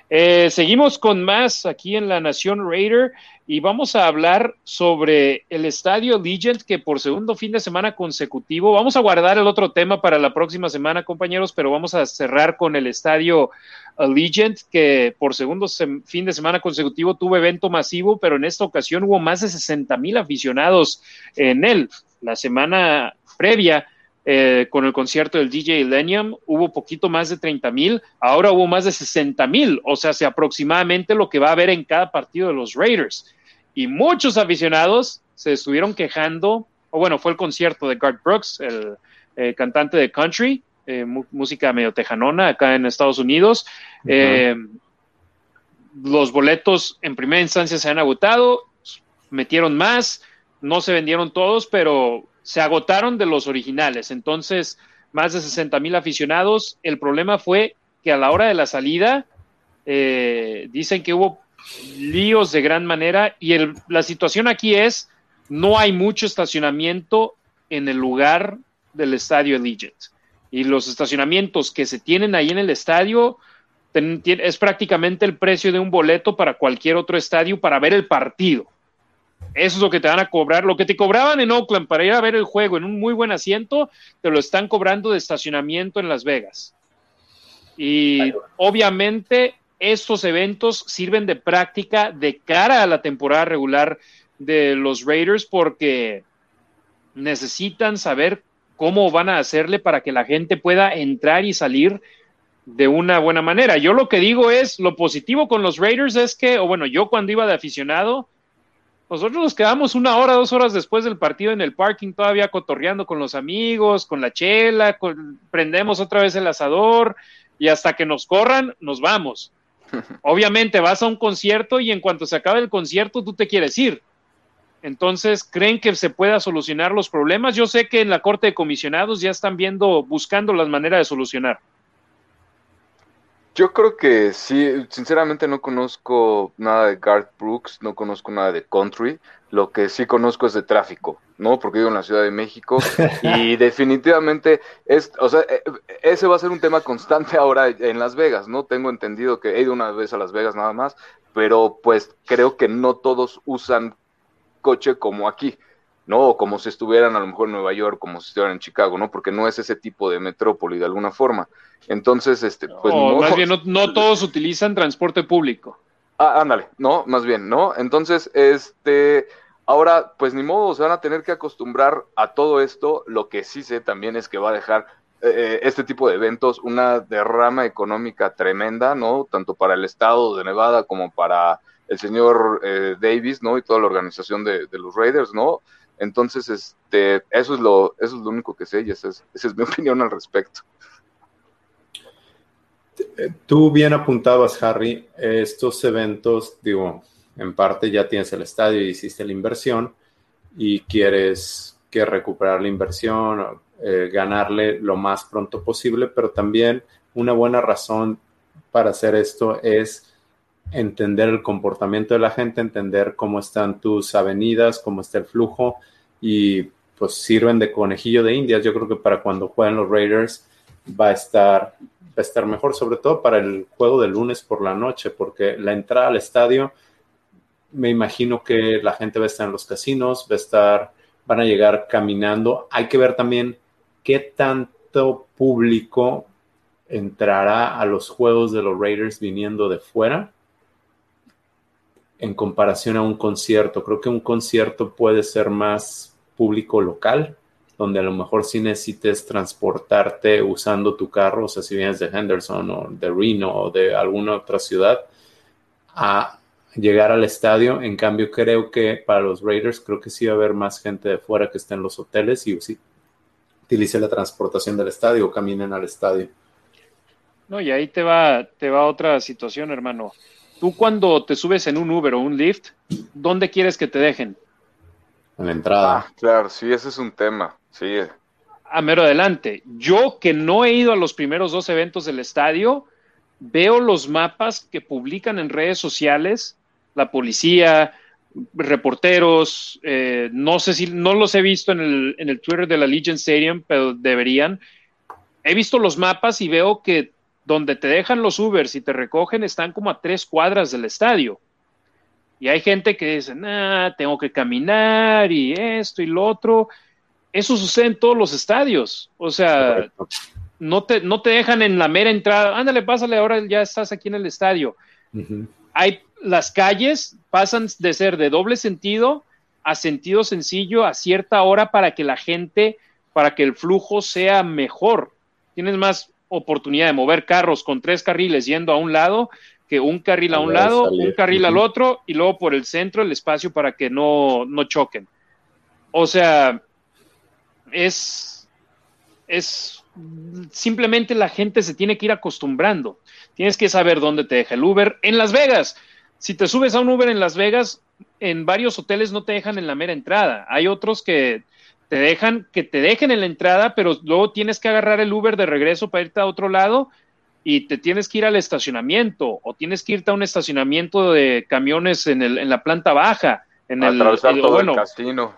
Eh, seguimos con más aquí en la Nación Raider y vamos a hablar sobre el estadio Legend que por segundo fin de semana consecutivo, vamos a guardar el otro tema para la próxima semana, compañeros, pero vamos a cerrar con el estadio Allegiant, que por segundo fin de semana consecutivo tuvo evento masivo, pero en esta ocasión hubo más de 60 mil aficionados en él. La semana previa, eh, con el concierto del DJ Lenium, hubo poquito más de 30 mil, ahora hubo más de 60 mil, o sea, se aproximadamente lo que va a haber en cada partido de los Raiders. Y muchos aficionados se estuvieron quejando, o bueno, fue el concierto de Garth Brooks, el eh, cantante de country, eh, música medio tejanona acá en Estados Unidos. Los boletos en primera instancia se han agotado, metieron más, no se vendieron todos, pero se agotaron de los originales. Entonces, más de 60 mil aficionados. El problema fue que a la hora de la salida, eh, dicen que hubo líos de gran manera y la situación aquí es, no hay mucho estacionamiento en el lugar del estadio Allegiant. Y los estacionamientos que se tienen ahí en el estadio es prácticamente el precio de un boleto para cualquier otro estadio para ver el partido. Eso es lo que te van a cobrar. Lo que te cobraban en Oakland para ir a ver el juego en un muy buen asiento, te lo están cobrando de estacionamiento en Las Vegas. Y obviamente estos eventos sirven de práctica de cara a la temporada regular de los Raiders porque necesitan saber cómo van a hacerle para que la gente pueda entrar y salir de una buena manera. Yo lo que digo es, lo positivo con los Raiders es que, o bueno, yo cuando iba de aficionado, nosotros nos quedamos una hora, dos horas después del partido en el parking todavía cotorreando con los amigos, con la chela, con- prendemos otra vez el asador y hasta que nos corran, nos vamos. Obviamente vas a un concierto y en cuanto se acabe el concierto tú te quieres ir. Entonces, ¿creen que se pueda solucionar los problemas? Yo sé que en la Corte de Comisionados ya están viendo, buscando las maneras de solucionar. Yo creo que sí, sinceramente no conozco nada de Garth Brooks, no conozco nada de country, lo que sí conozco es de tráfico, ¿no? Porque vivo en la Ciudad de México y definitivamente es, o sea, eh, ese va a ser un tema constante ahora en Las Vegas, ¿no? Tengo entendido que he ido una vez a Las Vegas nada más, pero pues creo que no todos usan coche como aquí, ¿no? O como si estuvieran a lo mejor en Nueva York, como si estuvieran en Chicago, ¿no? Porque no es ese tipo de metrópoli de alguna forma. Entonces, este, pues no- más bien, no, no todos utilizan transporte público. Ah, ándale, no, más bien, ¿no? Entonces, este, Ahora, pues ni modo, se van a tener que acostumbrar a todo esto. Lo que sí sé también es que va a dejar eh, este tipo de eventos una derrama económica tremenda, ¿no? Tanto para el estado de Nevada como para el señor eh, Davis, ¿no? Y toda la organización de, los Raiders, ¿no? Entonces, este, eso es lo, eso es lo único que sé y esa es, esa es mi opinión al respecto. Tú bien apuntabas, Harry, estos eventos, digo, en parte ya tienes el estadio y hiciste la inversión y quieres que recuperar la inversión, eh, ganarle lo más pronto posible, pero también una buena razón para hacer esto es entender el comportamiento de la gente, entender cómo están tus avenidas, cómo está el flujo y pues sirven de conejillo de indias. Yo creo que para cuando jueguen los Raiders va a estar va a estar mejor, sobre todo para el juego de lunes por la noche, porque la entrada al estadio me imagino que la gente va a estar en los casinos, va a estar, van a llegar caminando. Hay que ver también qué tanto público entrará a los juegos de los Raiders viniendo de fuera en comparación a un concierto. Creo que un concierto puede ser más público local, donde a lo mejor sí necesites transportarte usando tu carro, o sea, si vienes de Henderson o de Reno o de alguna otra ciudad, a llegar al estadio. En cambio, creo que para los Raiders, creo que sí va a haber más gente de fuera que esté en los hoteles y sí, utilice la transportación del estadio o caminen al estadio. No, y ahí te va, te va otra situación, hermano. Tú cuando te subes en un Uber o un Lyft, ¿dónde quieres que te dejen? En la entrada. Ah, claro, sí, ese es un tema. Sí. A mero adelante. Yo que no he ido a los primeros dos eventos del estadio, veo los mapas que publican en redes sociales la policía, reporteros, eh, no sé si, no los he visto en el, en el Twitter de la Legion Stadium, pero deberían. He visto los mapas y veo que donde te dejan los Ubers y te recogen están como a tres cuadras del estadio. Y hay gente que dice, nah, tengo que caminar y esto y lo otro. Eso sucede en todos los estadios. O sea, no te, no te dejan en la mera entrada. Ándale, pásale, ahora ya estás aquí en el estadio. Hay las calles pasan de ser de doble sentido a sentido sencillo a cierta hora para que la gente, para que el flujo sea mejor. Tienes más oportunidad de mover carros con tres carriles yendo a un lado que un carril a un lado, un carril al otro y luego por el centro el espacio para que no, no choquen. O sea, es, es simplemente la gente se tiene que ir acostumbrando. Tienes que saber dónde te deja el Uber. En Las Vegas, si te subes a un Uber en Las Vegas, en varios hoteles no te dejan en la mera entrada. Hay otros que te dejan, que te dejen en la entrada, pero luego tienes que agarrar el Uber de regreso para irte a otro lado y te tienes que ir al estacionamiento o tienes que irte a un estacionamiento de camiones en, el, en la planta baja. En el, todo el casino.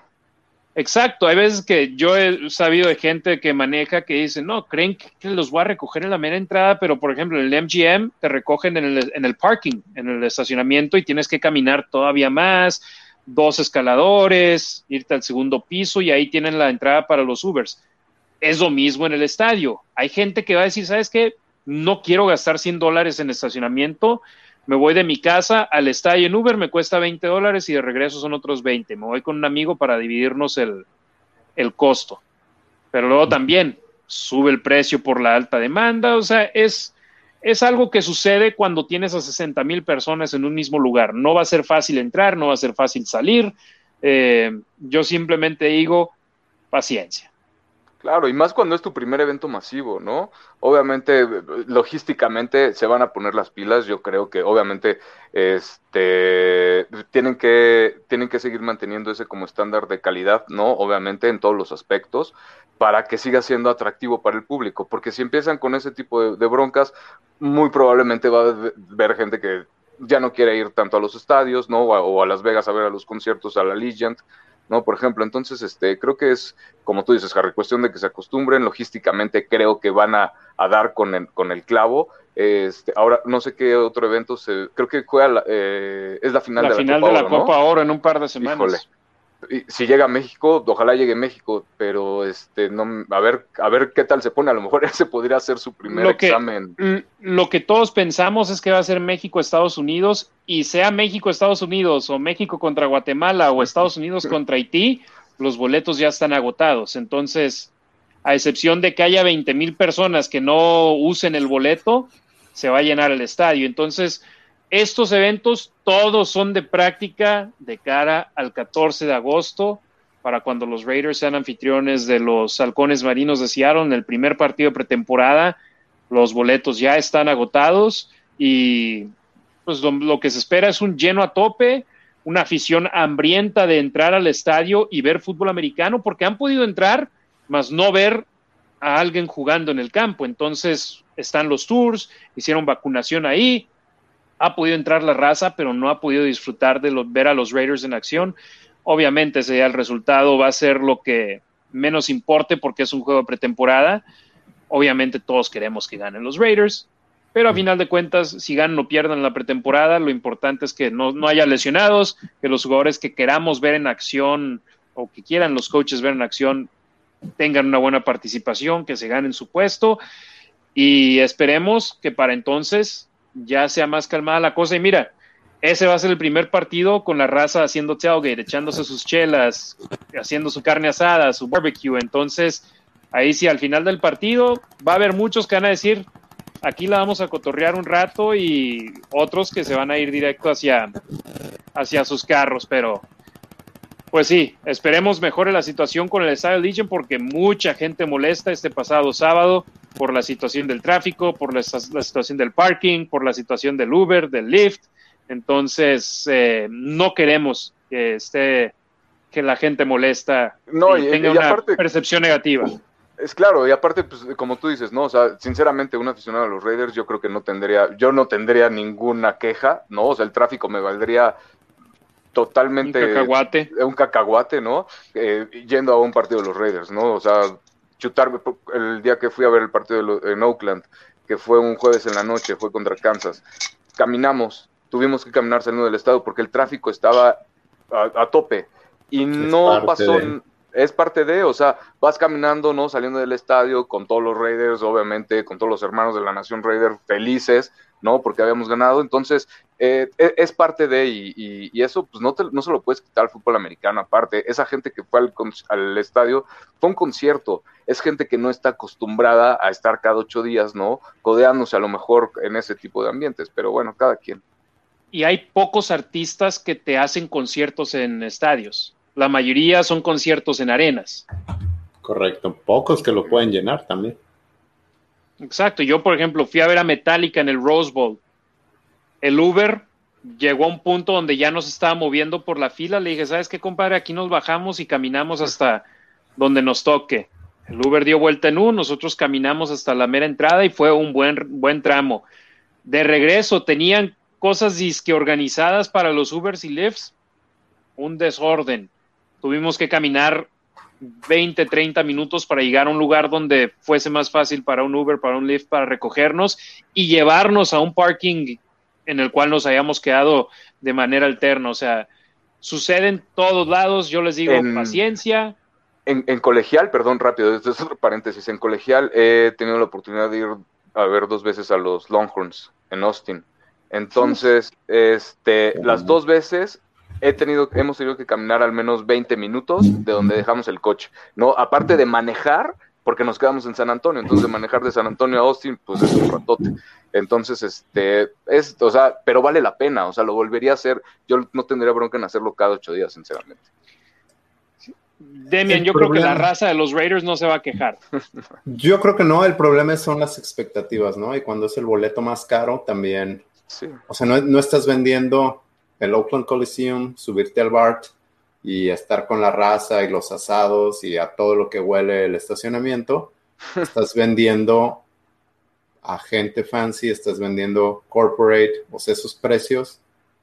Exacto, hay veces que yo he sabido de gente que maneja que dice, no, creen que los voy a recoger en la mera entrada, pero por ejemplo en el MGM te recogen en el, en el parking, en el estacionamiento y tienes que caminar todavía más, dos escaladores, irte al segundo piso y ahí tienen la entrada para los Ubers. Es lo mismo en el estadio. Hay gente que va a decir, ¿sabes qué? No quiero gastar 100 dólares en estacionamiento, me voy de mi casa al estadio en Uber, me cuesta 20 dólares y de regreso son otros 20. Me voy con un amigo para dividirnos el, el costo. Pero luego también sube el precio por la alta demanda, o sea, es, es algo que sucede cuando tienes a 60 mil personas en un mismo lugar. No va a ser fácil entrar, no va a ser fácil salir. Eh, yo simplemente digo, paciencia. Claro, y más cuando es tu primer evento masivo, ¿no? Obviamente, logísticamente se van a poner las pilas. Yo creo que obviamente este, tienen, que, tienen que seguir manteniendo ese como estándar de calidad, ¿no? Obviamente en todos los aspectos, para que siga siendo atractivo para el público. Porque si empiezan con ese tipo de, broncas, muy probablemente va a haber gente que ya no quiere ir tanto a los estadios, ¿no? O a, o a Las Vegas a ver a los conciertos, a la Legend ¿no? Por ejemplo, entonces, este, creo que es, como tú dices, Harry, cuestión de que se acostumbren, logísticamente creo que van a, dar con el, con el clavo. Este, ahora, no sé qué otro evento se, creo que juega, eh, es la final de la final Copa de la Copa Oro en un par de semanas. Si llega a México, ojalá llegue a México, pero este no a ver, a ver qué tal se pone, a lo mejor ese podría ser su primer examen. Lo que todos pensamos es que va a ser México Estados Unidos y sea México Estados Unidos o México contra Guatemala o Estados Unidos contra Haití, los boletos ya están agotados. Entonces, a excepción de que haya 20 mil personas que no usen el boleto, se va a llenar el estadio. Entonces, estos eventos todos son de práctica de cara al 14 de agosto, para cuando los Raiders sean anfitriones de los Halcones Marinos de en el primer partido de pretemporada. Los boletos ya están agotados y pues lo, que se espera es un lleno a tope, una afición hambrienta de entrar al estadio y ver fútbol americano, porque han podido entrar, mas no ver a alguien jugando en el campo. Entonces están los tours, hicieron vacunación ahí, ha podido entrar la raza, pero no ha podido disfrutar de ver a los Raiders en acción. Obviamente, ese el resultado va a ser lo que menos importe porque es un juego de pretemporada. Obviamente, todos queremos que ganen los Raiders, pero a final de cuentas, si ganan o pierdan la pretemporada, lo importante es que no, no haya lesionados, que los jugadores que queramos ver en acción o que quieran los coaches ver en acción tengan una buena participación, que se ganen su puesto y esperemos que para entonces ya sea más calmada la cosa. Y mira, ese va a ser el primer partido con la raza haciendo tailgate, echándose sus chelas, haciendo su carne asada, su barbecue. Entonces, ahí sí, al final del partido va a haber muchos que van a decir, aquí la vamos a cotorrear un rato y otros que se van a ir directo hacia, hacia sus carros, pero pues sí, esperemos mejore la situación con el Estadio Legion porque mucha gente molesta este pasado sábado por la situación del tráfico, por la, situación del parking, por la situación del Uber, del Lyft. Entonces, eh, no queremos que esté que la gente molesta no, y, tenga una percepción negativa. Es claro, y aparte, pues, como tú dices, ¿no? O sea, sinceramente, un aficionado a los Raiders, yo creo que no tendría, yo no tendría ninguna queja, ¿no? O sea, el tráfico me valdría totalmente... Un cacahuate. Un cacahuate, ¿no? Eh, yendo a un partido de los Raiders, ¿no? O sea, chutarme el día que fui a ver el partido en Oakland, que fue un jueves en la noche, fue contra Kansas. Caminamos, tuvimos que caminar saliendo del estado porque el tráfico estaba a, tope y no pasó. Es parte de, o sea, vas caminando, ¿no? Saliendo del estadio con todos los Raiders, obviamente, con todos los hermanos de la Nación Raider felices, ¿no? Porque habíamos ganado. Entonces, eh, e, es parte de, y, eso pues no, no se lo puedes quitar al fútbol americano. Aparte, esa gente que fue al, al, estadio fue un concierto. Es gente que no está acostumbrada a estar cada ocho días, ¿no? Codeándose a lo mejor en ese tipo de ambientes, pero bueno, cada quien. Y hay pocos artistas que te hacen conciertos en estadios. La mayoría son conciertos en arenas. Correcto, pocos que lo pueden llenar también. Exacto, yo por ejemplo fui a ver a Metallica en el Rose Bowl. El Uber llegó a un punto donde ya nos estaba moviendo por la fila. Le dije, ¿sabes qué, compadre? Aquí nos bajamos y caminamos hasta donde nos toque. El Uber dio vuelta en U, nosotros caminamos hasta la mera entrada y fue un buen, buen tramo. De regreso tenían cosas disque organizadas para los Ubers y Lyfts. Un desorden. Tuvimos que caminar 20, 30 minutos para llegar a un lugar donde fuese más fácil para un Uber, para un Lyft, para recogernos y llevarnos a un parking en el cual nos hayamos quedado de manera alterna. O sea, sucede en todos lados, yo les digo, paciencia. En, en, colegial, perdón, rápido, desde otro paréntesis, en colegial he tenido la oportunidad de ir a ver dos veces a los Longhorns en Austin. Entonces, este, las dos veces he tenido, hemos tenido que caminar al menos 20 minutos de donde dejamos el coche, ¿no? Aparte de manejar, porque nos quedamos en San Antonio, entonces de manejar de San Antonio a Austin, pues es un ratote. Entonces, este, es, o sea, pero vale la pena, o sea, lo volvería a hacer, yo no tendría bronca en hacerlo cada ocho días, sinceramente. Demian, yo creo que la raza de los Raiders no se va a quejar. Yo creo que no, el problema son las expectativas, ¿no? Y cuando es el boleto más caro, también. Sí. O sea, no, no estás vendiendo el Oakland Coliseum, subirte al BART y estar con la raza y los asados y a todo lo que huele el estacionamiento, estás vendiendo a gente fancy, estás vendiendo corporate, o sea, esos precios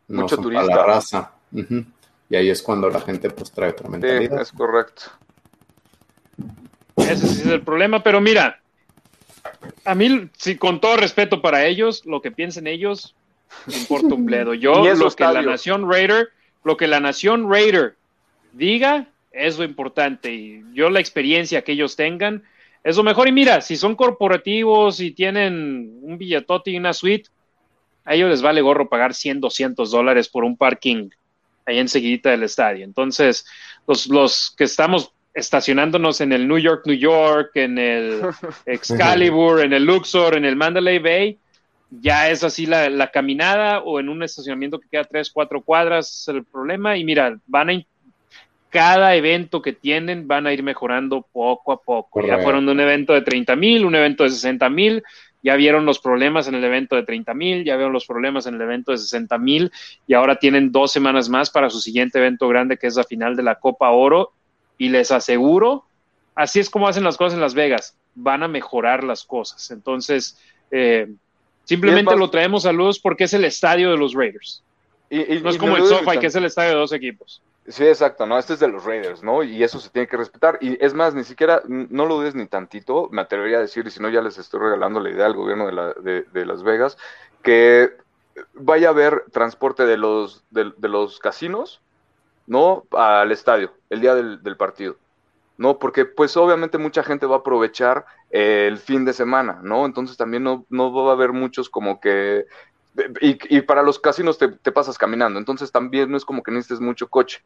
no Mucho son para la raza. Y ahí es cuando la gente pues trae otra mentalidad. es correcto. Ese sí es el problema, pero mira, a mí, si con todo respeto para ellos, lo que piensen ellos, me importa un bledo. Yo, lo que la Nación Raider, lo que la Nación Raider diga es lo importante. Y yo la experiencia que ellos tengan es lo mejor. Y mira, si son corporativos y tienen un billetote y una suite, a ellos les vale gorro pagar 100, 200 dólares por un parking ahí enseguida del estadio. Entonces, los, los que estamos estacionándonos en el New York, New York, en el Excalibur, en el Luxor, en el Mandalay Bay, ya es así la, la, caminada o en un estacionamiento que queda tres, cuatro cuadras es el problema. Y mira, van a cada evento que tienen van a ir mejorando poco a poco. Ya fueron de un evento de 30 mil, un evento de 60 mil, ya vieron los problemas en el evento de 30 mil, ya vieron los problemas en el evento de 60 mil y ahora tienen dos semanas más para su siguiente evento grande que es la final de la Copa Oro y les aseguro, así es como hacen las cosas en Las Vegas, van a mejorar las cosas. Entonces, eh, simplemente lo traemos a luz porque es el estadio de los Raiders. Y, no es como el SoFi, que es el estadio de dos equipos. Sí, exacto, ¿no? Este es de los Raiders, ¿no? Y eso se tiene que respetar. Y es más, ni siquiera, no lo dudes ni tantito, me atrevería a decir, y si no ya les estoy regalando la idea al gobierno de, la, de, Las Vegas, que vaya a haber transporte de los, de, los casinos, ¿no? Al estadio, el día del, del, partido, ¿no? Porque pues obviamente mucha gente va a aprovechar el fin de semana, ¿no? Entonces también no, no va a haber muchos como que y, para los casinos te, pasas caminando, entonces también no es como que necesites mucho coche,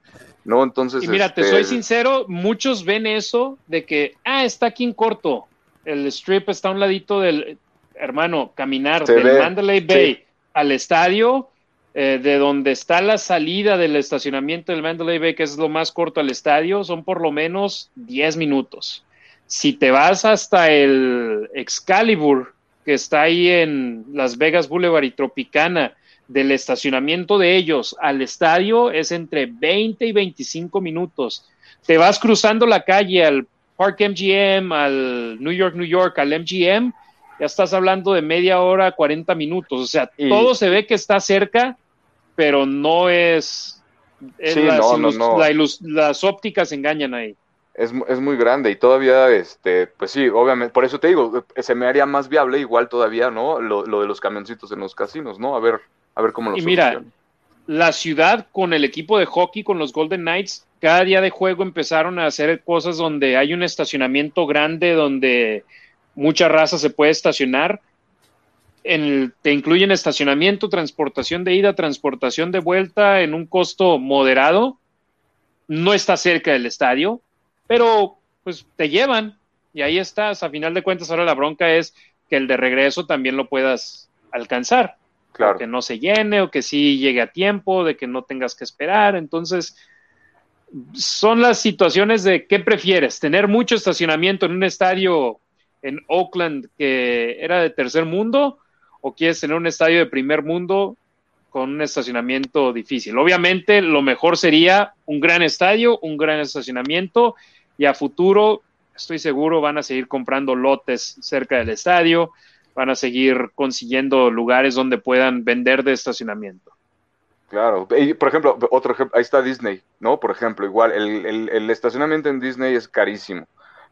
¿no? Entonces. Y mira, te soy este, sincero, muchos ven eso de que, ah, está aquí en corto, el strip está a un ladito del, hermano, caminar del Mandalay Bay al estadio, eh, de donde está la salida del estacionamiento del Mandalay Bay, que es lo más corto al estadio, son por lo menos 10 minutos. Si te vas hasta el Excalibur, que está ahí en Las Vegas Boulevard y Tropicana, del estacionamiento de ellos al estadio es entre 20 y 25 minutos. Te vas cruzando la calle al Park MGM, al New York, New York, al MGM, ya estás hablando de media hora, 40 minutos. O sea, todo se ve que está cerca, pero no es... las ópticas engañan ahí es, es, muy grande y todavía, este, pues sí, obviamente, por eso te digo, se me haría más viable igual todavía, ¿no? Lo, de los camioncitos en los casinos, ¿no? A ver, a ver cómo lo Y mira, la ciudad con el equipo de hockey, con los Golden Knights, cada día de juego empezaron a hacer cosas donde hay un estacionamiento grande, donde mucha raza se puede estacionar. En te incluyen estacionamiento, transportación de ida, transportación de vuelta en un costo moderado. No está cerca del estadio, pero pues te llevan y ahí estás. A final de cuentas, ahora la bronca es que el de regreso también lo puedas alcanzar. Claro. Que no se llene o que sí llegue a tiempo, de que no tengas que esperar. Entonces, son las situaciones de qué prefieres, tener mucho estacionamiento en un estadio en Oakland que era de tercer mundo o quieres tener un estadio de primer mundo con un estacionamiento difícil. Obviamente lo mejor sería un gran estadio, un gran estacionamiento y a futuro estoy seguro van a seguir comprando lotes cerca del estadio, van a seguir consiguiendo lugares donde puedan vender de estacionamiento. Claro, y por ejemplo, otro ejemplo, ahí está Disney, ¿no? Por ejemplo, igual, el, el, estacionamiento en Disney es carísimo,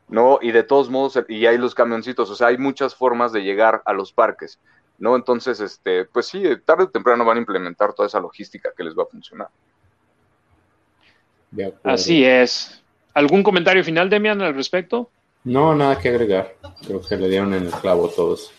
¿no? Y de todos modos, y hay los camioncitos, o sea, hay muchas formas de llegar a los parques, ¿no? Entonces, este, pues sí, tarde o temprano van a implementar toda esa logística que les va a funcionar. Así es. ¿Algún comentario final, Demian, al respecto? No, nada que agregar. Creo que le dieron en el clavo todos.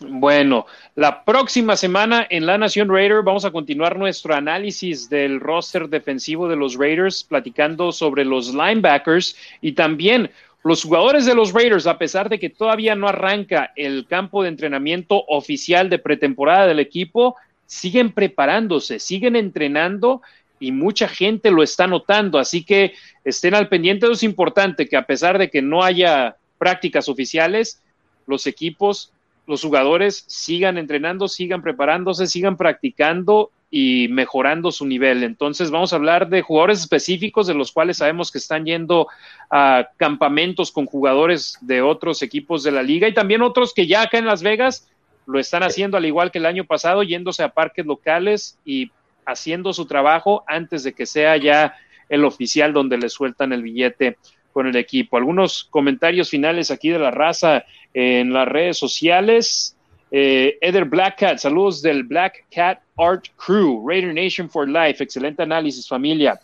Bueno, la próxima semana en La Nación Raider vamos a continuar nuestro análisis del roster defensivo de los Raiders, platicando sobre los linebackers y también los jugadores de los Raiders, a pesar de que todavía no arranca el campo de entrenamiento oficial de pretemporada del equipo, siguen preparándose, siguen entrenando y mucha gente lo está notando, así que estén al pendiente. Es importante que a pesar de que no haya prácticas oficiales, los equipos, los jugadores sigan entrenando, sigan preparándose, sigan practicando y mejorando su nivel. Entonces vamos a hablar de jugadores específicos de los cuales sabemos que están yendo a campamentos con jugadores de otros equipos de la liga y también otros que ya acá en Las Vegas lo están haciendo al igual que el año pasado, yéndose a parques locales y haciendo su trabajo antes de que sea ya el oficial donde le sueltan el billete con el equipo. Algunos comentarios finales aquí de la raza en las redes sociales. Eh, Eder Black Cat, saludos del Black Cat Art Crew, Raider Nation for Life, excelente análisis familia.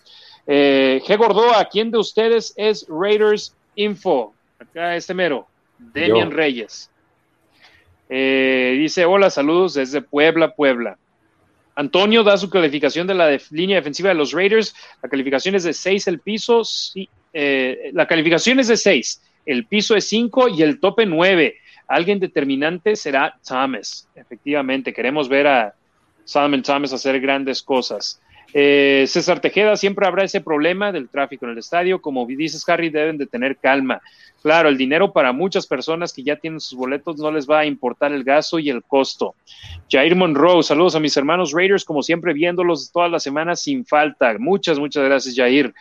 Eh, G. Gordoa, ¿quién de ustedes es Raiders Info? Acá este mero, Demian Reyes. Eh, dice, hola, saludos desde Puebla, Puebla. Antonio da su calificación de la línea defensiva de los Raiders. La calificación es de 6 el piso. Eh, la calificación es de 6. El piso es 5 y el tope 9. Alguien determinante será Thomas. Efectivamente, queremos ver a Solomon Thomas hacer grandes cosas. Eh, César Tejeda, siempre habrá ese problema del tráfico en el estadio. Como dices, Harry, deben de tener calma. Claro, el dinero para muchas personas que ya tienen sus boletos no les va a importar el gasto y el costo. Jair Monroe, saludos a mis hermanos Raiders, como siempre viéndolos todas las semanas sin falta. Muchas, muchas gracias, Jair.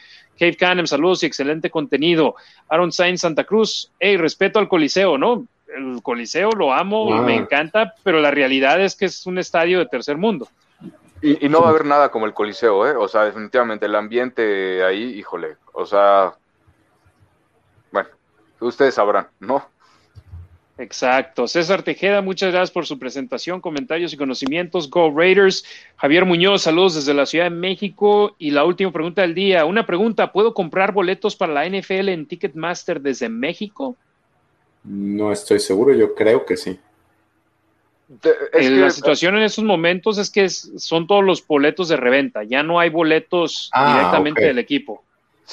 Cave Canem, saludos y excelente contenido. Aaron Sainz Santa Cruz, hey, respeto al Coliseo, ¿no? El Coliseo lo amo, me encanta, pero la realidad es que es un estadio de tercer mundo. Y, no va a haber nada como el Coliseo, ¿eh? O sea, definitivamente el ambiente ahí, híjole, o sea, bueno, ustedes sabrán, ¿no? Exacto. César Tejeda, muchas gracias por su presentación, comentarios y conocimientos. Go Raiders. Javier Muñoz, saludos desde la Ciudad de México. Y la última pregunta del día. Una pregunta, ¿puedo comprar boletos para la NFL en Ticketmaster desde México? No estoy seguro, yo creo que sí. Eh, la situación en estos momentos es que son todos los boletos de reventa, ya no hay boletos ah, directamente del equipo.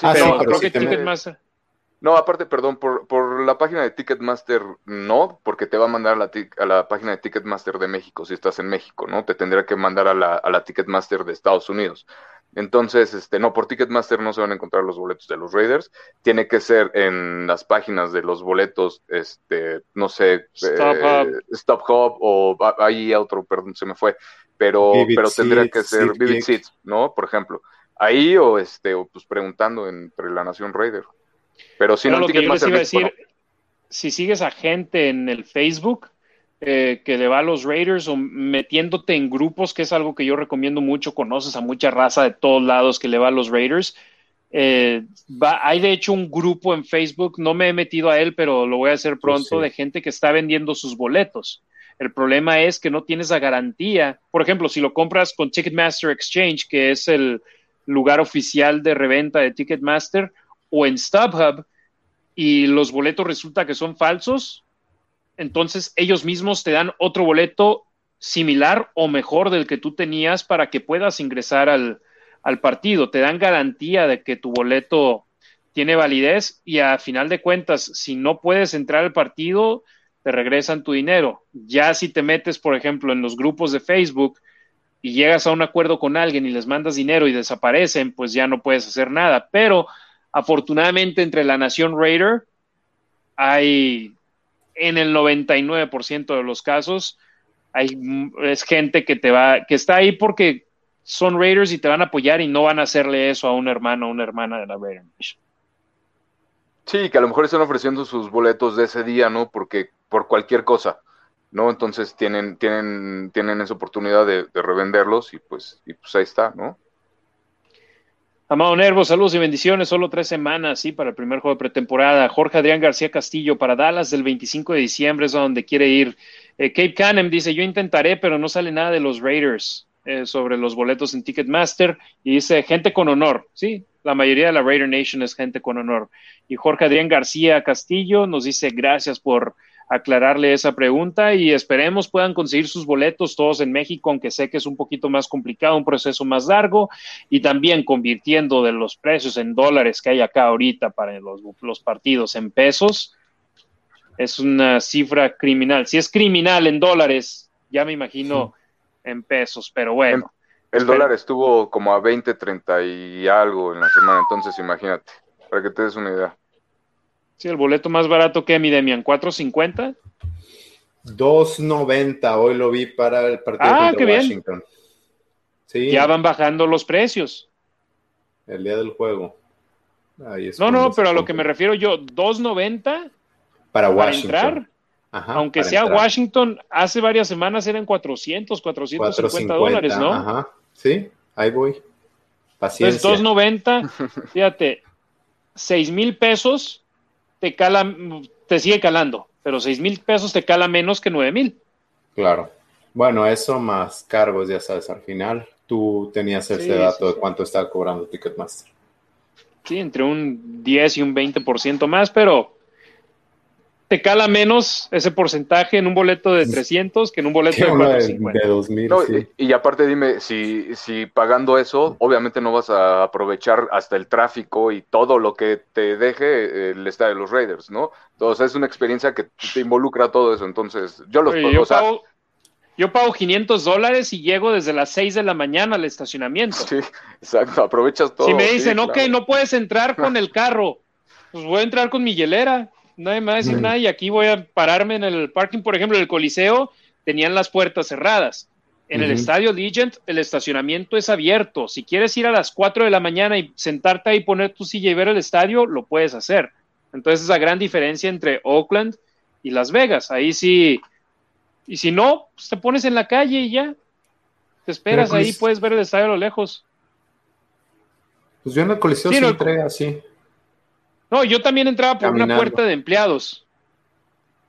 Ah, pero, creo que Ticketmaster. No, aparte, perdón, por, por, la página de Ticketmaster no, porque te va a mandar a la, a la, página de Ticketmaster de México si estás en México, ¿no? Te tendría que mandar a la, a la Ticketmaster de Estados Unidos. Entonces, este, no, por Ticketmaster no se van a encontrar los boletos de los Raiders. Tiene que ser en las páginas de los boletos, este, no sé, Stop, eh, Hub. o ahí otro, perdón, se me fue. Pero, pero tendría que ser Vivid Seats, ¿no? Por ejemplo. Ahí o este, o pues preguntando entre la Nación Raider. Pero si no, Ticketmaster. decir, si sigues a gente en el Facebook, eh, que le va a los Raiders o metiéndote en grupos, que es algo que yo recomiendo mucho, conoces a mucha raza de todos lados que le va a los Raiders. Eh, hay de hecho un grupo en Facebook, no me he metido a él, pero lo voy a hacer pronto, de gente que está vendiendo sus boletos. El problema es que no tienes la garantía. Por ejemplo, si lo compras con Ticketmaster Exchange, que es el lugar oficial de reventa de Ticketmaster, o en StubHub, y los boletos resulta que son falsos, entonces ellos mismos te dan otro boleto similar o mejor del que tú tenías para que puedas ingresar al, partido. Te dan garantía de que tu boleto tiene validez y a final de cuentas, si no puedes entrar al partido, te regresan tu dinero. Ya si te metes, por ejemplo, en los grupos de Facebook y llegas a un acuerdo con alguien y les mandas dinero y desaparecen, pues ya no puedes hacer nada. Pero afortunadamente entre la Nación Raider hay en el 99% de los casos hay, es gente que te va, que está ahí porque son Raiders y te van a apoyar y no van a hacerle eso a un hermano o una hermana de la Raider Sí, que a lo mejor están ofreciendo sus boletos de ese día, ¿no? Porque por cualquier cosa, ¿no? Entonces tienen, tienen, tienen esa oportunidad de, de revenderlos y pues, y pues ahí está, ¿no? Amado Nervo, saludos y bendiciones. Solo tres semanas, sí, para el primer juego de pretemporada. Jorge Adrián García Castillo para Dallas del 25 de diciembre es donde quiere ir. Eh, Cape Canem dice: Yo intentaré, pero no sale nada de los Raiders eh, sobre los boletos en Ticketmaster. Y dice: Gente con honor. Sí, la mayoría de la Raider Nation es gente con honor. Y Jorge Adrián García Castillo nos dice: Gracias por aclararle esa pregunta y esperemos puedan conseguir sus boletos todos en México, aunque sé que es un poquito más complicado, un proceso más largo y también convirtiendo de los precios en dólares que hay acá ahorita para los, los partidos en pesos. Es una cifra criminal. Si es criminal en dólares, ya me imagino en pesos, pero bueno. El, dólar estuvo como a 20, 30 y algo en la semana, entonces imagínate, para que te des una idea. Sí, el boleto más barato que mi Demian, 4.50. 2.90, hoy lo vi para el partido ah, contra Washington. Sí. Ya van bajando los precios. El día del juego. no, no, pero a lo que me refiero yo, 2.90 para Washington. entrar. Aunque sea Washington, hace varias semanas eran 400, 450 dólares, ¿no? Ajá, sí, ahí voy. Paciencia. Entonces, 2.90, fíjate, 6 mil pesos te cala, te sigue calando, pero seis mil pesos te cala menos que nueve mil. Claro. Bueno, eso más cargos, ya sabes, al final tú tenías ese dato de cuánto estaba cobrando Ticketmaster. sí, entre un 10 y un 20% más, pero te cala menos ese porcentaje en un boleto de 300 que en un boleto de 450. De 2000, No, sí. y, y aparte dime, si, si pagando eso, obviamente no vas a aprovechar hasta el tráfico y todo lo que te deje eh, el estadio de los Raiders, ¿no? Entonces es una experiencia que te involucra todo eso. Entonces, yo los Oye, puedo, yo, o sea, pago, yo pago 500 dólares y llego desde las 6 de la mañana al estacionamiento. sí, exacto, aprovechas todo. si me sí, dicen, ok, claro. no puedes entrar con el carro, pues voy a entrar con mi hielera. Nadie me va a decir Mm. nada y aquí voy a pararme en el parking. Por ejemplo, en el Coliseo tenían las puertas cerradas. En el estadio Legend, el estacionamiento es abierto. Si quieres ir a las 4 de la mañana y sentarte ahí, poner tu silla y ver el estadio, lo puedes hacer. Entonces, es la gran diferencia entre Oakland y Las Vegas. Ahí sí. Y si no, pues te pones en la calle y ya. Te esperas ahí, puedes ver el estadio a lo lejos. Pues yo en el coliseo Sí, sí no, entré así. No, yo también entraba por una puerta de empleados.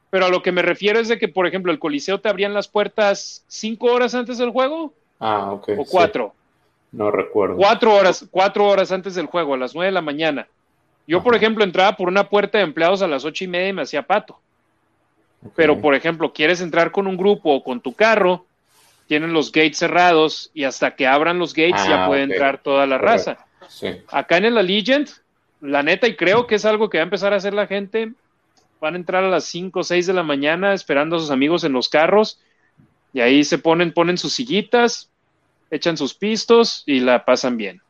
Pero a lo que me refiero es de que, por ejemplo, el Coliseo te abrían las puertas cinco horas antes del juego Ah, ok. o sí. cuatro. No recuerdo. Cuatro horas, cuatro horas antes del juego, a las nueve de la mañana. Yo, por ejemplo, entraba por una puerta de empleados a las ocho y media y me hacía pato. Pero, por ejemplo, quieres entrar con un grupo o con tu carro, tienen los gates cerrados y hasta que abran los gates ya Ah, puede entrar toda la Correcto. raza. Sí. Acá en el Allegiant, la neta, y creo que es algo que va a empezar a hacer la gente, van a entrar a las 5 o 6 de la mañana esperando a sus amigos en los carros y ahí se ponen, ponen sus sillitas, echan sus pistos y la pasan bien.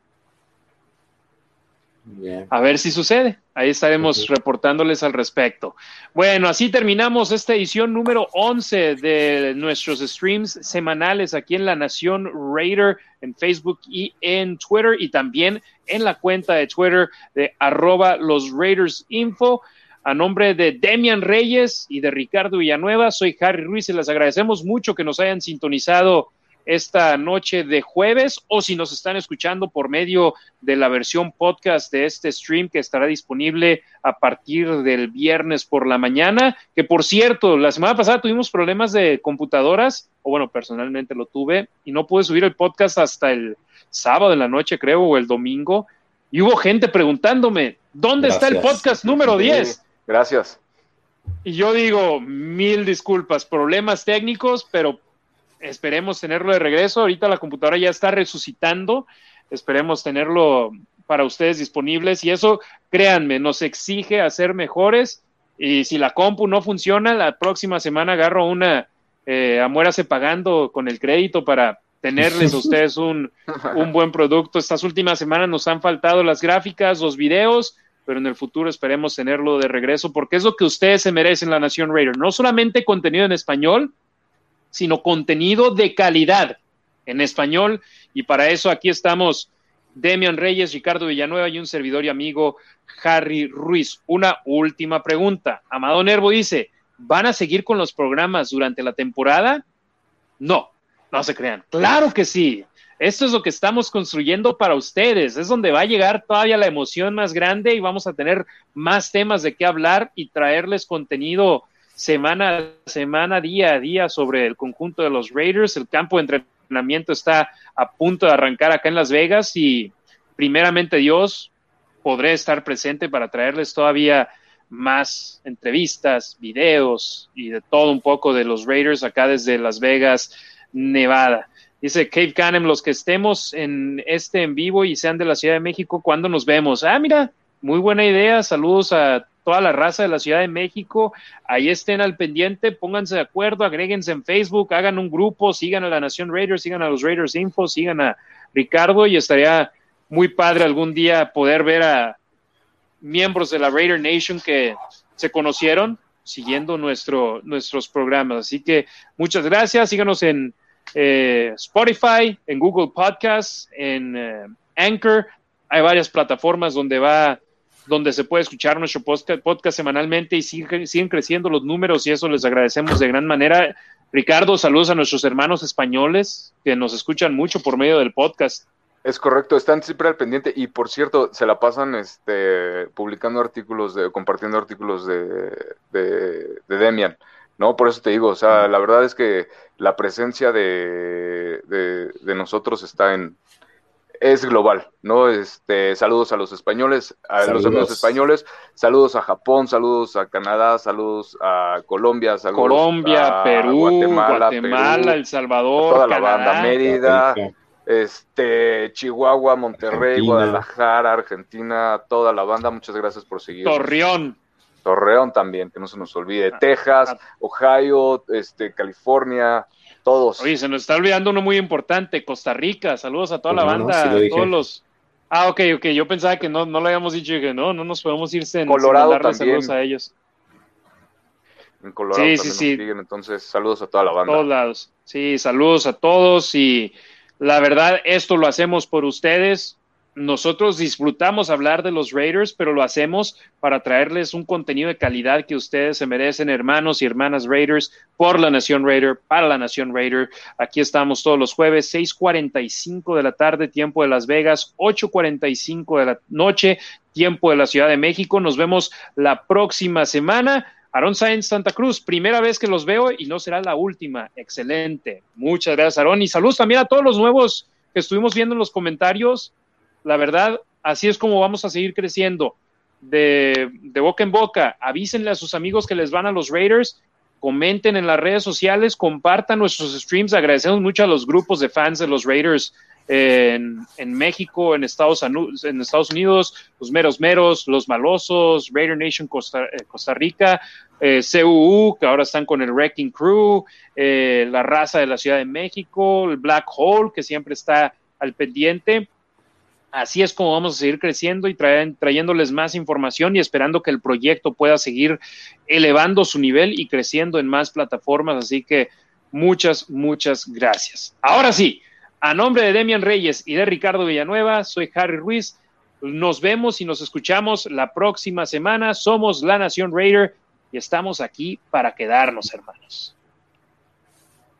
Bien. A ver si sucede. Ahí estaremos reportándoles al respecto. Bueno, así terminamos esta edición número 11 de nuestros streams semanales aquí en La Nación Raider en Facebook y en Twitter y también en la cuenta de Twitter de arroba los Raiders Info. A nombre de Demian Reyes y de Ricardo Villanueva, soy Harry Ruiz y les agradecemos mucho que nos hayan sintonizado esta noche de jueves o si nos están escuchando por medio de la versión podcast de este stream que estará disponible a partir del viernes por la mañana, que por cierto, la semana pasada tuvimos problemas de computadoras, o bueno, personalmente lo tuve, y no pude subir el podcast hasta el sábado en la noche, creo, o el domingo, y hubo gente preguntándome, ¿dónde está el podcast número Sí, 10? Gracias. Y yo digo, mil disculpas, problemas técnicos, pero esperemos tenerlo de regreso. Ahorita la computadora ya está resucitando. Esperemos tenerlo para ustedes disponibles. Y eso, créanme, nos exige hacer mejores. Y si la compu no funciona, la próxima semana agarro una eh, amuérase pagando con el crédito para tenerles a ustedes un, un buen producto. Estas últimas semanas nos han faltado las gráficas, los videos, pero en el futuro esperemos tenerlo de regreso porque es lo que ustedes se merecen la Nación Raider. No solamente contenido en español, sino contenido de calidad en español. Y para eso aquí estamos Demian Reyes, Ricardo Villanueva y un servidor y amigo Harry Ruiz. Una última pregunta. Amado Nervo dice, ¿van a seguir con los programas durante la temporada? No, no se crean. Claro que sí. Esto es lo que estamos construyendo para ustedes. Es donde va a llegar todavía la emoción más grande y vamos a tener más temas de qué hablar y traerles contenido semana a semana, día a día sobre el conjunto de los Raiders. El campo de entrenamiento está a punto de arrancar acá en Las Vegas y primeramente Dios podré estar presente para traerles todavía más entrevistas, videos y de todo un poco de los Raiders acá desde Las Vegas, Nevada. Dice Cave Canem, los que estemos en este en vivo y sean de la Ciudad de México, ¿cuándo nos vemos? Ah, mira, muy buena idea. Saludos a toda la raza de la Ciudad de México. Ahí estén al pendiente, pónganse de acuerdo, agréguense en Facebook, hagan un grupo, sigan a la Nación Raiders, sigan a los Raiders Info, sigan a Ricardo y estaría muy padre algún día poder ver a miembros de la Raider Nation que se conocieron siguiendo nuestro, nuestros programas. Así que muchas gracias, síganos en eh, Spotify, en Google Podcasts, en eh, Anchor. Hay varias plataformas donde va, donde se puede escuchar nuestro podcast, podcast semanalmente y siguen, creciendo los números y eso les agradecemos de gran manera. Ricardo, saludos a nuestros hermanos españoles que nos escuchan mucho por medio del podcast. Es correcto, están siempre al pendiente y por cierto, se la pasan este, publicando artículos, de, compartiendo artículos de, de, de Demian, ¿no? Por eso te digo, o sea, la verdad es que la presencia de, de nosotros está en, es global, ¿no? Este, saludos a los españoles, a los amigos españoles, saludos a Japón, saludos a Canadá, saludos a Colombia, saludos Colombia, a Perú, Guatemala, El Salvador, toda la banda, Mérida, este, Chihuahua, Monterrey, Guadalajara, Argentina, toda la banda, muchas gracias por seguir. Torreón. Torreón también, que no se nos olvide, ah, Texas, ah. Ohio, este, California, todos. Oye, se nos está olvidando uno muy importante, Costa Rica, saludos a toda la banda, todos los... Ah, ok, ok, yo pensaba que no, no lo habíamos dicho y que no, no nos podemos ir sin, Colorado también. saludos a ellos. En Colorado sí, también sí, siguen, entonces saludos a toda la banda. Todos lados. Sí, saludos a todos y la verdad, esto lo hacemos por ustedes. Nosotros disfrutamos hablar de los Raiders, pero lo hacemos para traerles un contenido de calidad que ustedes se merecen, hermanos y hermanas Raiders, por la Nación Raider, para la Nación Raider. Aquí estamos todos los jueves, 6:45 de la tarde, tiempo de Las Vegas, 8:45 de la noche, tiempo de la Ciudad de México. Nos vemos la próxima semana. Aaron Sainz Santa Cruz, primera vez que los veo y no será la última. Excelente. Muchas gracias, Aaron. Y saludos también a todos los nuevos que estuvimos viendo en los comentarios. La verdad, así es como vamos a seguir creciendo. De, boca en boca, avísenle a sus amigos que les van a los Raiders, comenten en las redes sociales, compartan nuestros streams. Agradecemos mucho a los grupos de fans de los Raiders en, México, en Estados, en Estados Unidos, los meros meros, los malosos, Raider Nation Costa, eh, Rica, eh, CUU, que ahora están con el Wrecking Crew, eh, la raza de la Ciudad de México, el Black Hole, que siempre está al pendiente. Así es como vamos a seguir creciendo y trayéndoles más información y esperando que el proyecto pueda seguir elevando su nivel y creciendo en más plataformas. Así que muchas, muchas gracias. Ahora sí, a nombre de Demian Reyes y de Ricardo Villanueva, soy Harry Ruiz. Nos vemos y nos escuchamos la próxima semana. Somos la Nación Raider y estamos aquí para quedarnos, hermanos.